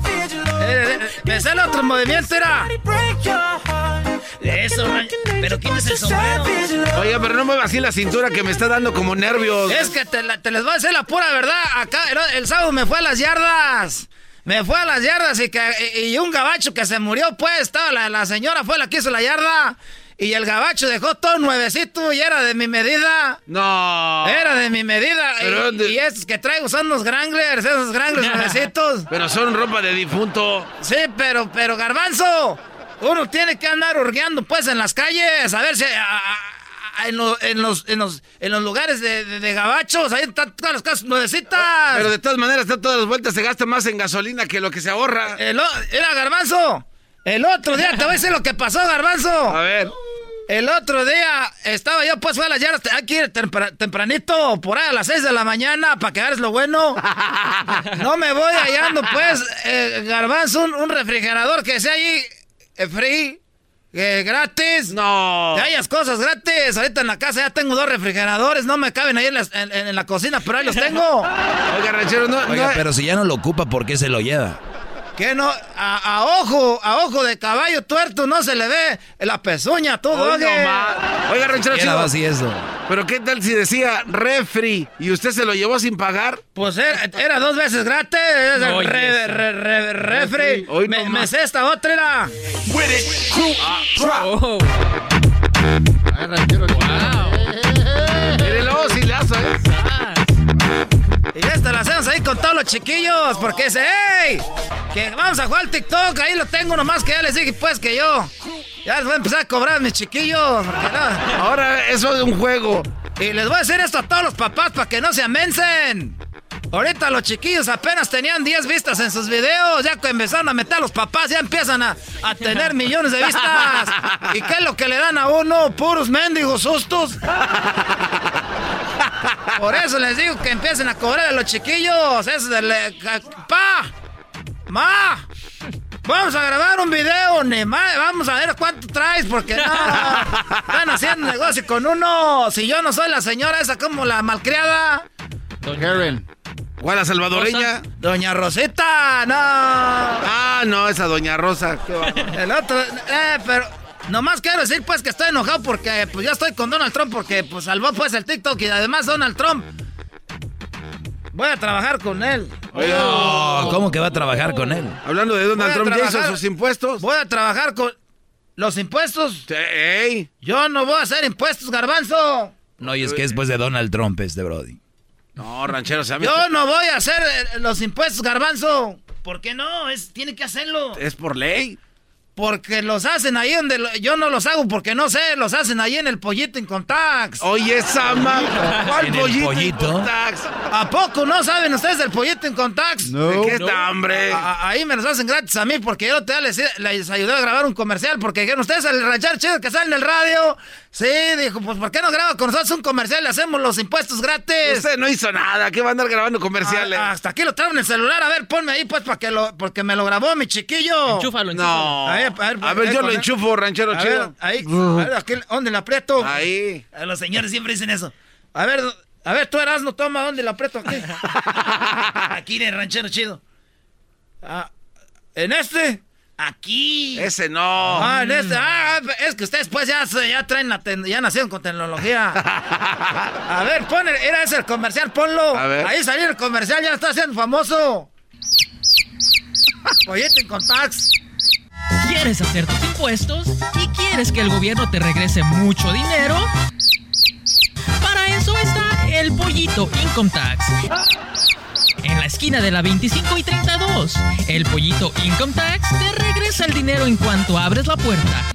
eh, Me sé el otro movimiento, era. Eso, pero quítese el sombrero. Oiga, pero no mueva así la cintura que me está dando como nervios. Es que te, la- te les voy a decir la pura verdad. Acá el, el sábado me fue a las yardas. Me fue a las yardas y, que, y, y un gabacho que se murió, pues, estaba la, la señora fue la que hizo la yarda. Y el gabacho dejó todo nuevecito y era de mi medida. No. Era de mi medida. Pero y, ¿dónde? y esos que traigo son los Granglers, esos Granglers nuevecitos. Pero son ropa de difunto. Sí, pero, pero garbanzo, uno tiene que andar hurgueando pues en las calles, a ver si a- en, lo- en los, en, los, en los lugares de, de- de gabachos, ahí están todas las casas nuevecitas. Pero de todas maneras, de todas las vueltas se gasta más en gasolina que lo que se ahorra. El era garbanzo. El otro día te voy a decir lo que pasó, garbanzo. A ver. El otro día estaba yo, pues fue a las yardas, hay que ir tempra- tempranito, por ahí a las 6 de la mañana, para que agarres lo bueno. No me voy hallando, pues, eh, garbanzo, un, un refrigerador que sea ahí, eh, free, eh, gratis. No. Te hallas cosas gratis. Ahorita en la casa ya tengo dos refrigeradores, no me caben ahí en, las- en- en la cocina, pero ahí los tengo. Oiga, ranchero, no. Oiga, no- pero si ya no lo ocupa, ¿por qué se lo lleva? Que no, a, a ojo, a ojo de caballo tuerto no se le ve la pezuña, Hoy doge. no. Oiga, ranchero ¿Quién chido. así eso? Pero qué tal si decía refri y usted se lo llevó sin pagar. Pues era, era dos veces gratis. Oye, re- re- re- refri. Hoy no me, me más. sé esta otra era. Mire luego si le hace, ¿eh? Y esta la hacemos ahí con todos los chiquillos. Porque dice, ¡hey! Que vamos a jugar al TikTok. Ahí lo tengo nomás que ya les dije, pues que yo. Ya les voy a empezar a cobrar mis chiquillos. no. Ahora eso es un juego. Y les voy a decir esto a todos los papás para que no se amencen. Ahorita los chiquillos apenas tenían 10 vistas en sus videos. Ya que empezaron a meter a los papás, ya empiezan a, a tener millones de vistas. ¿Y qué es lo que le dan a uno? Puros mendigos sustos. Por eso les digo que empiecen a cobrar a los chiquillos. Eso de le- ca- ¡Pa! ¡Ma! Vamos a grabar un video, ni más. Vamos a ver cuánto traes, porque no. Están haciendo negocio con uno. Si yo no soy la señora esa como la malcriada. Karen. ¿Cuál la salvadoreña? Doña Rosita, no. Ah, no, esa doña Rosa. Qué. El otro, eh, pero nomás quiero decir pues que estoy enojado porque pues yo estoy con Donald Trump porque pues salvó pues el TikTok y además Donald Trump. Voy a trabajar con él. Oh, ¿Cómo que va a trabajar con él? Hablando de Donald Trump, ¿ya hizo trabajar- sus impuestos? Voy a trabajar con los impuestos. Ey. Yo no voy a hacer impuestos, garbanzo. No, y es que después de Donald Trump este Brody. No, ranchero, ¿sabes? Yo no voy a hacer eh, los impuestos, garbanzo. ¿Por qué no? Es, tiene que hacerlo. Es por ley. Porque los hacen ahí donde lo- yo no los hago porque no sé, los hacen ahí en el pollito en Contax. Oye, esa ¿cuál En el pollito, pollito. Incontax? ¿A poco no saben ustedes del pollito en Contax? No. ¿De qué está, hombre? A- ahí me los hacen gratis a mí porque yo te les, les ayudé a grabar un comercial porque dijeron ustedes al ranchar chido que salen en el radio. Sí, dijo, pues ¿por qué no graba con nosotros un comercial? Le hacemos los impuestos gratis. Usted no hizo nada, ¿qué va a andar grabando comerciales? Hasta aquí lo traigo en el celular. A ver, ponme ahí, pues, para que lo, porque me lo grabó mi chiquillo. Enchúfalo, No. A ver, a ver, A ver, yo con lo enchufo, ranchero A chido. ver, ahí, a ver, aquí, ¿dónde le aprieto? Ahí. A los señores siempre dicen eso. A ver, a ver, tú eras, no toma, ¿dónde le aprieto aquí? Aquí en el ranchero chido. Ah, ¿En este? Aquí. Ese no. Ah, en este. Ah, es que ustedes pues ya, ya traen la ten- ya nacieron con tecnología. A ver, pon el- era ese el comercial, ponlo. A ver. Ahí salió el comercial, ya está haciendo famoso. Pollete en Contax. ¿Quieres hacer tus impuestos y quieres que el gobierno te regrese mucho dinero? Para eso está el pollito Income Tax. En la esquina de la 25 y 32, el pollito Income Tax te regresa el dinero en cuanto abres la puerta.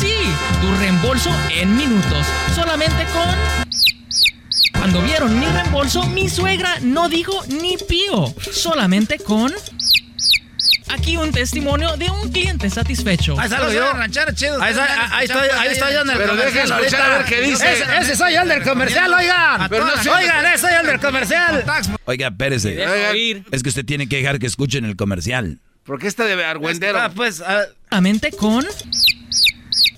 Sí, tu reembolso en minutos, solamente con... Cuando vieron mi reembolso, mi suegra no dijo ni pío, solamente con... Aquí un testimonio de un cliente satisfecho. Ahí salgo yo. ranchero chido. Ahí, está- ahí escuchar, estoy, ahí estoy yo en el Pero deja comercial. escuchar ahorita. a ver qué dice. Ese, ese soy yo el del comercial, oigan. Pero no oigan, ese soy el del comercial. Oiga, espérese. Es que usted tiene que dejar que escuchen el comercial. ¿Por qué está de argüendero? Ah, pues, ah, Amente con...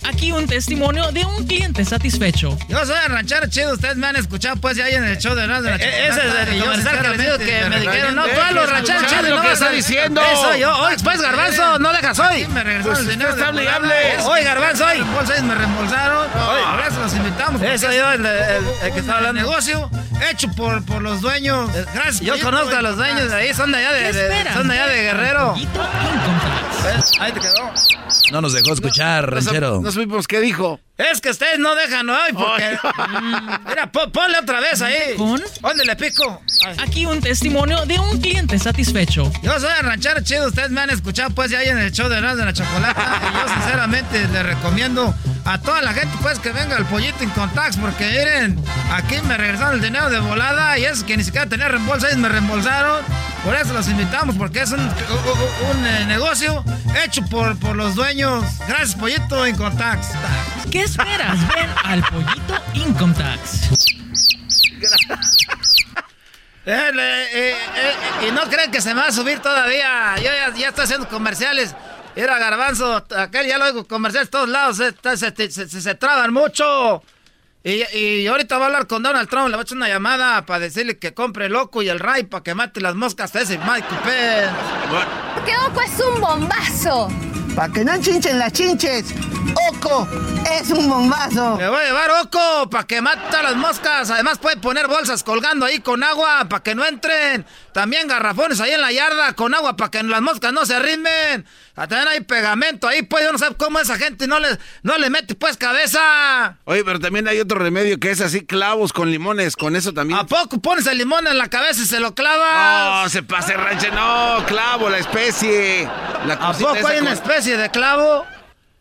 Aquí un testimonio de un cliente satisfecho. Yo soy el ranchero chido, ustedes me han escuchado pues ya ahí en el show de Erasmo de la Eh, ese es el comercial que les digo que me dijeron, no, tú a los rancheros chidos, lo no vas a- diciendo. Eso yo, oye, pues garbanzo, no dejas hoy. Me regresaron el Pues dinero. usted está de hable y volada. hable. Oye, garbanzo, hoy. Me reembolsaron. Ahora se los invitamos. Eso es yo, el, el- el que está un hablando. negocio hecho por, por los dueños. Gracias. Yo conozco a los dueños de ahí, son de allá ¿Qué de, son de allá de Guerrero. Ahí te quedó. No nos dejó escuchar, ranchero. No supimos qué dijo. Es que ustedes no dejan hoy porque. Mm, Mira, pon- ponle otra vez ahí. ¿Con? ¿Dónde le pico? Ay. Aquí un testimonio de un cliente satisfecho. Yo soy el ranchero chido, ustedes me han escuchado pues ya ahí en el show de Erasmo de la Chocolata y yo sinceramente les recomiendo a toda la gente pues que venga al pollito en porque miren, aquí me regresaron el dinero de volada y es que ni siquiera tenía reembolso, ellos me reembolsaron, por eso los invitamos porque es un, un- un, eh, negocio hecho por, por los dueños. Gracias pollito Contax. ¿Qué esperas? Ven al pollito Income Tax. Eh, eh, eh, y no creen que se me va a subir todavía. Yo ya, ya estoy haciendo comerciales. Era garbanzo, aquel ya lo hago comerciales todos lados. eh, se, se- se- se traban mucho. Y, y ahorita voy a hablar con Donald Trump. Le voy a echar una llamada para decirle que compre el loco y el ray para que mate las moscas a ese Michael Pence. ¡Qué Oco es un bombazo! Para que no chinchen las chinches, Oco es un bombazo. Le voy a llevar Oco para que mate las moscas. Además puede poner bolsas colgando ahí con agua para que no entren. También garrafones ahí en la yarda con agua para que las moscas no se arrimen. Ah, También hay pegamento ahí, pues yo no sé cómo esa gente no le, no le mete pues cabeza. Oye, pero también hay otro remedio que es así, clavos con limones, con eso también. ¿A poco pones el limón en la cabeza y se lo clavas? No, se pase ranche, no, clavo, la especie. La ¿A poco hay una especie de clavo?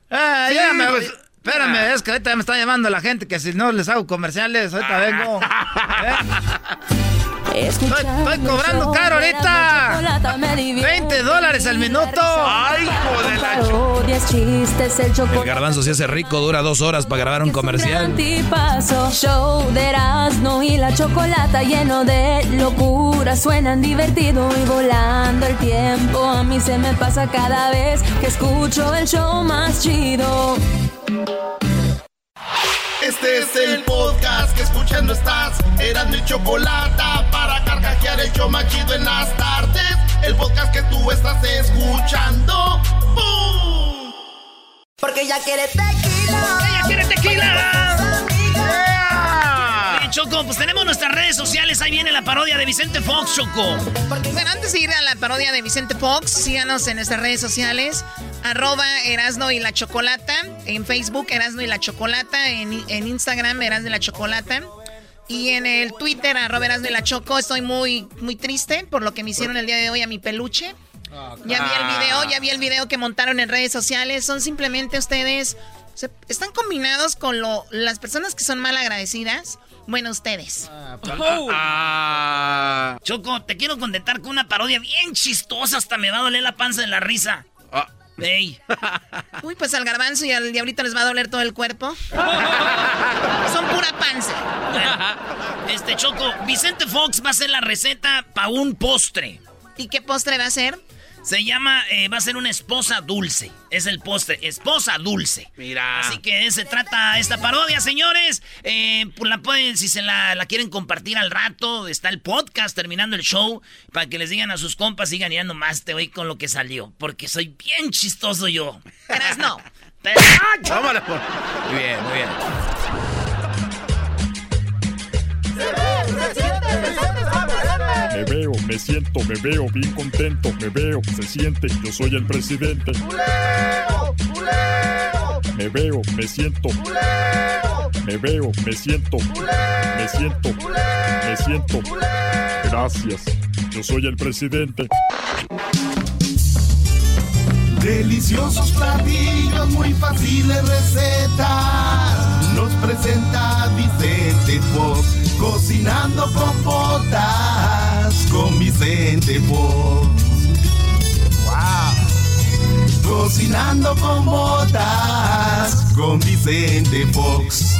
Eh, Sí, ya me- pues, Espérame, ah. es que ahorita me está llamando la gente que si no les hago comerciales, ahorita vengo. ¿Eh? Estoy, estoy cobrando caro ahorita. 20 dólares al minuto. Ay, hijo de la ch- Parodias, chistes, el garbanzo se hace rico, dura dos horas para grabar un comercial. Antipaso, show de Erasmo y la chocolata lleno de locura. Suenan divertido y volando el tiempo. A mí se me pasa cada vez que escucho el show más chido. Este es el podcast que escuchando estás. Eran mi chocolate para carcajear el show más chido en las tardes. El podcast que tú estás escuchando. ¡Bum! Porque ya quiere tequila. ¡Ella quiere tequila! Choco, pues tenemos nuestras redes sociales. Ahí viene la parodia de Vicente Fox, Choco. Bueno, antes de ir a la parodia de Vicente Fox, síganos en nuestras redes sociales. Arroba Erasno y la Chocolata. En Facebook, Erasno y la Chocolata. En, en Instagram, Erasno y la Chocolata. Y en el Twitter, arroba Erasno y la Choco. Estoy muy, muy triste por lo que me hicieron el día de hoy a mi peluche. Ya vi el video, ya vi el video que montaron en redes sociales. Son simplemente ustedes. están combinados con lo, las personas que son mal agradecidas. Bueno, ustedes. Ah, Choco, te quiero contentar con una parodia bien chistosa. Hasta me va a doler la panza de la risa. Ey. Uy, pues al garbanzo y al diablito les va a doler todo el cuerpo. Son pura panza. este Choco, Vicente Fox va a hacer la receta para un postre. ¿Y qué postre va a ser? Se llama, eh, va a ser una esposa dulce. Es el postre, esposa dulce. Mira. Así que se trata esta parodia, señores. Eh, pues la pueden, si se la, quieren compartir al rato, está el podcast terminando el show. Para que les digan a sus compas, sigan yendo más te voy con lo que salió. Porque soy bien chistoso yo. Pero no. Pero, Muy bien, muy bien. Me siento, me veo bien contento, me veo, se siente, yo soy el presidente. Me veo, me siento. Me veo, me siento. Me siento. Me siento. Gracias. Yo soy el presidente. Deliciosos platillos, muy fáciles recetas. Nos presenta Vicente Fox, cocinando con botas con Vicente Fox. Wow. Cocinando con botas con Vicente Fox.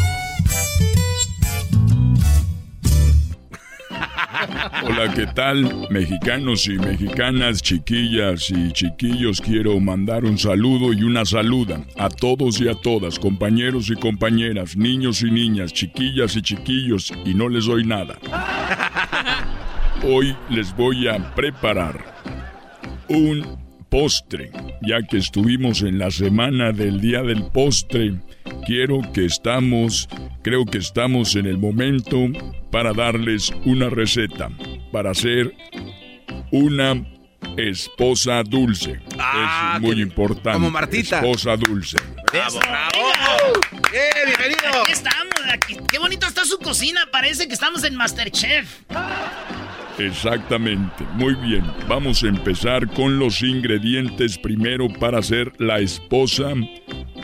Hola, ¿qué tal? Mexicanos y mexicanas, chiquillas y chiquillos, quiero mandar un saludo y una saluda a todos y a todas, compañeros y compañeras, niños y niñas, chiquillas y chiquillos, y no les doy nada. Hoy les voy a preparar un postre, ya que estuvimos en la semana del día del postre. Quiero que estamos, creo que estamos en el momento para darles una receta para hacer una esposa dulce. es ah, muy importante. Como Martita. Esposa dulce. ¡Bravo, ¡Eh, bienvenido! Aquí estamos. Qué bonito está su cocina. Parece que estamos en Masterchef. Exactamente, muy bien. Vamos a empezar con los ingredientes primero para hacer la esposa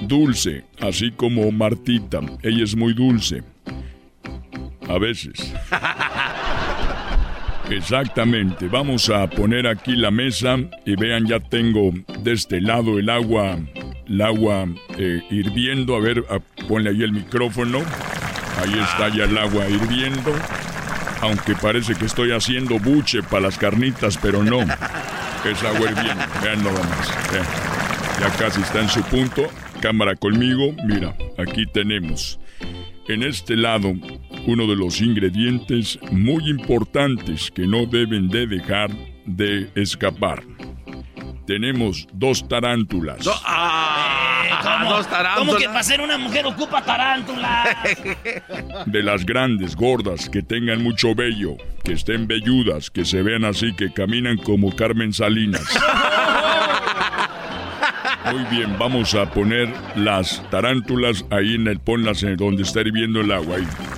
dulce, así como Martita. Ella es muy dulce. A veces. Exactamente, vamos a poner aquí la mesa y vean, ya tengo de este lado el agua, el agua eh, hirviendo. A ver, ponle ahí el micrófono. Ahí está ya el agua hirviendo. Aunque parece que estoy haciendo buche para las carnitas, pero no. Es agua hirviendo. Vean nada más. Ya casi está en su punto. Cámara conmigo. Mira, aquí tenemos. En este lado, uno de los ingredientes muy importantes que no deben de dejar de escapar. Tenemos dos tarántulas. ah, eh, dos tarántulas. ¿Cómo que para ser una mujer ocupa tarántula? De las grandes, gordas, que tengan mucho vello, que estén velludas, que se vean así, que caminan como Carmen Salinas. Muy bien, vamos a poner las tarántulas ahí en el ponlas en donde está hirviendo el agua.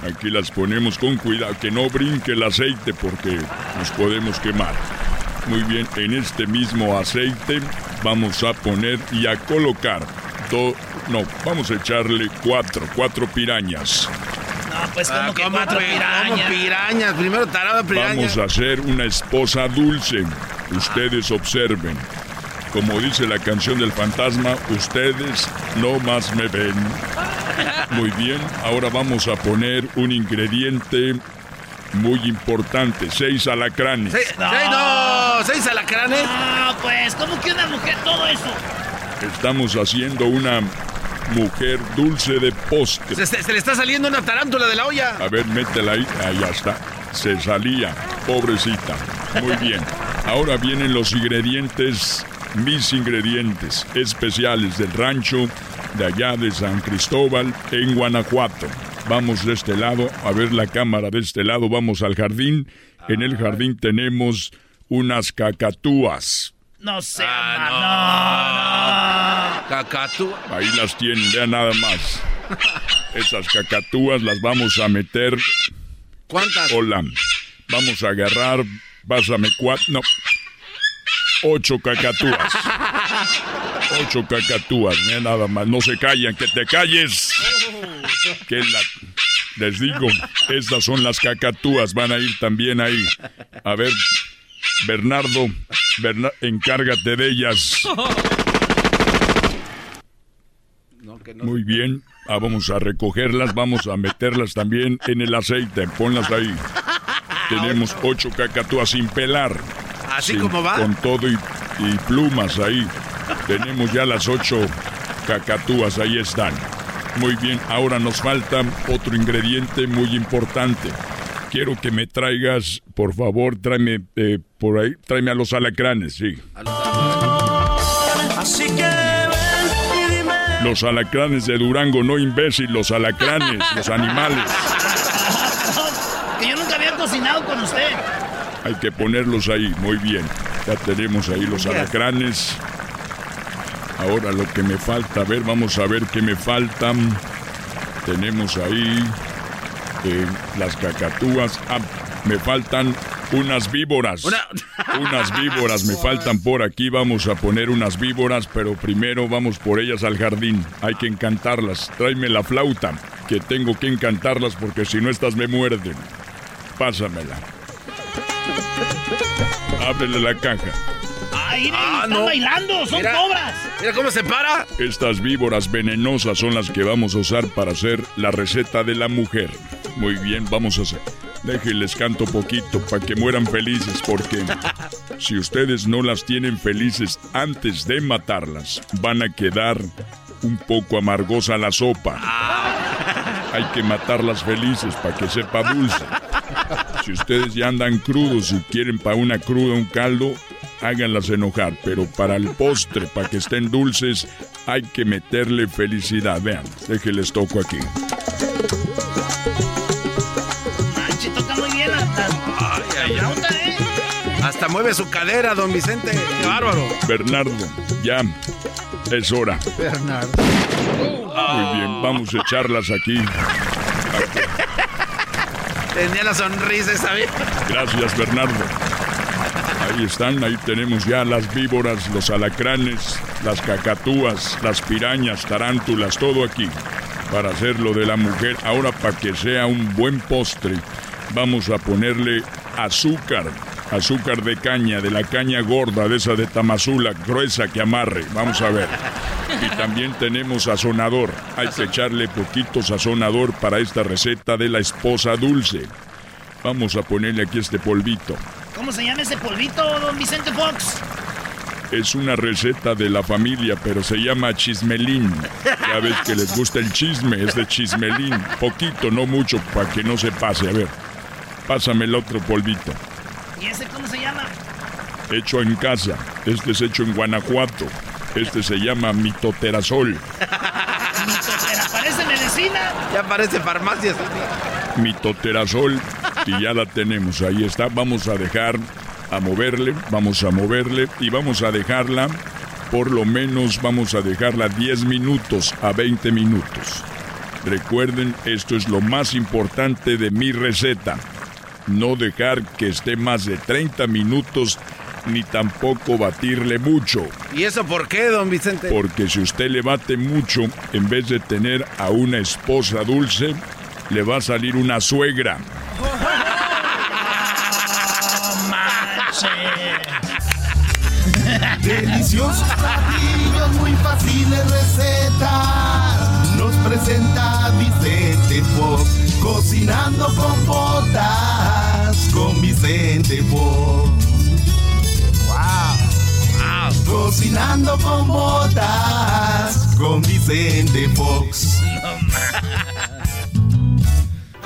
aquí las ponemos con cuidado, que no brinque el aceite porque nos podemos quemar. Muy bien, en este mismo aceite vamos a poner y a colocar no, vamos a echarle cuatro, cuatro pirañas. No, pues como ah, que cuatro pirañas. pirañas, primero tarada pirañas. Vamos a hacer una esposa dulce. Ustedes observen. Como dice la canción del fantasma, ustedes no más me ven. Muy bien, ahora vamos a poner un ingrediente muy importante, seis alacranes. ¿Seis? No. ¿Seis alacranes? Ah, pues, ¿cómo que una mujer todo eso? Estamos haciendo una mujer dulce de postre. Se, le está saliendo una tarántula de la olla. A ver, métela ahí. Ahí está. Se salía. Pobrecita. Muy bien. Ahora vienen los ingredientes mis ingredientes especiales del rancho de allá de San Cristóbal en Guanajuato. Vamos de este lado, a ver la cámara de este lado, vamos al jardín. En el jardín tenemos unas cacatúas. No sé, ah, no, Cacatúas. Ahí las tienen, vean nada más. Esas cacatúas las vamos a meter. ¿Cuántas? Hola. Vamos a agarrar. Pásame cuatro. No. ocho cacatúas. Ocho cacatúas, mira nada más. No se callan, que te calles. Que la... Les digo, estas son las cacatúas, van a ir también ahí. A ver, Bernardo, encárgate de ellas. Muy bien, ah, vamos a recogerlas, vamos a meterlas también en el aceite, ponlas ahí. Tenemos ocho cacatúas sin pelar. Así como va. Con todo y, y plumas ahí. Tenemos ya las ocho cacatúas, ahí están. Muy bien, ahora nos falta otro ingrediente muy importante. Quiero que me traigas, por favor, tráeme eh, por ahí, tráeme a los alacranes, sí. Así que Los alacranes de Durango, no imbécil, los alacranes, los animales. Que yo nunca había cocinado con usted. Hay que ponerlos ahí, muy bien. Ya tenemos ahí los alacranes. Ahora lo que me falta, a ver, vamos a ver qué me faltan. Tenemos ahí eh, las cacatúas. Ah, me faltan unas víboras. unas víboras me faltan por aquí. Vamos a poner unas víboras, pero primero vamos por ellas al jardín. Hay que encantarlas. Tráeme la flauta, que tengo que encantarlas porque si no estas me muerden. Pásamela. Ábrele la caja. ¡Ay, ah, están bailando! ¡Son cobras! ¡Mira cómo se para! Estas víboras venenosas son las que vamos a usar para hacer la receta de la mujer. Muy bien, vamos a hacer. Déjenles canto poquito para que mueran felices, porque si ustedes no las tienen felices antes de matarlas, van a quedar un poco amargosa la sopa. Hay que matarlas felices para que sepa dulce. Si ustedes ya andan crudos y quieren para una cruda un caldo, háganlas enojar, pero para el postre, para que estén dulces, hay que meterle felicidad. Vean, déjenles toco aquí. Manche, toca muy bien hasta. Ay, ay. Hasta mueve su cadera, don Vicente. Qué bárbaro. Bernardo, ya. Es hora. Bernardo. Muy bien, vamos a echarlas aquí. Tenía la sonrisa esa vez. Gracias, Bernardo. Ahí están, ahí tenemos ya las víboras, los alacranes, las cacatúas, las pirañas, tarántulas, todo aquí. Para hacer lo de la mujer. Ahora, para que sea un buen postre, vamos a ponerle azúcar. Azúcar de caña, de la caña gorda, de esa de Tamazula, gruesa que amarre. Vamos a ver. Y también tenemos sazonador. Hay que echarle poquito sazonador para esta receta de la esposa dulce. Vamos a ponerle aquí este polvito. ¿Cómo se llama ese polvito, don Vicente Fox? Es una receta de la familia, pero se llama chismelín. Ya ves que les gusta el chisme, es de chismelín. Poquito, no mucho, para que no se pase. A ver, pásame el otro polvito. ¿Y ese cómo se llama? Hecho en casa. Este es hecho en Guanajuato. Este se llama mitoterasol. ¿Mitotera? ¿Parece medicina? Ya parece farmacia. Mitoterasol. Y ya la tenemos. Ahí está. Vamos a dejar a moverle. Vamos a moverle. Y vamos a dejarla. Por lo menos vamos a dejarla 10 minutos a 20 minutos. Recuerden, esto es lo más importante de mi receta. No dejar que esté más de 30 minutos ni tampoco batirle mucho. ¿Y eso por qué, don Vicente? Porque si usted le bate mucho, en vez de tener a una esposa dulce, le va a salir una suegra. Deliciosos platillos, muy fáciles recetas. Nos presenta Vicente Fox, cocinando con botas con Vicente Fox. Cocinando con botas con Vicente Fox.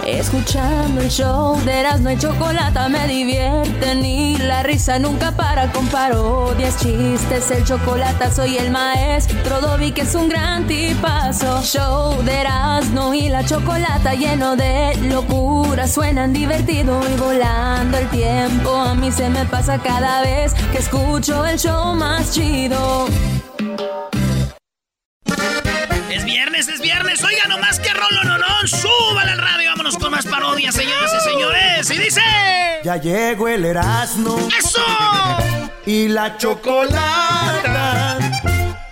Escuchando el show de Erasmo y Chocolata me divierte ni la risa nunca para con parodias, chistes, el chocolate soy el maestro Dobby que es un gran tipazo. Show de Erasmo y la Chocolata lleno de locura, suenan divertido y volando el tiempo. A mí se me pasa cada vez que escucho el show más chido. Es viernes, es viernes. Oiga nomás que rolo, no, no. Súbale al radio. Más parodias, señoras y señores. Y dice. Ya llegó el Erasmo. ¡Eso! Y la chocolata,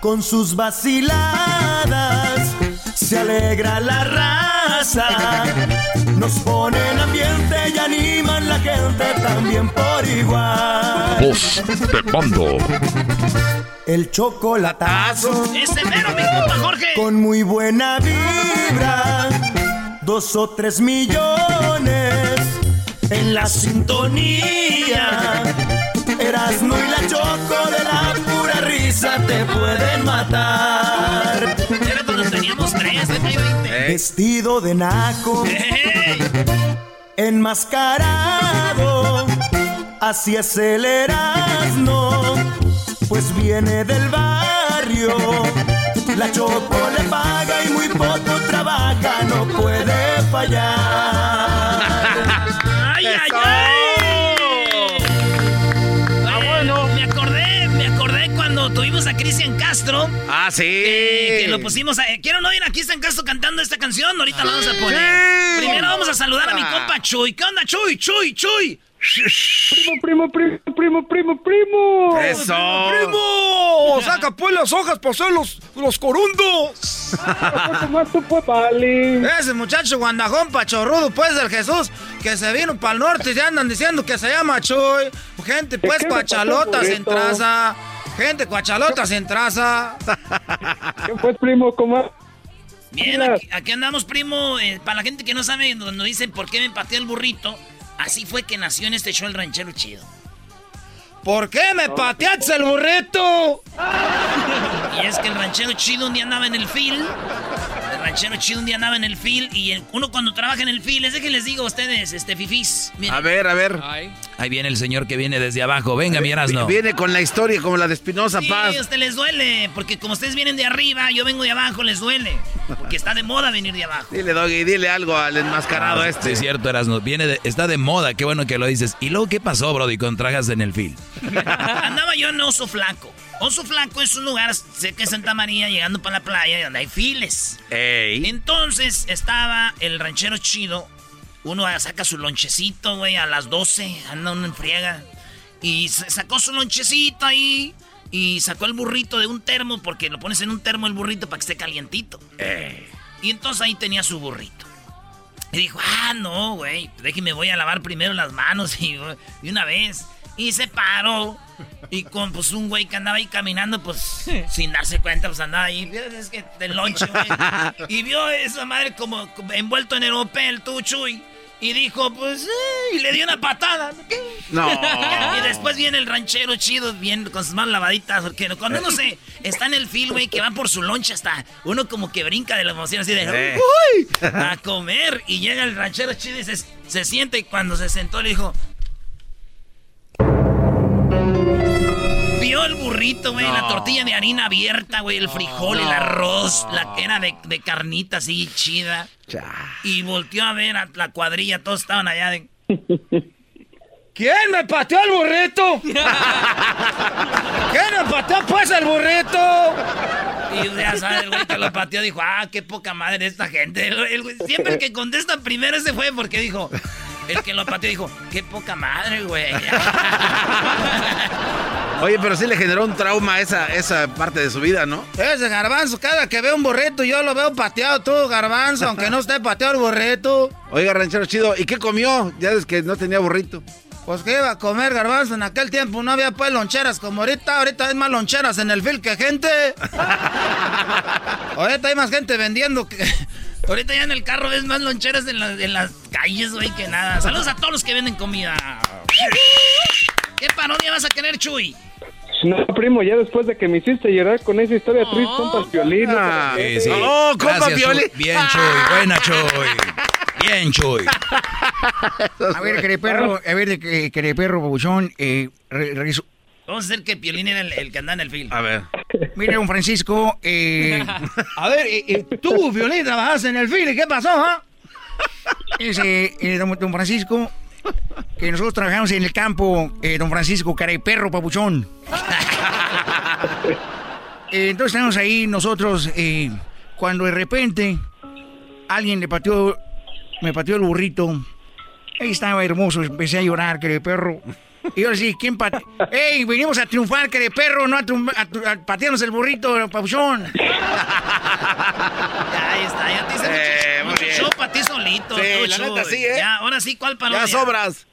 con sus vaciladas, se alegra la raza. Nos ponen ambiente y animan la gente también por igual. Voz de mando. El chocolatazo. Ese mero, mi compa Jorge. Con muy buena vibra. Dos o tres millones en la sintonía. Erasmo y la choco de la pura risa te pueden matar. Era cuando teníamos tres, de 20. Vestido de naco. Enmascarado. Así es el Erasmo. Pues viene del barrio. La choco le paga y muy poco trabaja. No puede fallar. ¡Ay, ay, ay! Ah, bueno. Me acordé, me acordé cuando tuvimos a Cristian Castro. Ah, sí. Eh, que lo pusimos a. ¿Quieren oír a Cristian Castro cantando esta canción? Ahorita la vamos a poner. Sí. Primero vamos a saludar a mi compa Chuy. ¿Qué onda, Chuy? Chuy, Chuy. Primo, primo, primo, primo, primo, primo. Eso. ¡Primo! ¡Saca pues las hojas para hacer los, los corundos! Pues. Ese muchacho guandajón pachorrudo, pues, del Jesús, que se vino para el norte y ya andan diciendo que se llama Chuy. Gente, pues, en burrito? traza. Gente, cuachalotas en traza. ¿Qué fue, primo? ¿Cómo? Bien, aquí, aquí andamos, primo. Eh, para la gente que no sabe, cuando dicen por qué me pateó el burrito, así fue que nació en este show el ranchero chido. ¿Por qué me pateaste el burrito? Y es que el ranchero chido un día andaba en el fil. Ranchero chido un día andaba en el fil. Y el- uno cuando trabaja en el fil, es de que les digo a ustedes, este fifís. miren. A ver, a ver. Ahí viene el señor que viene desde abajo. Venga, mi Erasno. Viene con la historia como la de Espinosa Sí, Paz. a ustedes les duele, porque como ustedes vienen de arriba, yo vengo de abajo, les duele. Porque está de moda venir de abajo. Dile, Doggy, dile algo al enmascarado Ah, este. Sí, es cierto, Erasno. Viene de- está de moda, qué bueno que lo dices. ¿Y luego qué pasó, Brody, con trajas en el fil? Andaba yo en Oso Flaco. Oso Flaco es un lugar, sé que es Santa María, llegando para la playa, donde hay files. Ey. Entonces estaba el ranchero chido. Uno saca su lonchecito, güey, a las 12, anda uno en friega. Y sacó su lonchecito ahí. Y sacó el burrito de un termo, porque lo pones en un termo el burrito para que esté calientito. Y entonces ahí tenía su burrito. Y dijo, ah, no, güey, déjeme, voy a lavar primero las manos y, y una vez. Y se paró. Y con pues un güey que andaba ahí caminando, pues sin darse cuenta, pues andaba ahí. Es que del lonche, güey. Y vio esa madre como, envuelto en el tú, Chuy. Y dijo, pues, eh, y le dio una patada. ¿Qué? No. Y después viene el ranchero chido, bien con sus manos lavaditas. Porque cuando uno se está en el film, güey, que va por su loncha hasta uno como que brinca de la emoción así de. ¡Uy! A comer. Y llega el ranchero chido y se, se siente y cuando se sentó le dijo, Vio el burrito, güey, la tortilla de harina abierta, güey, el frijol, el arroz, la que era de, de carnita así chida. Y volteó a ver a la cuadrilla, todos estaban allá de... ¿Quién me pateó el burrito? ¿Quién me pateó pues el burrito? Y ya sabes, el güey que lo pateó dijo, ah, qué poca madre esta gente. El- el güey- siempre el que contesta primero ese fue porque dijo, el que lo pateó dijo, qué poca madre, güey. Oye, pero sí le generó un trauma esa, esa parte de su vida, ¿no? Ese garbanzo, cada que veo un burrito yo lo veo pateado tú, garbanzo, aunque no esté pateado el burrito. Oiga, ranchero chido, ¿y qué comió? Ya desde que no tenía burrito. Pues que iba a comer garbanzo en aquel tiempo, no había pues loncheras como ahorita, ahorita hay más loncheras en el fil que gente. ahorita hay más gente vendiendo que... Ahorita ya en el carro ves más loncheras en, la- en las calles, güey, que nada. Saludos a todos los que venden comida. ¿Qué parodia vas a querer, Chuy? No, primo, ya después de que me hiciste llorar con esa historia triste, compas violín. Ah, Sí, sí. Oh, compa. Chuy. Bien, Chuy. Buena, Chuy. Bien, Chuy. A ver, querido perro, a ver, que- querido perro, babuchón, eh, re- Vamos a hacer que Piolín era el, el que anda en el film. A ver. Mire, don Francisco, eh, a ver, eh, eh, tú, Violín, trabajaste en el fil, ¿qué pasó, ah? Dice, eh, don, don Francisco, que nosotros trabajamos en el campo, eh, don Francisco, cara de perro, papuchón. Eh, entonces estamos ahí nosotros, eh, cuando de repente alguien le pateó, me pateó el burrito. Ahí estaba hermoso, empecé a llorar, que perro. Y yo sí, ¿quién patea? ¡Ey, vinimos a triunfar, que de perro, no a, patearnos el burrito, pauchón! ya, ahí está, ya te hice eh, mucho, mucho show para ti solito. Sí, la neta sí, ¿eh? Ya, ahora sí, ¿cuál parodia? Ya sobras.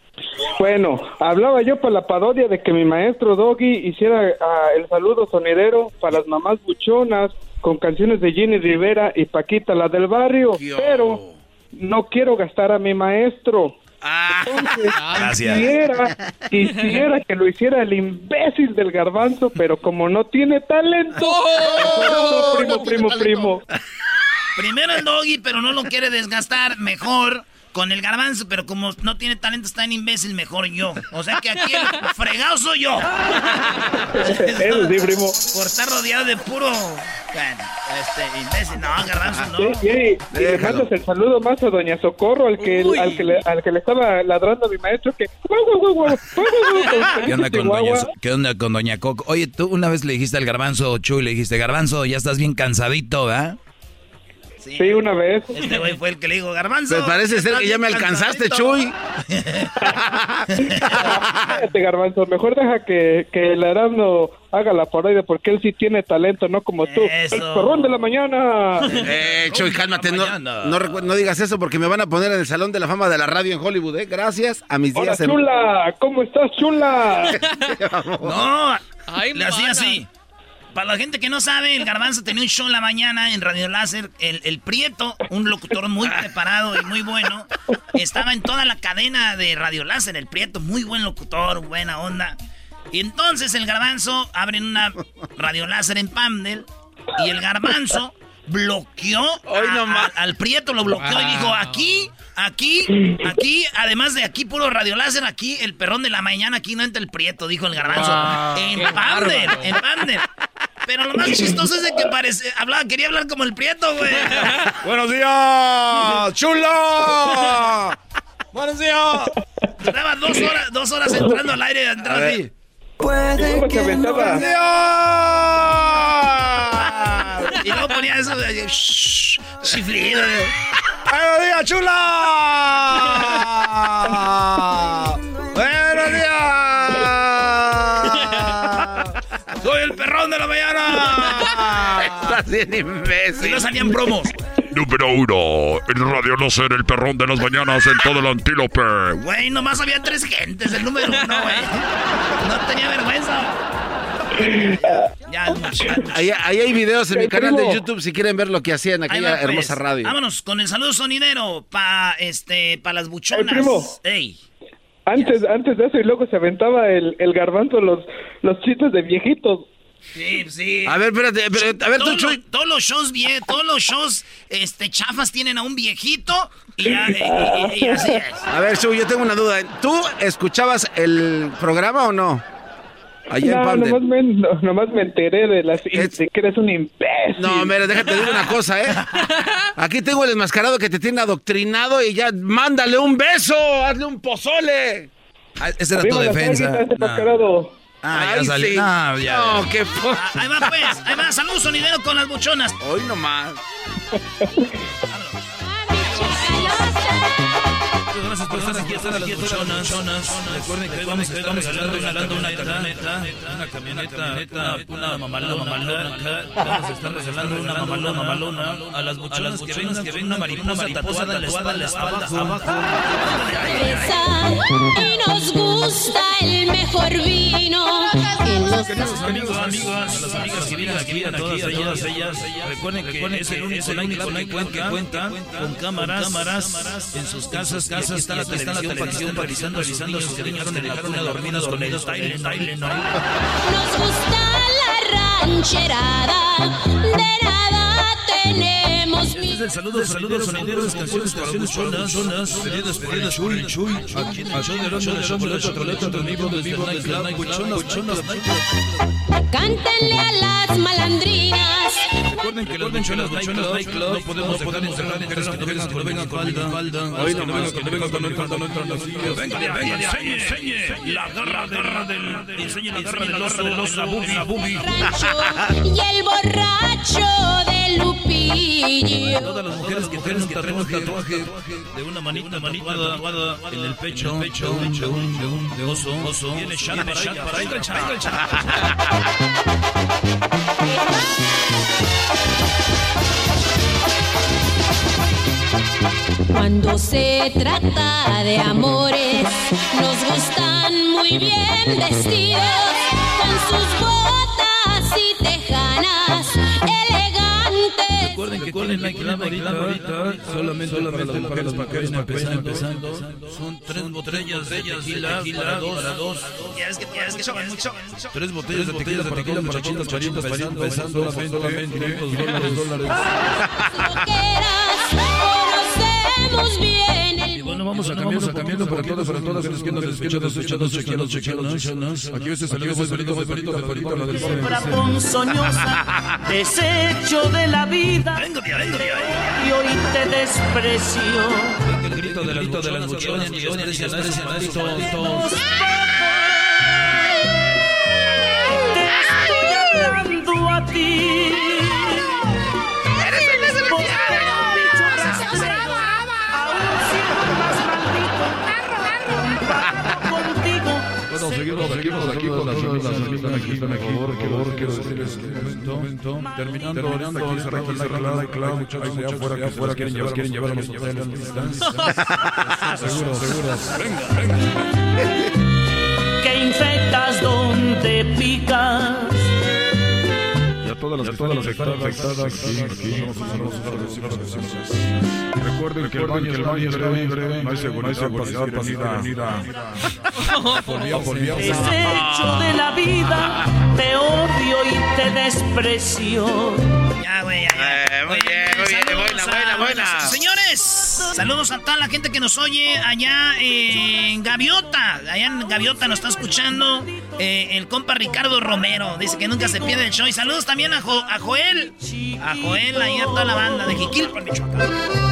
Bueno, hablaba yo para la parodia de que mi maestro Doggy hiciera ah, el saludo sonidero para las mamás buchonas con canciones de Jenny Rivera y Paquita, la del barrio, pero no quiero gastar a mi maestro. Ah, Entonces, Quisiera, quisiera que lo hiciera el imbécil del garbanzo, pero como no tiene talento, ¡Oh! primo, primo, primo. Primero el doggy, pero no lo quiere desgastar. Mejor con el garbanzo, pero como no tiene talento, está en imbécil, mejor yo. O sea que aquí el fregado soy yo. Eso sí, primo. Por estar rodeado de puro este, imbécil. No, garbanzo, no. Sí, sí. Y le mandas el saludo más a doña Socorro, al que, al que, le, al que le estaba ladrando a mi maestro, que... ¿Qué onda, con doña, ¿Qué onda con doña Coco? Oye, tú una vez le dijiste al garbanzo, Chuy, le dijiste, garbanzo, ya estás bien cansadito, ¿verdad? Sí. una vez. Este güey fue el que le dijo, Garbanzo. Pues parece ser que ya me alcanzaste, Chuy. Este Garbanzo, mejor deja que, que el Arano haga la parodia porque él sí tiene talento, no como tú. El perrón de la mañana. Eh, Chuy, cálmate, no, no, digas eso porque me van a poner en el Salón de la Fama de la Radio en Hollywood, ¿eh? Gracias a mis días. Hola, chula, ¿cómo estás, chula? no, le hacía así. Para la gente que no sabe, el Garbanzo tenía un show en la mañana en Radio Láser. El, Prieto, un locutor muy preparado y muy bueno, estaba en toda la cadena de Radio Láser. El Prieto, muy buen locutor, buena onda. Y entonces el Garbanzo abre una Radio Láser en Pamdel y el Garbanzo bloqueó al Prieto, lo bloqueó y dijo, aquí, aquí, aquí, además de aquí puro radio láser, aquí el perrón de la mañana, aquí no entra el Prieto, dijo el garbanzo. en Pander, en Pander. Pero lo más chistoso es de que parece, hablaba, quería hablar como el Prieto, güey. Buenos días, chulo. Buenos días. Estaba dos horas, dos horas entrando al aire, entrando así. Puede que no. Y luego ponía eso de shh, chiflido. ¡Buenos días, chula! ¡Buenos días! ¡Soy el perrón de la mañana! Estás bien imbécil. Y no salían promos. Número uno, el radio no ser el perrón de las mañanas en todo el antílope. Güey, nomás había tres gentes, el número uno, güey. No tenía vergüenza. Ya, ahí, hay videos en mi canal de YouTube si quieren ver lo que hacía en aquella pues. hermosa radio. Vámonos con el saludo sonidero para este, pa las buchonas. Ey. Antes, antes de eso y luego se aventaba el, el garbanzo los, los chistes de viejitos. Sí, sí. A ver, espérate, a ver, tú, Todos los shows bien, todos los shows este, chafas tienen a un viejito y, ya, y, así es. A ver, Chuy, yo tengo una duda. ¿Tú escuchabas el programa o no? Allá no, nomás me, nomás me enteré de, las, de que eres un imbécil. No, mira, déjate decir una cosa, ¿eh? Aquí tengo el enmascarado que te tiene adoctrinado y ya mándale un beso, hazle un pozole. Ah, esa era tu defensa. Ah, ya salió. No, ya, no, qué ah, Ahí va, pues. Ahí va. Saludos, sonidero con las buchonas. Hoy nomás. Por estar aquí, estar las buchonas. Recuerden que vamos a estar regalando una camioneta, una camioneta, una mamalona, mamalona. Vamos a estar regalando una mamalona, mamalona a las buchonas que vengan, que vengan una mariposa tatuada en la espalda, abajo. Y nos gusta el mejor vino. Queridos amigos, amigas, las amigas que vienen aquí, todas ellas, ellas, recuerden que es el único que cuenta con cámaras en sus casas, casas, está la televisión, televisión, sus que dejaron dormidos con Nos gusta la rancherada, tenemos Este es el saludo, saludos, sonideros, canciones, canciones, zonas, pedidas, pedidas, chuy, chuy, aquí en el show del del vivo, buchonas, buchonas, Cántenle a las malandrinas. Recuerden que los buchonas, buchonas, nightclub, no podemos podemos cerrar mujeres que no vengan, que no vengan con hoy no vengan, que no vengan el falda, no entran así. Venga, venga, enseñe, enseñe, la garra, garra del, enseñe la garra del oso, oso, bubi, bubi. Y el borracho de Lupillo. brillo. Todas las mujeres que tienen un tatuaje de una manita, manita tatuada en el pecho, pecho de un, de un, de oso, oso. Viene para. Cuando se trata de amores, nos gustan muy bien vestidos, con sus botas y tejanas que tienen la clave ahorita, solamente, solamente para las mujeres empezando, empezando. Son tres botellas de tequila para dos, para dos. Ya ves que, mucho. Tres botellas de tequila para todos los charitas, charitas, empezando, solamente 500 dólares, bueno, vamos a cambiar, vamos a cambiando para todas, para todas las que nos escuchan, escuchan, escuchan, escuchan. Aquí este salió muy bonito, muy bonito, muy bonito, la del ponzoñosa, desecho de la vida. Y hoy te desprecio. El grito de la grito de las buchonas, y esto, Te estoy hablando a ti. Seguimos aquí con las amigas, aquí, por favor, por favor, quiero decirles que un momento, terminando, terminando aquí, cerrando la clave, clave, muchachos, allá afuera, que afuera quieren llevar, quieren llevar a los hoteles, seguro, seguro, venga, venga. Que infectas donde picas. Usar Recuerden que el baño, el baño es breve, no hay seguridad. Desecho de la vida, te odio y te desprecio. Ya, güey, ya, ya. muy bien, muy bien, buena, buena. Señores, saludos a toda la gente que nos oye allá en Gaviota. Allá en Gaviota nos está escuchando eh, el compa Ricardo Romero. Dice que nunca se pierde el show. Y saludos también a, Jo- a Joel. A Joel, ahí a toda la banda de Jiquilpan, Michoacán.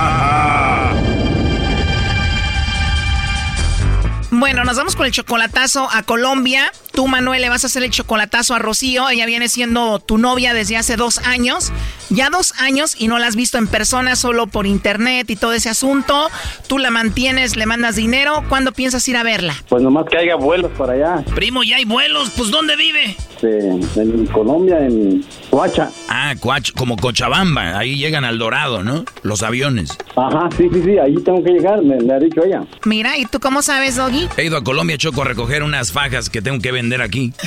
Bueno, nos vamos con el chocolatazo a Colombia. Tú, Manuel, le vas a hacer el chocolatazo a Rocío. Ella viene siendo tu novia desde hace dos años. Ya dos años y no la has visto en persona, solo por internet y todo ese asunto. Tú la mantienes, le mandas dinero. ¿Cuándo piensas ir a verla? Pues nomás que haya vuelos para allá. Primo, ya hay vuelos. Pues, ¿dónde vive? En Colombia, en Coacha. Ah, Coach, como Cochabamba, ahí llegan al Dorado, ¿no? Los aviones. Ajá, sí, sí, sí, ahí tengo que llegar, me, me ha dicho ella. Mira, ¿y tú cómo sabes, Doggy? He ido a Colombia, Choco, a recoger unas fajas que tengo que vender aquí.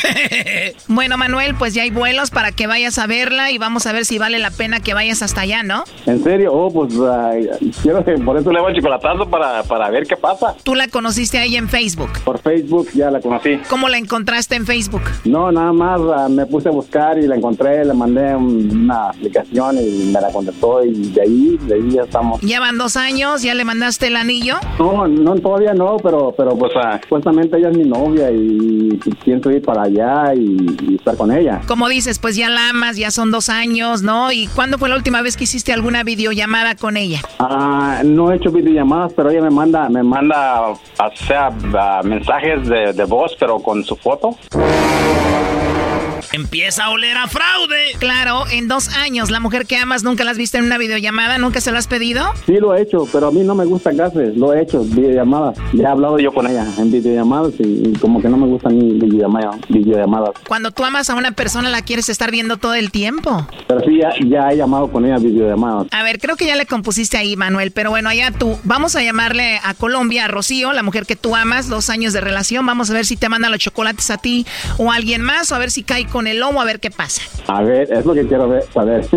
Bueno, Manuel, pues ya hay vuelos para que vayas a verla y vamos a ver si vale la pena que vayas hasta allá, ¿no? ¿En serio? Oh, pues ay, quiero que por eso le hago el chocolatazo para, para ver qué pasa. Tú la conociste ahí en Facebook. Por Facebook ya la conocí. ¿Cómo la encontraste en Facebook? No, nada más ah, me puse a buscar y la encontré, le mandé un- una aplicación y me la contestó y de ahí, de ahí ya estamos. Ya van dos años, ya le mandaste el anillo. No, no, todavía no, pero, pero pues ah, supuestamente ella es mi novia y, pienso ir para allá y, y estar con ella. Como dices, pues ya la amas, ya son dos años, ¿no? ¿Y cuándo fue la última vez que hiciste alguna videollamada con ella? Ah, no he hecho videollamadas, pero ella me manda, me manda, o sea, ah, mensajes de, de voz, pero con su foto. Empieza a oler a fraude. Claro, en dos años, la mujer que amas nunca la has visto en una videollamada, nunca se lo has pedido. Sí lo he hecho, pero a mí no me gustan gases, lo he hecho, videollamadas. Ya he hablado yo con ella en videollamadas y, y como que no me gustan ni videollamadas. videollamadas. Cuando tú amas a una persona, la quieres estar viendo todo el tiempo. Pero sí, ya, ya he llamado con ella videollamadas. A ver, creo que ya le compusiste ahí, Manuel, pero bueno, allá tú. Vamos a llamarle a Colombia, a Rocío, la mujer que tú amas, dos años de relación. Vamos a ver si te manda los chocolates a ti o a alguien más, o a ver si cae con el lomo, a ver qué pasa. A ver, es lo que quiero ver, saber.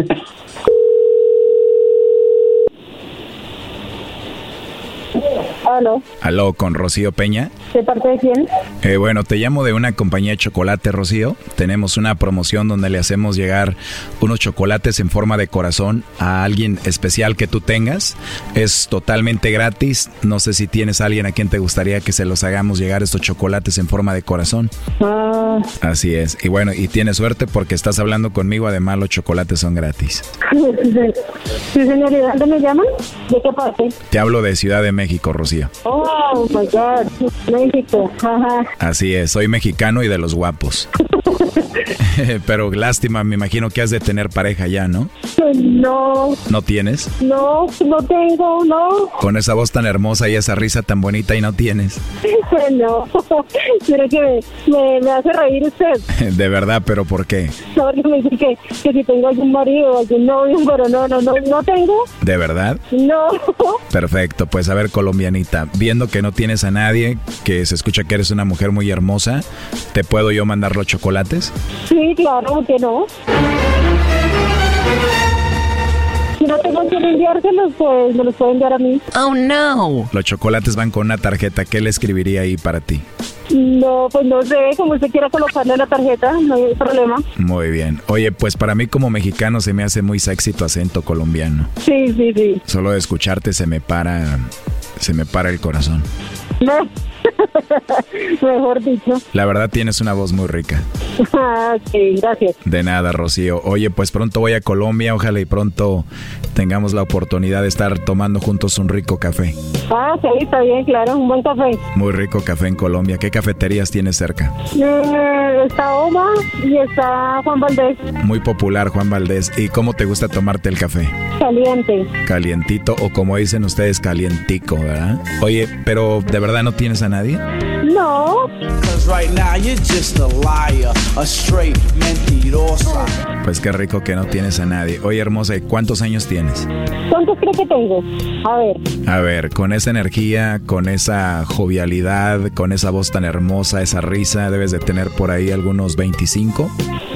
Aló, Aló, con Rocío Peña. ¿de parte de quién? Eh, bueno, te llamo de una compañía de chocolate, Rocío. Tenemos una promoción donde le hacemos llegar unos chocolates en forma de corazón a alguien especial que tú tengas. Es totalmente gratis. No sé si tienes a alguien a quien te gustaría que se los hagamos llegar estos chocolates en forma de corazón. Ah, Así es. Y bueno, y tienes suerte porque estás hablando conmigo. Además, los chocolates son gratis. sí, señor, ¿y de dónde me llaman? ¿De qué parte? Te hablo de Ciudad de México, Rocío. Oh, my God, México, ajá. Así es, soy mexicano y de los guapos. Pero lástima, me imagino que has de tener pareja ya, ¿no? No, ¿No tienes? no, no tengo, no, Con esa voz tan hermosa y esa risa tan bonita y no tienes. no. Mire que me, me, me hace reír usted. De verdad, pero ¿por qué? No, que me dice que, que si tengo algún marido, algún novio, pero no, no, no, no tengo, ¿De verdad? no. Perfecto, pues a ver, viendo que no tienes a nadie, que se escucha que eres una mujer muy hermosa, ¿te puedo yo mandar los chocolates? Sí, claro, que no. Si no tengo que enviárselos, pues me los puede enviar a mí. Oh, no. Los chocolates van con una tarjeta, ¿qué le escribiría ahí para ti? No, pues no sé, como usted quiera colocarle la tarjeta, no hay problema. Muy bien. Oye, pues para mí como mexicano se me hace muy sexy tu acento colombiano. Sí, sí, sí. Solo de escucharte se me para, se me para el corazón. No. Mejor dicho. La verdad tienes una voz muy rica. Ah, sí, gracias. De nada, Rocío. Oye, pues pronto voy a Colombia, ojalá y pronto tengamos la oportunidad de estar tomando juntos un rico café. Ah, sí, está bien, claro, un buen café. Muy rico café en Colombia. ¿Qué cafeterías tienes cerca? Eh, está Oma y está Juan Valdés, Muy popular, Juan Valdés. ¿Y cómo te gusta tomarte el café? caliente. Calientito o como dicen ustedes, calientico, ¿verdad? Oye, pero ¿de verdad no tienes a nadie? No. Cause right now you're just a liar, a straight mentirosa. Pues qué rico que no tienes a nadie. Oye, hermosa, ¿y cuántos años tienes? ¿Cuántos cree que tengo? A ver, A ver, con esa energía, con esa jovialidad, con esa voz tan hermosa, esa risa, debes de tener por ahí algunos 25.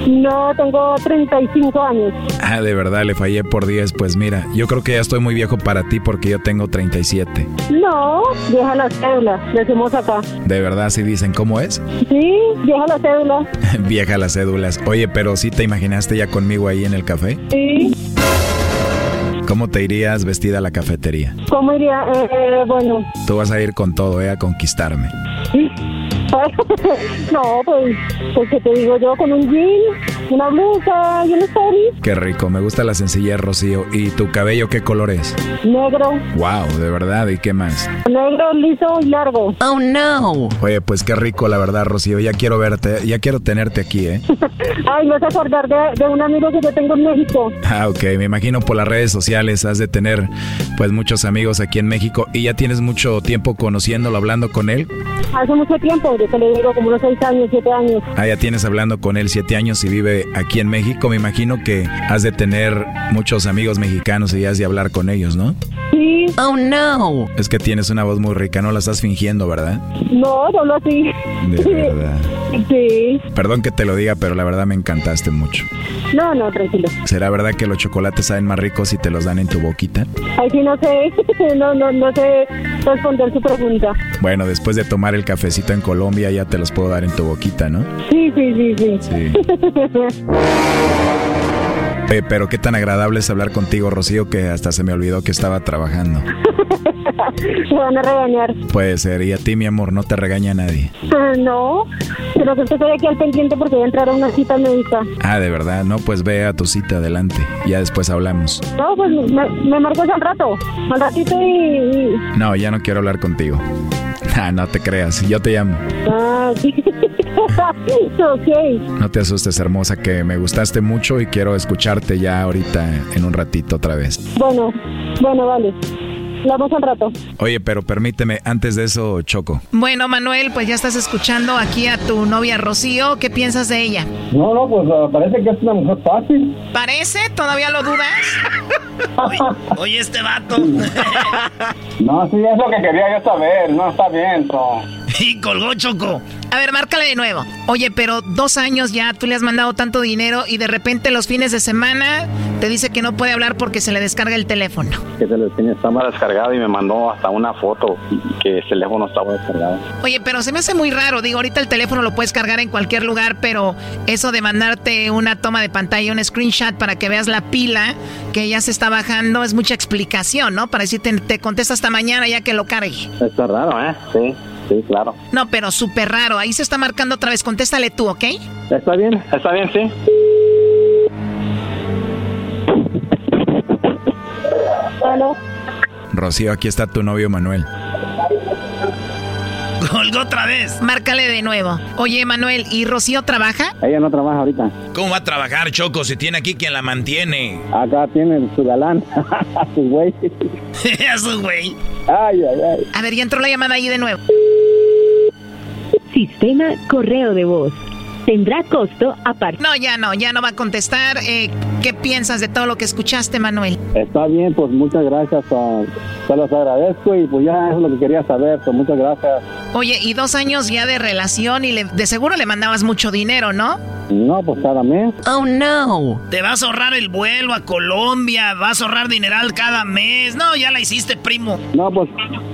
no, tengo 35 años. Ah, de verdad, le fallé por 10. Pues mira, yo creo que ya estoy muy viejo para ti porque yo tengo 37. No, deja la cédula, acá. De verdad, si dicen cómo es. Sí, deja la cédula. Vieja las cédulas. Oye, pero ¿sí te imaginaste ya conmigo ahí en el café? Sí. ¿Cómo te irías vestida a la cafetería? ¿Cómo iría? Eh, eh, bueno. Tú vas a ir con todo, ¿eh? A conquistarme. no, pues, pues que te digo yo, con un jean, una blusa y un tenis Qué rico, me gusta la sencillez, Rocío. ¿Y tu cabello qué color es? negro, Wow, de verdad, ¿y qué más? negro, liso y largo. Oh no. Oye, pues qué rico, la verdad, Rocío. Ya quiero verte, ya quiero tenerte aquí, ¿eh? Ay, me vas a acordar de, de un amigo que yo tengo en México. Ah, ok, me imagino por las redes sociales has de tener pues muchos amigos aquí en México y ya tienes mucho tiempo conociéndolo, hablando con él. Hace mucho tiempo, yo te le digo como unos 6 años, 7 años. Ah, ya tienes hablando con él siete años y vive aquí en México. Me imagino que has de tener muchos amigos mexicanos y has de hablar con ellos, ¿no? Sí. Oh no. Es que tienes una voz muy rica, no la estás fingiendo, ¿verdad? No, hablo así. De verdad. Sí. Perdón que te lo diga, pero la verdad me encantaste mucho. No, no, tranquilo. ¿Será verdad que los chocolates saben más ricos si te los dan en tu boquita? Ay, sí, no sé, no, no, no sé responder su pregunta. Bueno, después de tomar el cafecito en Colombia ya te los puedo dar en tu boquita, ¿no? Sí, sí, sí, sí. Sí. Eh, pero qué tan agradable es hablar contigo, Rocío, que hasta se me olvidó que estaba trabajando. Me van a regañar. Puede ser, y a ti, mi amor, no te regaña nadie. Ah, No, pero que estoy aquí al pendiente porque voy a entrar a una cita médica. Ah, de verdad, no, pues ve a tu cita adelante. Ya después hablamos. No, pues me, me marcas al rato, al ratito y- No, ya no quiero hablar contigo. Ah, no te creas, yo te llamo. Ah, sí. ok. No te asustes, hermosa, que me gustaste mucho y quiero escucharte ya ahorita en un ratito otra vez. Bueno, bueno, vale. Hablamos al rato. Oye, pero permíteme, antes de eso, Choco. Bueno, Manuel, pues ya estás escuchando aquí a tu novia Rocío. ¿Qué piensas de ella? No, no, pues ah, parece que es una mujer fácil. ¿Parece? ¿Todavía lo dudas? Oye, este vato. No, sí, es lo que quería yo saber. No, está bien, so. Y colgó Choco. A ver, márcale de nuevo. Oye, pero dos años ya tú le has mandado tanto dinero y de repente los fines de semana te dice que no puede hablar porque se le descarga el teléfono. Que se le estaba descargado y me mandó hasta una foto que el teléfono estaba descargado. Oye, pero se me hace muy raro. Digo, ahorita el teléfono lo puedes cargar en cualquier lugar, pero eso de mandarte una toma de pantalla, un screenshot para que veas la pila que ya se está bajando es mucha explicación, ¿no? Para decirte, te contesta hasta mañana ya que lo cargue. Está raro, ¿eh? Sí, sí, claro. No, pero súper raro. Ahí se está marcando otra vez. Contéstale tú, ¿ok? Está bien, está bien, sí. Bueno, Rocío, aquí está tu novio Manuel. Colgó otra vez. Márcale de nuevo. Oye, Manuel, ¿y Rocío trabaja? Ella no trabaja ahorita. ¿Cómo va a trabajar, Choco, si tiene aquí quien la mantiene? Acá tiene su galán, su güey. A su güey. Ay, ay, ay. A ver, ya entró la llamada ahí de nuevo. Sistema correo de voz. Tendrá costo aparte. No, ya no, ya no va a contestar. Eh, ¿Qué piensas de todo lo que escuchaste, Manuel? Está bien, pues muchas gracias. ah, se los agradezco y pues ya eso es lo que quería saber. Pues muchas gracias. Oye, y dos años ya de relación y le- de seguro le mandabas mucho dinero, ¿no? No, pues cada mes. Oh, no. Te vas a ahorrar el vuelo a Colombia, vas a ahorrar dineral cada mes. No, ya la hiciste, primo. No, pues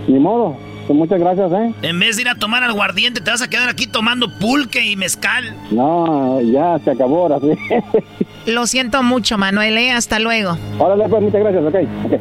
ni modo. Pues muchas gracias, ¿eh? En vez de ir a tomar aguardiente, te vas a quedar aquí tomando pulque y mezcal. No, ya se acabó ahora sí. Lo siento mucho, Manuel, ¿eh? Hasta luego. Órale, pues muchas gracias, ok. ok.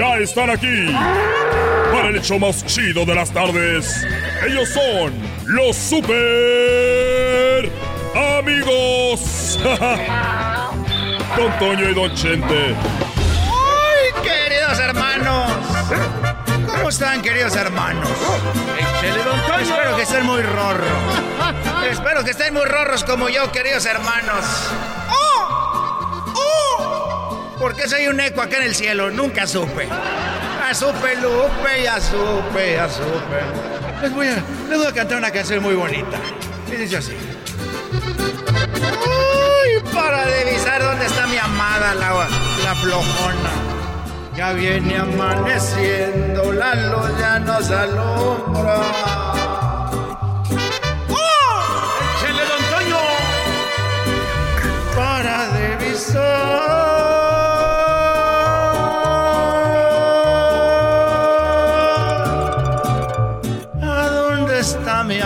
ya están aquí para el hecho más chido de las tardes. Ellos son los super amigos. Don Toño y Don Chente. ¡Ay, queridos hermanos! ¿Cómo están, queridos hermanos? Espero que estén muy rorros. Espero que estén muy rorros como yo, queridos hermanos. ¿Por qué soy un eco acá en el cielo? Nunca supe. Ya supe, Lupe, ya supe, ya supe. Les voy a, les voy a cantar una canción muy bonita. Y dice así. Uy, para revisar dónde está mi amada, la, la flojona. Ya viene amaneciendo, la luz ya nos alumbra.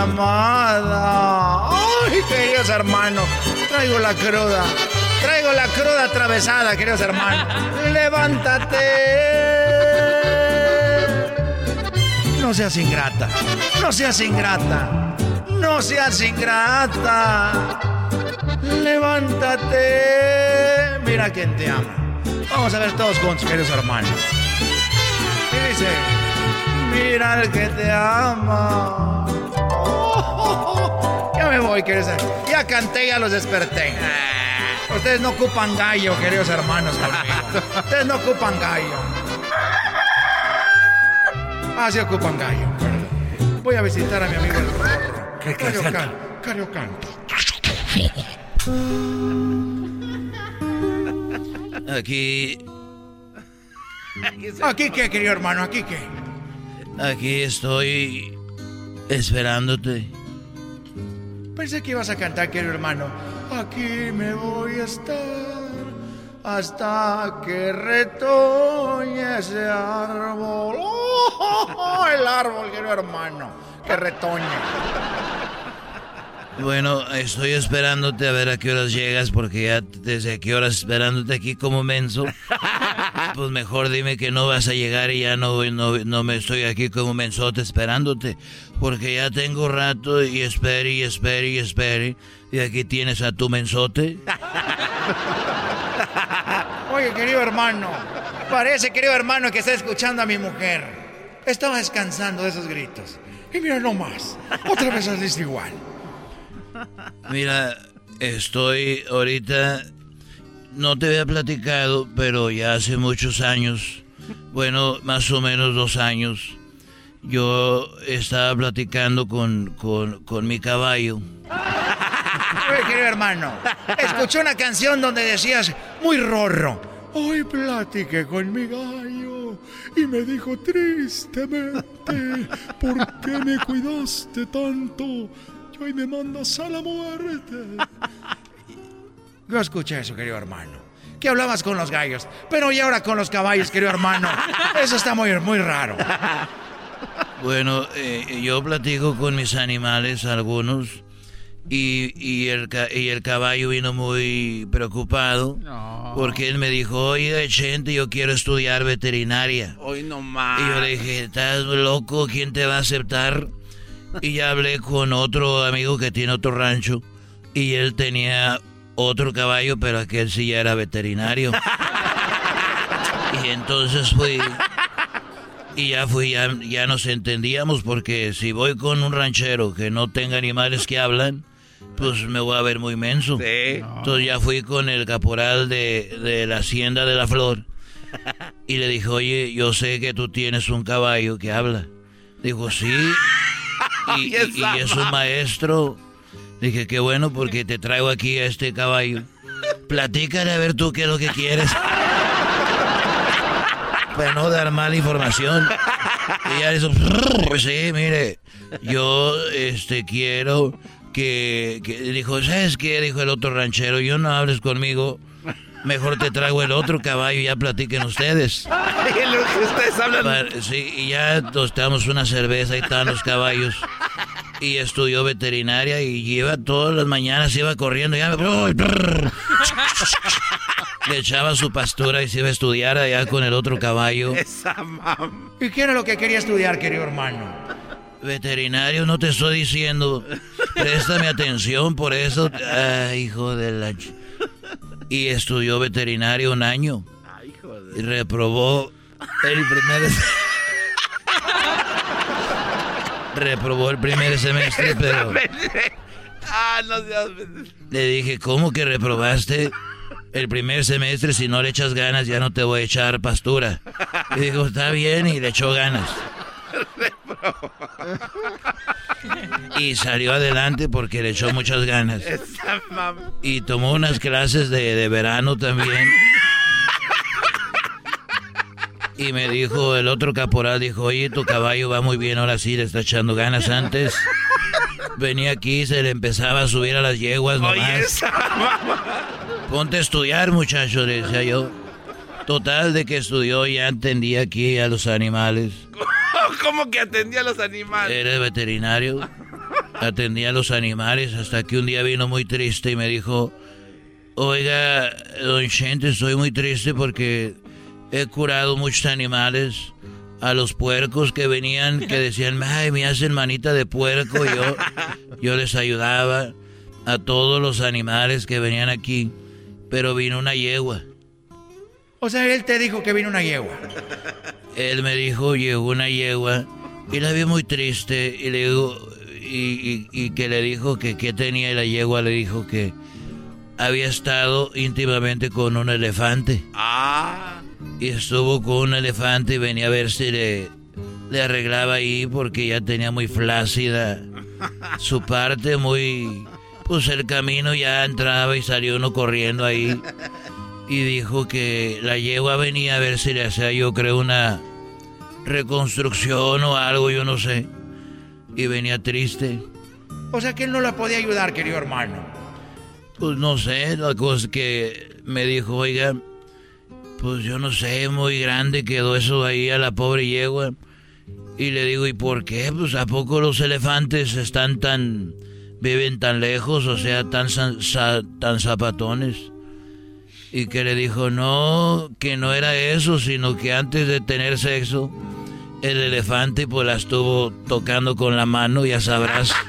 Está mi amada? ¡Ay, queridos hermanos! Traigo la cruda. Traigo la cruda atravesada, queridos hermanos. ¡Levántate! No seas ingrata. No seas ingrata. No seas ingrata. Levántate. Mira quién te ama. Vamos a ver todos juntos, queridos hermanos. Y dice, mira al que te ama. Ya me voy, queridos hermanos. Ya canté, ya los desperté. Ustedes no ocupan gallo, queridos hermanos, conmigo. Ustedes no ocupan gallo. Ah, sí ocupan gallo. perdón. Voy a visitar a mi amigo el Rorro. Cariocan- Cariocanto. Aquí, ¿Aquí qué, querido hermano? ¿Aquí qué? aquí estoy esperándote. Pensé que ibas a cantar, querido hermano. Aquí me voy a estar hasta que retoñe ese árbol. ¡Oh! El árbol, querido hermano, que retoñe. Bueno, estoy esperándote a ver a qué horas llegas, porque ya desde qué horas esperándote aquí como menso. Pues mejor dime que no vas a llegar y ya no, no, no me estoy aquí como mensote esperándote, porque ya tengo rato y espere y espere y espere. Y aquí tienes a tu mensote. Oye, querido hermano, parece, querido hermano, que está escuchando a mi mujer. Estaba descansando de esos gritos. Y mira nomás, otra vez saliste igual. Mira, estoy ahorita, no te había platicado, pero ya hace muchos años, bueno, más o menos dos años, yo estaba platicando con, con, con mi caballo. Querido hermano, escuché una canción donde decías, muy rorro. Hoy platiqué con mi gallo y me dijo tristemente, ¿por qué me cuidaste tanto? Y hoy me mandas a la muerte. Yo escuché eso, querido hermano. Que hablabas con los gallos, pero y ahora con los caballos, querido hermano. Eso está muy, muy raro. Bueno, eh, yo platico con mis animales, algunos, y, y, el, y el caballo vino muy preocupado porque él me dijo, oye, gente, yo quiero estudiar veterinaria. Hoy no más. Y yo le dije, ¿estás loco? ¿Quién te va a aceptar? Y ya hablé con otro amigo que tiene otro rancho y él tenía otro caballo, pero aquel sí ya era veterinario. Y entonces fui y ya fui, ya, ya nos entendíamos porque si voy con un ranchero que no tenga animales que hablan, pues me voy a ver muy menso. Entonces ya fui con el caporal de, de la hacienda de la flor y le dije, oye, yo sé que tú tienes un caballo que habla. Dijo, sí. Y, y- y es un maestro. Dije, qué bueno porque te traigo aquí a este caballo. Platícale a ver tú qué es lo que quieres. Para no dar mala información. Y ya hizo, pues sí, mire, yo este quiero que, que- dijo, ¿sabes qué? Dijo el otro ranchero, yo no hables conmigo, mejor te traigo el otro caballo y ya platiquen ustedes. Y lo que ustedes hablan. Sí, y ya tostamos una cerveza y estaban los caballos. Y estudió veterinaria y iba todas las mañanas, iba corriendo, ya le echaba su pastura y se iba a estudiar allá con el otro caballo. Esa mam. ¿Y qué era lo que quería estudiar, querido hermano? Veterinario, no te estoy diciendo. Préstame atención por eso. Ay, hijo de la... Y estudió veterinario un año. Y reprobó el primer... reprobó el primer semestre, pero... Ah, no seas... Le dije, ¿cómo que reprobaste el primer semestre? Si no le echas ganas, ya no te voy a echar pastura. Y dijo, está bien, y le echó ganas. Y salió adelante porque le echó muchas ganas. Y tomó unas clases de, de verano también. Y me dijo, el otro caporal dijo, oye, tu caballo va muy bien, ahora sí le está echando ganas antes. Venía aquí, se le empezaba a subir a las yeguas nomás. Ponte a estudiar, muchacho, le decía yo. Total, de que estudió ya entendía aquí a los animales. ¿Cómo que atendía a los animales? Era veterinario. Atendía a los animales hasta que un día vino muy triste y me dijo, oiga, don Chente, estoy muy triste porque he curado muchos animales. A los puercos que venían, que decían, ay, me hacen manita de puerco. Yo, yo les ayudaba a todos los animales que venían aquí. Pero vino una yegua. O sea, él te dijo que vino una yegua. Él me dijo, llegó una yegua y la vi muy triste y le digo, y, y- y que le dijo que qué tenía y la yegua le dijo que había estado íntimamente con un elefante. Ah. Y estuvo con un elefante y venía a ver si le, le arreglaba ahí porque ya tenía muy flácida su parte, muy... Pues el camino ya entraba y salió uno corriendo ahí. Y dijo que la yegua venía a ver si le hacía yo creo una reconstrucción o algo, yo no sé. Y venía triste. O sea que él no la podía ayudar, querido hermano. Pues no sé, la cosa que me dijo, oiga, pues yo no sé, muy grande quedó eso ahí a la pobre yegua. Y le digo, ¿y por qué? Pues ¿a poco los elefantes están tan... viven tan lejos, o sea, tan, tan zapatones? Y que le dijo, no, que no era eso, sino que antes de tener sexo, el elefante pues la estuvo tocando con la mano, ya sabrás.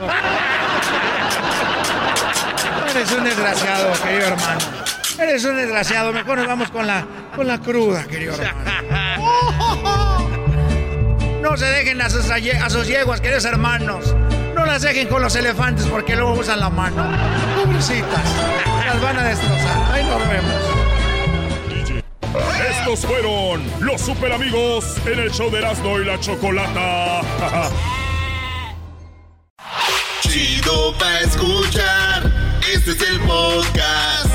Eres un desgraciado, querido hermano. Eres un desgraciado. Mejor nos vamos con la, con la cruda, querido hermano. No No se dejen a sus, a sus yeguas, queridos hermanos. No las dejen con los elefantes porque luego usan la mano. Pobrecitas. Las van a destrozar. Ahí nos vemos. Estos fueron los super amigos en el show de Erasmo y la Chocolata. Chido pa' escuchar. Este es el podcast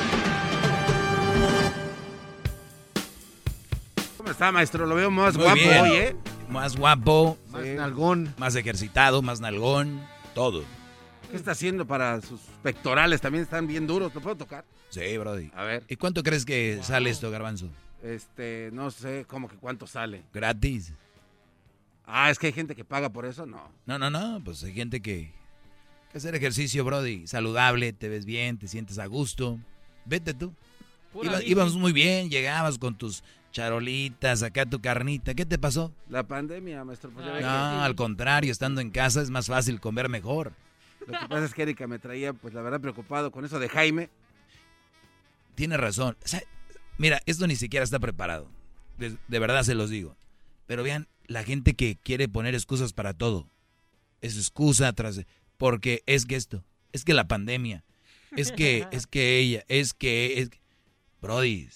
está, maestro? Lo veo más Muy guapo bien. hoy, ¿eh? Más guapo. Más nalgón. Más ejercitado, más nalgón. Todo. ¿Qué está haciendo para sus pectorales? También están bien duros. ¿Lo puedo tocar? Sí, Brody. A ver. ¿Y cuánto crees que sale esto, Garbanzo? Este, no sé, ¿cómo que cuánto sale? ¿Gratis? Ah, es que hay gente que paga por eso, no. No, no, no. Pues hay gente que, que hacer ejercicio, Brody. Saludable, te ves bien, te sientes a gusto. Vete tú. Pura Iba- íbamos muy bien, llegabas con tus charolitas, acá tu carnita. ¿Qué te pasó? La pandemia, maestro. pues que- No, al contrario, estando en casa es más fácil comer mejor. Lo que pasa es que Erika me traía, pues la verdad, preocupado con eso de Jaime. Tiene razón. O sea, mira, esto ni siquiera está preparado. De, de verdad se los digo. Pero vean, la gente que quiere poner excusas para todo. Es excusa tras... Porque es que esto, es que la pandemia, es que, es que ella, es que... Es que... Brody,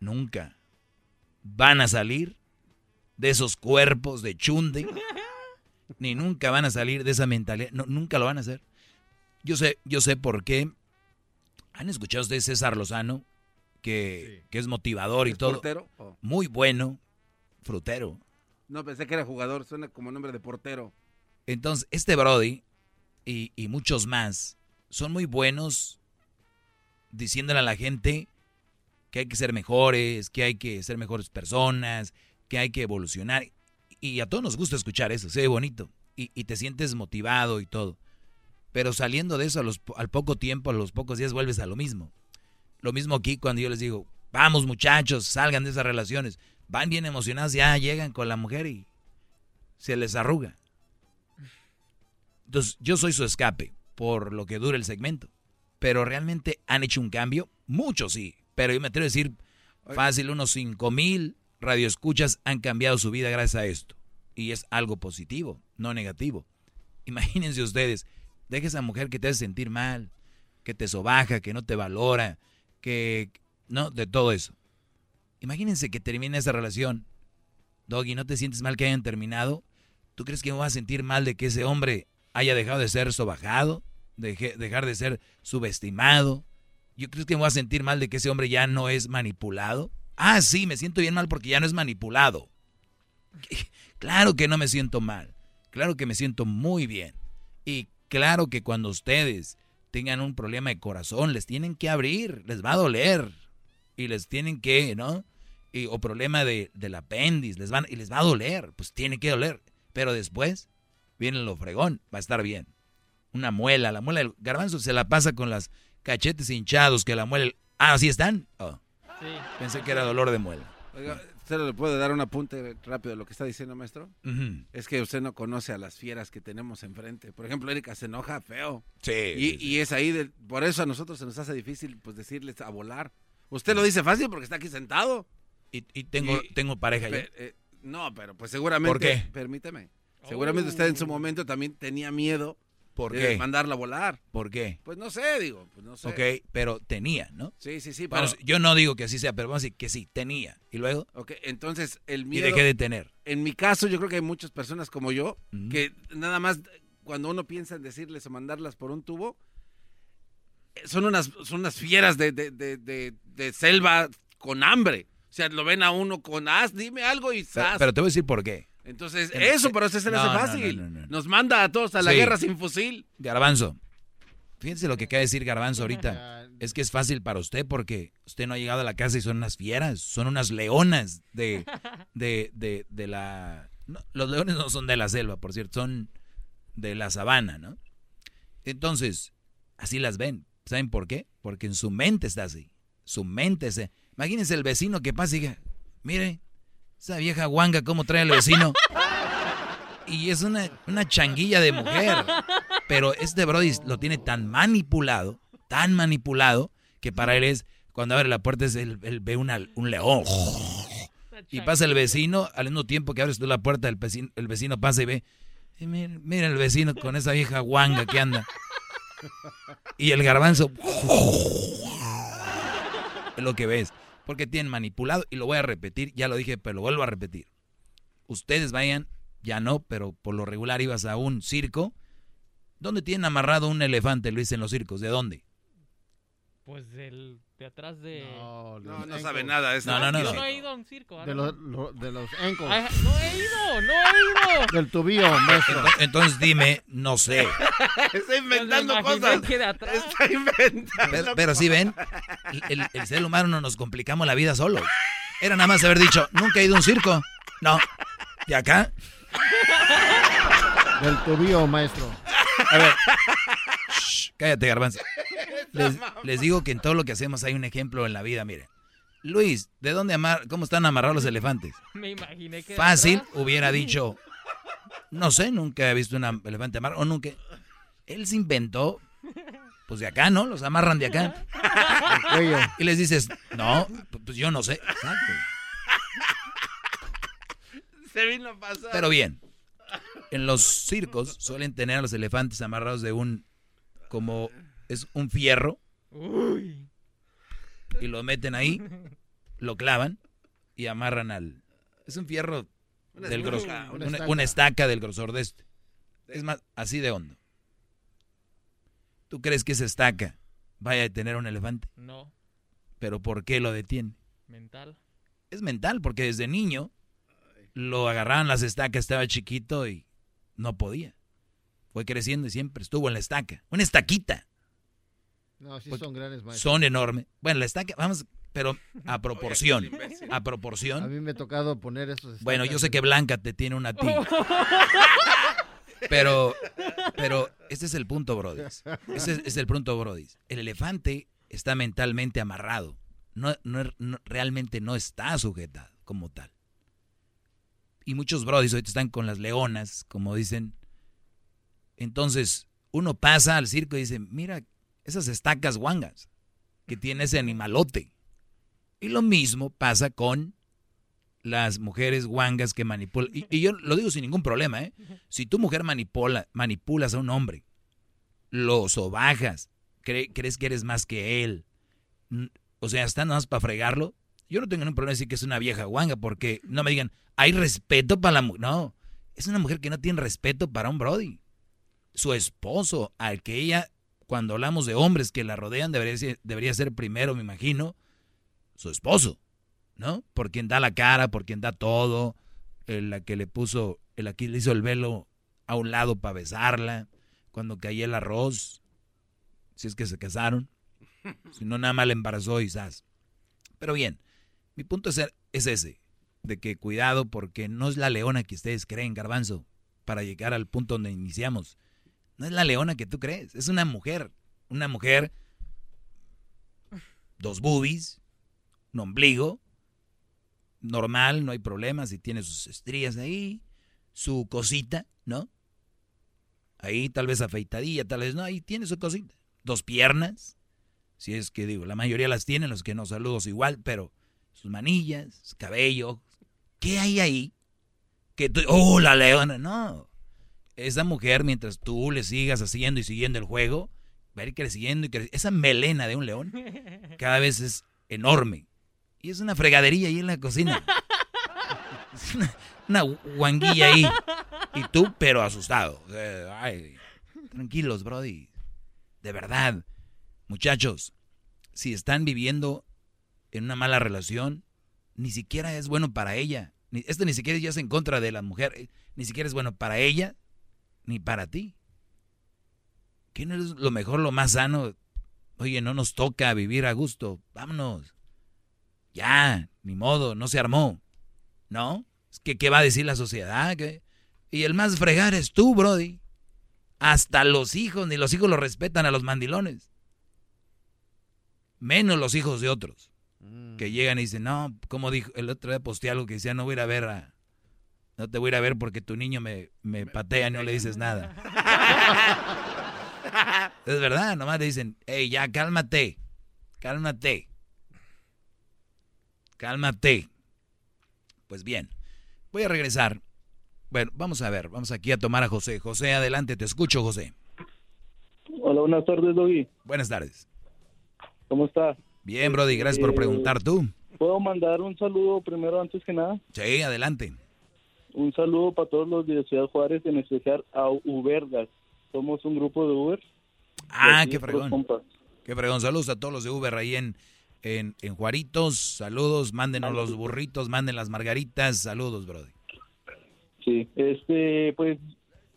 nunca van a salir de esos cuerpos de chunde, ni nunca van a salir de esa mentalidad, no, nunca lo van a hacer. Yo sé, yo sé por qué. ¿Han escuchado ustedes César Lozano? Que, que es motivador y ¿Es todo. portero? Oh. Muy bueno, frutero. No, pensé que era jugador, suena como nombre de portero. Entonces, este Brody y, y muchos más son muy buenos diciéndole a la gente que hay que ser mejores, que hay que ser mejores personas, que hay que evolucionar. Y a todos nos gusta escuchar eso, se ve bonito. Y, te sientes motivado y todo. Pero saliendo de eso, al poco tiempo, a los pocos días, vuelves a lo mismo. Lo mismo aquí cuando yo les digo, vamos muchachos, salgan de esas relaciones. Van bien emocionados, ya llegan con la mujer y se les arruga. Entonces, yo soy su escape por lo que dura el segmento. Pero realmente han hecho un cambio. Muchos sí. Pero yo me atrevo a decir, fácil, unos 5 mil radioescuchas han cambiado su vida gracias a esto. Y es algo positivo, no negativo. Imagínense ustedes, deja esa mujer que te hace sentir mal, que te sobaja, que no te valora, que... No, de todo eso. Imagínense que termina esa relación. Doggy, ¿no te sientes mal que hayan terminado? ¿Tú crees que me voy a sentir mal de que ese hombre haya dejado de ser sobajado? Deje- dejar de ser subestimado. ¿Yo creo que me voy a sentir mal de que ese hombre ya no es manipulado? Ah, sí, me siento bien mal porque ya no es manipulado. Claro que no me siento mal. Claro que me siento muy bien. Y claro que cuando ustedes tengan un problema de corazón, les tienen que abrir, les va a doler. Y les tienen que, ¿no? Y, o problema de, del apéndice, les van, y les va a doler, pues tiene que doler. Pero después viene lo fregón, va a estar bien. Una muela, la muela del garbanzo se la pasa con las cachetes hinchados que la muela. Ah, ¿así están? Oh. Pensé que era dolor de muela. Oiga, ¿usted le puede dar un apunte rápido de lo que está diciendo, maestro? Es que usted no conoce a las fieras que tenemos enfrente. Por ejemplo, Erika se enoja feo. Sí. Y, sí, sí. y es ahí, de- por eso a nosotros se nos hace difícil pues decirles a volar. Usted lo dice fácil porque está aquí sentado. Y, y tengo, tengo pareja ya. Eh, no, pero pues seguramente. ¿Por qué? Permíteme. Seguramente usted en su momento también tenía miedo ¿Por qué? mandarla a volar. ¿Por qué? Pues no sé, digo, pues no sé. Ok, pero tenía, ¿no? Sí, sí, sí. Yo no digo que así sea, pero vamos a decir que sí, tenía. ¿Y luego? Ok, entonces el ¿Y miedo. de qué de tener? En mi caso, yo creo que hay muchas personas como yo que nada más cuando uno piensa en decirles o mandarlas por un tubo, eh, son unas, son unas fieras de, de, de, de- de selva con hambre. O sea, lo ven a uno con, ah, dime algo y Pero, ¡zas! pero te voy a decir por qué. Entonces, En- eso, pero eso se le No, hace fácil. no, no, no. Nos manda a todos a la Sí. guerra sin fusil. Garbanzo, fíjense lo que acaba de decir Garbanzo ahorita. Es que es fácil para usted porque usted no ha llegado a la casa y son unas fieras, son unas leonas de, de, de, de la los leones no son de la selva, por cierto, son de la sabana, ¿no? Entonces, así las ven. ¿Saben por qué? Porque en su mente está así. Su mente se... Imagínense el vecino que pasa y diga, mire, esa vieja guanga cómo trae al vecino. Y es una, una changuilla de mujer. Pero este Brody lo tiene tan manipulado, tan manipulado, que para él es, cuando abre la puerta, es él, ve un león. Y pasa el vecino, al mismo tiempo que abres tú la puerta, el vecino, el vecino pasa y ve, mira, el vecino con esa vieja guanga que anda. Y el garbanzo, es lo que ves. Porque tienen manipulado, y lo voy a repetir, ya lo dije, pero lo vuelvo a repetir. Ustedes vayan, ya no, pero por lo regular ibas a un circo. ¿Dónde tienen amarrado un elefante, Luis, en los circos? ¿De dónde? Pues del de atrás de. No, no, sabe nada. Eso. No, no, no. Yo no he ido a un circo. De, los, de los ankles. no he ido, no he ido. Del tubillo, maestro. Entonces, dime, no sé. Está inventando cosas. Está inventando. Pero, si ven, el, el, ser humano no nos complicamos la vida solo. Era nada más haber dicho, nunca he ido a un circo. No. ¿De acá? Del tubillo, maestro. A ver. Cállate, garbanzo. Les, digo que en todo lo que hacemos hay un ejemplo en la vida, miren. Luis, ¿de dónde amar, cómo están amarrados los elefantes? Me imaginé que Fácil, hubiera dicho, no sé, nunca he visto un elefante amarrado, o nunca. Él se inventó, pues de acá, ¿no? Los amarran de acá. Y les dices, no, pues yo no sé. Exacto. Se vino a pasar. Pero bien, en los circos suelen tener a los elefantes amarrados de un, como es un fierro. Y lo meten ahí, lo clavan y amarran al... Es un fierro del grosor, una, estaca. del grosor de este. Es más, así de hondo. ¿Tú crees que esa estaca vaya a detener a un elefante? No. ¿Pero por qué lo detiene? Mental. Es mental, porque desde niño lo agarraban las estacas, estaba chiquito y no podía. Fue creciendo y siempre estuvo en la estaca. Una estaquita. No, sí son grandes maestros. Son enormes. Bueno, la estaca, vamos, pero a proporción. a proporción. A mí me ha tocado poner esos. Bueno, yo sé que Blanca te tiene una ti. Pero, pero este es el punto, Brody. Ese es, el punto, Brody. El elefante está mentalmente amarrado. No, realmente no está sujetado como tal. Y muchos Brodis ahorita están con las leonas, como dicen. Entonces, uno pasa al circo y dice, mira, esas estacas guangas que tiene ese animalote. Y lo mismo pasa con las mujeres guangas que manipulan. Y, yo lo digo sin ningún problema, ¿eh? Si tu mujer manipula, manipulas a un hombre, lo sobajas, crees que eres más que él, o sea, están nada más para fregarlo, yo no tengo ningún problema decir que es una vieja guanga, porque no me digan, hay respeto para la mujer. No, es una mujer que no tiene respeto para un Brody. Su esposo, al que ella cuando hablamos de hombres que la rodean, debería ser, debería ser primero, me imagino, su esposo, ¿no? Por quien da la cara, por quien da todo, la que le puso, el aquí le hizo el velo a un lado para besarla, cuando caía el arroz, si es que se casaron, si no nada más le embarazó zas. Pero bien, mi punto es, es ese, de que cuidado porque no es la leona que ustedes creen, garbanzo, para llegar al punto donde iniciamos. No es la leona que tú crees, es una mujer. Una mujer, dos boobies, un ombligo, normal, no hay problema, si tiene sus estrías ahí, su cosita, ¿no? Ahí tal vez afeitadilla, tal vez no, ahí tiene su cosita. Dos piernas, si es que digo, la mayoría las tienen, los que no saludos igual, pero sus manillas, su cabello, ¿qué hay ahí? Que oh, la leona, no esa mujer, mientras tú le sigas haciendo y siguiendo el juego, va a ir creciendo y creciendo. Esa melena de un león cada vez es enorme. Y es una fregadería ahí en la cocina. una, guanguilla ahí. Y tú, pero asustado. tranquilos, Brody. De verdad. Muchachos, si están viviendo en una mala relación, ni siquiera es bueno para ella. Esto ni siquiera ya es en contra de la mujer. Ni siquiera es bueno para ella ni para ti. ¿Qué no es lo mejor, lo más sano? Oye, no nos toca vivir a gusto, vámonos. Ya, ni modo, no se armó. ¿No? ¿Qué, qué va a decir la sociedad? ¿Qué? Y el más fregar es tú, Brody. Hasta los hijos, ni los hijos lo respetan a los mandilones. Menos los hijos de otros. Que llegan y dicen, no, como dijo, el otro día posteé algo que decía, no voy a ir a ver a, no te voy a ir a ver porque tu niño me, me patea y no le dices nada. es verdad, nomás le dicen, hey, ya cálmate, cálmate, cálmate. Pues bien, voy a regresar. Bueno, vamos a ver, vamos aquí a tomar a José. José, adelante, te escucho, José. Hola, buenas tardes, Doggy. Buenas tardes. ¿Cómo estás? Bien, Brody, gracias por Eh, preguntar tú. ¿Puedo mandar un saludo primero antes que nada? Sí, adelante. Un saludo para todos los de Ciudad Juárez, en especial a Ubergas. Somos un grupo de Uber. Ah, qué fregón. Qué fregón. Saludos a todos los de Uber ahí en, en, en Juaritos. Saludos, mándenos los burritos, manden las margaritas. Saludos, Brody. Sí, este, pues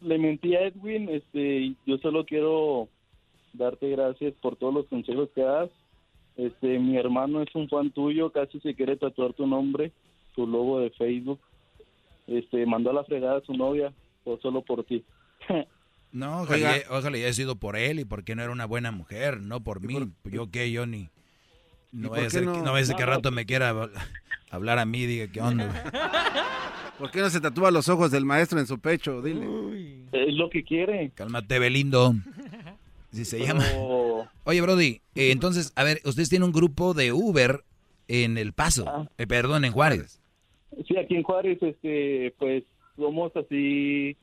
le mentí a Edwin, este, yo solo quiero darte gracias por todos los consejos que das. Este, mi hermano es un fan tuyo, casi se quiere tatuar tu nombre, tu logo de Facebook. Este, mandó a la fregada a su novia, o solo por ti. No, ojalá, haya sido por él y porque no era una buena mujer, no por mí. Yo qué, yo ni. No vaya a qué ser, no? que- no vaya a ser que No, no. rato me quiera hab- hablar a mí y diga qué onda. ¿Por qué no se tatúa los ojos del maestro en su pecho? Dile. Es lo que quiere. Cálmate, Belindo. Si se llama. Oye, Brody, eh, entonces, a ver, ustedes tienen un grupo de Uber en El Paso. Ah. Eh, perdón, en Juárez. Sí, aquí en Juárez, este, pues somos así.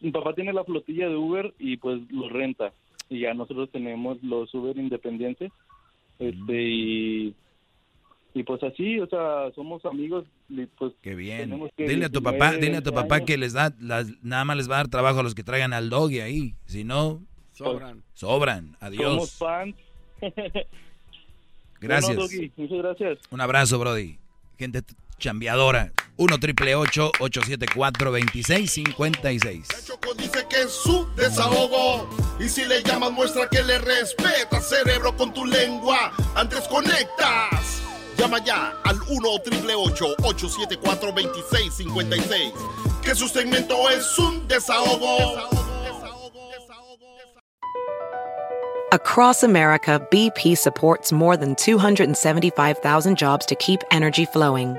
Mi papá tiene la flotilla de Uber y pues lo renta. Y ya nosotros tenemos los Uber independientes. Este, y, y pues así, o sea, somos amigos. Y pues Qué bien. tenemos que Dile a tu 19, papá, dile a tu 20 papá años. que les da, las- nada más les va a dar trabajo a los que traigan al doggy ahí. Si no, Sobran. sobran. Somos Adiós. fans. Gracias. Bueno, Doggy, muchas gracias. Un abrazo, Brody. Gente chambeadora. 1 triple 874 2656 Choco dice que es su desahogo. Y si le llamas, muestra que le respeta, cerebro, con tu lengua. Antes conectas. Llama ya al 1 triple 874 2656. Que su segmento es un desahogo. Across America, BP supports more than 275,000 jobs to keep energy flowing.